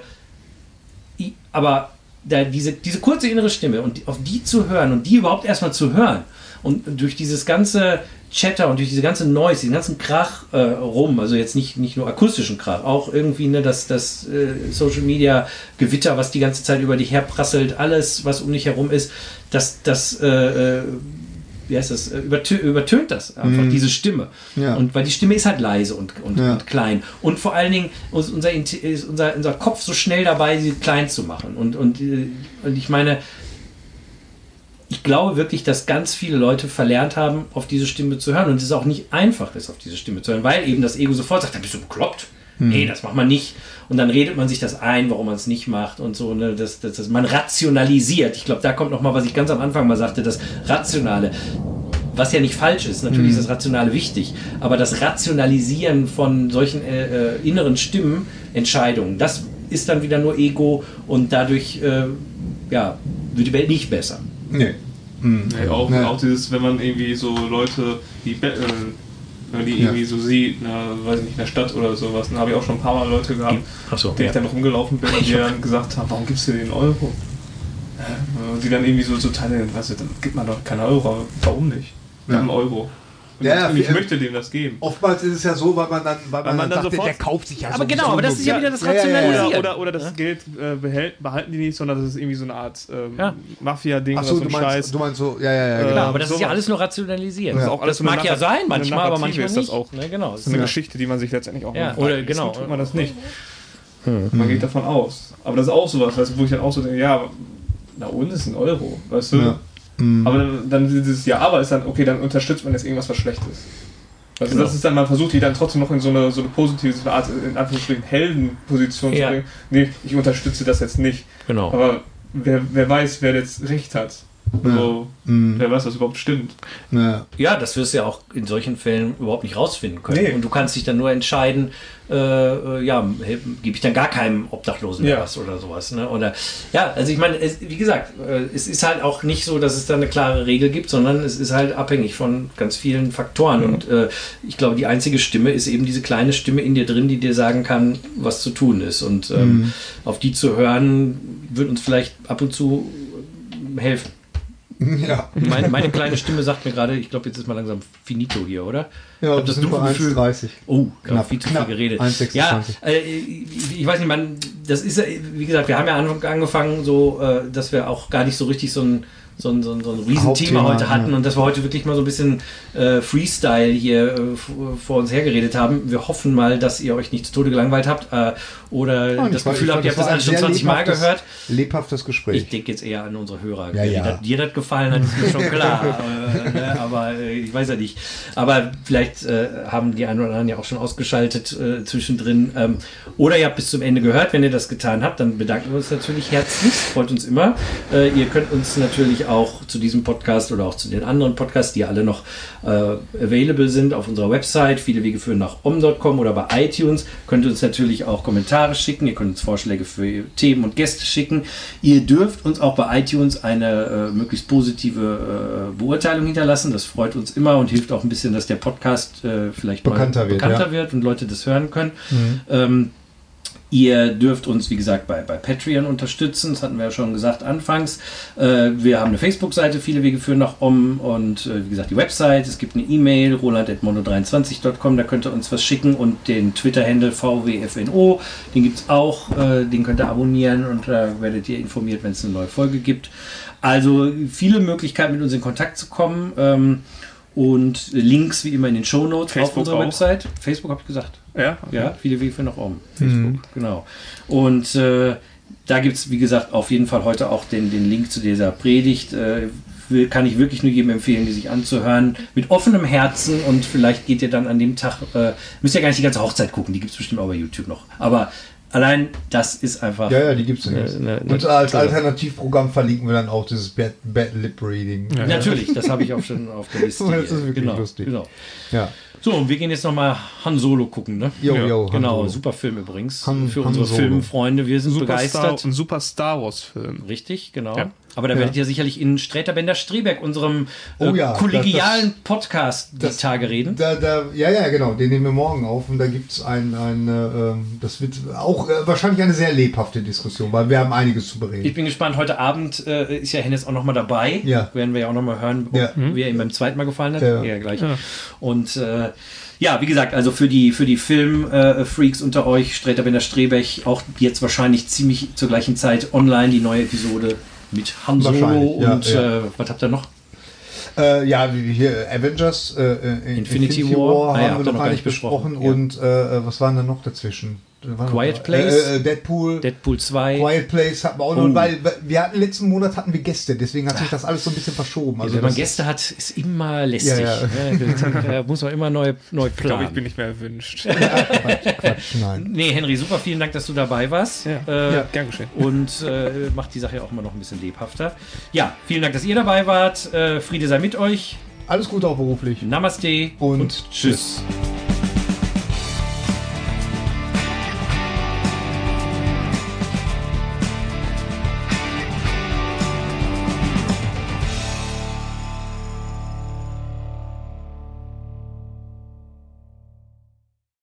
aber da diese, diese kurze innere Stimme und auf die zu hören und die überhaupt erstmal zu hören und durch dieses ganze Chatter und durch diese ganze Noise, diesen ganzen Krach äh, rum, also jetzt nicht, nicht nur akustischen Krach, auch irgendwie ne, das, das äh, Social Media Gewitter, was die ganze Zeit über dich herprasselt, alles, was um dich herum ist, das, das äh, äh, wie heißt das, äh, übertö übertönt das einfach, diese Stimme. Ja. Und weil die Stimme ist halt leise und, und, Ja. und klein. Und vor allen Dingen ist unser, ist unser, unser Kopf so schnell dabei, sie klein zu machen. Und, und, äh, und ich meine, ich glaube wirklich, dass ganz viele Leute verlernt haben, auf diese Stimme zu hören. Und es ist auch nicht einfach ist, auf diese Stimme zu hören, weil eben das Ego sofort sagt, da bist du bekloppt. Nee, das macht man nicht. Und dann redet man sich das ein, warum man es nicht macht und so. Ne? Das, das, das, man rationalisiert. Ich glaube, da kommt noch mal, was ich ganz am Anfang mal sagte, das Rationale. Was ja nicht falsch ist, natürlich ist das Rationale wichtig, aber das Rationalisieren von solchen äh, äh, inneren Stimmen, Entscheidungen, das ist dann wieder nur Ego und dadurch äh, ja, wird die Welt nicht besser. Nee. Hm. Nee, auch, Ja. auch dieses, wenn man irgendwie so Leute, die be- äh, die Ja. irgendwie so sieht, na, weiß ich nicht, in der Stadt oder sowas, dann habe ich auch schon ein paar Mal Leute gehabt, Achso, denen ich dann rumgelaufen bin und die dann gesagt haben, warum gibst du den Euro? Und die dann irgendwie so, so teilen, weißt du, dann gibt man doch keine Euro, warum nicht? Wir Ja. haben Euro. Und Ja, ja, ich viel- möchte dem das geben. Oftmals ist es ja so, weil man dann, weil man man dann, sagt, sofort- der kauft sich ja Aber so genau, aber das ist ja wieder das Ja, ja, ja, ja. Rationalisieren. Oder, oder, oder das Geld äh, behält, behalten die nicht, sondern das ist irgendwie so eine Art ähm, Ja. Mafia-Ding Achso, oder so du ein meinst, Scheiß. du meinst so, ja, ja, ja, Äh, genau. Genau, aber das ist ja alles nur rationalisieren. Das ist auch alles das so mag ja sein, manchmal, aber manchmal ist das auch. Ne, genau. Das ist eine Ja. Geschichte, die man sich letztendlich auch macht. oder genau. tut man das nicht. Man geht davon aus. Aber das ist auch sowas, weißt wo ich dann auch so denke, ja, na und ist ein Euro, weißt du? Ja. Mhm. Aber dann, dann dieses Ja, aber ist dann, okay, dann unterstützt man jetzt irgendwas, was schlecht ist. Also Genau. das ist dann, man versucht die dann trotzdem noch in so eine, so eine positive, so eine Art, in Anführungsstrichen, Heldenposition Ja. zu bringen. Nee, ich unterstütze das jetzt nicht. Genau. Aber wer, wer weiß, wer jetzt recht hat. Also, Mhm. wer weiß, was überhaupt stimmt. Ja. Ja, das wirst du ja auch in solchen Fällen überhaupt nicht rausfinden können. Nee. Und du kannst dich dann nur entscheiden, äh, äh, ja, hey, gebe ich dann gar keinem Obdachlosen Ja. was oder sowas. Ne? Oder ja, also ich meine, es, wie gesagt, äh, es ist halt auch nicht so, dass es da eine klare Regel gibt, sondern es ist halt abhängig von ganz vielen Faktoren. Und äh, ich glaube, die einzige Stimme ist eben diese kleine Stimme in dir drin, die dir sagen kann, was zu tun ist. Und ähm, auf die zu hören, wird uns vielleicht ab und zu helfen. Ja. Meine, meine kleine Stimme sagt mir gerade, ich glaube, jetzt ist mal langsam finito hier, oder? Ja, das sind Gefühl- 1,30. Oh, knapp, viel zu knapp. viel geredet. 1,26. Ja, äh, ich, weiß nicht, man, das ist, ja, wie gesagt, wir haben ja an- angefangen, so, äh, dass wir auch gar nicht so richtig so ein, so ein, so ein, so ein Riesenthema heute hatten ja. und dass wir heute wirklich mal so ein bisschen äh, Freestyle hier äh, vor uns hergeredet haben. Wir hoffen mal, dass ihr euch nicht zu Tode gelangweilt habt äh, oder Nein, das Gefühl habt, ihr habt das alles schon sehr 20 Mal gehört. Lebhaftes Gespräch. Ich denke jetzt eher an unsere Hörer. Ja, ja. Dir das gefallen hat, ist mir schon klar. äh, ne, aber äh, ich weiß ja nicht. Aber vielleicht äh, haben die einen oder anderen ja auch schon ausgeschaltet zwischendrin. Ähm, oder ihr habt bis zum Ende gehört. Wenn ihr das getan habt, dann bedanken wir uns natürlich herzlich. Freut uns immer. Ihr könnt uns natürlich auch zu diesem Podcast oder auch zu den anderen Podcasts, die alle noch äh, available sind, auf unserer Website, viele Wege führen nach om.com oder bei iTunes, könnt ihr uns natürlich auch Kommentare schicken. Ihr könnt uns Vorschläge für Themen und Gäste schicken. Ihr dürft uns auch bei iTunes eine äh, möglichst positive äh, Beurteilung hinterlassen. Das freut uns immer und hilft auch ein bisschen, dass der Podcast äh, vielleicht Bekannter wird, bekannter ja. Mhm. wird und Leute das hören können. Ähm, Ihr dürft uns, wie gesagt, bei, bei Patreon unterstützen. Das hatten wir ja schon gesagt anfangs. Äh, wir haben eine Facebook-Seite, viele Wege führen nach Om und äh, wie gesagt die Website. Es gibt eine E-Mail, roland.mono23.com, da könnt ihr uns was schicken und den Twitter-Handle VWFNO, den gibt es auch. Äh, den könnt ihr abonnieren und da werdet ihr informiert, wenn es eine neue Folge gibt. Also viele Möglichkeiten, mit uns in Kontakt zu kommen. Ähm, und Links wie immer in den Show Notes auf unserer auch. Website. Facebook habe ich gesagt. Ja? Ja, viele Wege für nach oben. Facebook, genau. Und äh, da gibt es, wie gesagt, auf jeden Fall heute auch den, den Link zu dieser Predigt. Äh, will, kann ich wirklich nur jedem empfehlen, die sich anzuhören. Mit offenem Herzen und vielleicht geht ihr dann an dem Tag, äh, müsst ihr gar nicht die ganze Hochzeit gucken, die gibt es bestimmt auch bei YouTube noch. Aber allein das ist einfach. Ja, ja, die gibt es ja. Ne, ne, Und als. Alternativprogramm verlinken wir dann auch dieses Bad, Bad Lip Reading. Ja. Natürlich, das habe ich auch schon auf der Liste. Das ist wirklich genau, lustig. Genau. Ja. So, und wir gehen jetzt nochmal Han Solo gucken, ne? Jo, Ja, jo, Han Genau, Solo. super Film übrigens. Han- Für Han unsere Solo. Filmfreunde, wir sind Super Star, begeistert. ein super Star Wars-Film. Richtig, genau. Ja. Aber da werdet ihr sicherlich in Sträter Bender Streberg, unserem äh, Oh ja, kollegialen Podcast, die das- Tage reden. Da, da, ja, ja, genau, den nehmen wir morgen auf und da gibt es ein, ein äh, ähm, das wird auch äh, wahrscheinlich eine sehr lebhafte Diskussion, weil wir haben einiges zu Ich bereden. bin gespannt, heute Abend äh, ist ja Hennes auch nochmal dabei. Ja. Werden wir ja auch nochmal hören, ob, Ja. wie er ihm beim zweiten Mal gefallen hat. Ja. Ja, gleich. Ja. Und äh, ja, wie gesagt, also für die, für die Film-Freaks unter euch, Sträter Bender Strebech, auch jetzt wahrscheinlich ziemlich zur gleichen Zeit online die neue Episode mit Han Solo und ja. Äh, was habt ihr noch? Äh, ja, wie hier Avengers, äh, äh, Infinity War. Ah ja, haben habt wir noch gar nicht besprochen, ja. und äh, was waren da noch dazwischen? Quiet Place? Äh, äh, Deadpool. Deadpool 2. Quiet Place hatten wir auch Oh. noch, weil weil wir hatten letzten Monat hatten wir Gäste, deswegen hat sich das alles so ein bisschen verschoben. Also Wenn man Gäste hat, ist immer lästig. Ja, ja. Da muss man immer neu, neu Ich glaube, ich planen. bin nicht mehr erwünscht. Quatsch, nein. Nee, Henry, super, vielen Dank, dass du dabei warst. Ja. Äh, Ja, gern geschehen. Und äh, macht die Sache ja auch immer noch ein bisschen lebhafter. Ja, vielen Dank, dass ihr dabei wart. Äh, Friede sei mit euch. Alles Gute auch beruflich. Namaste Und tschüss.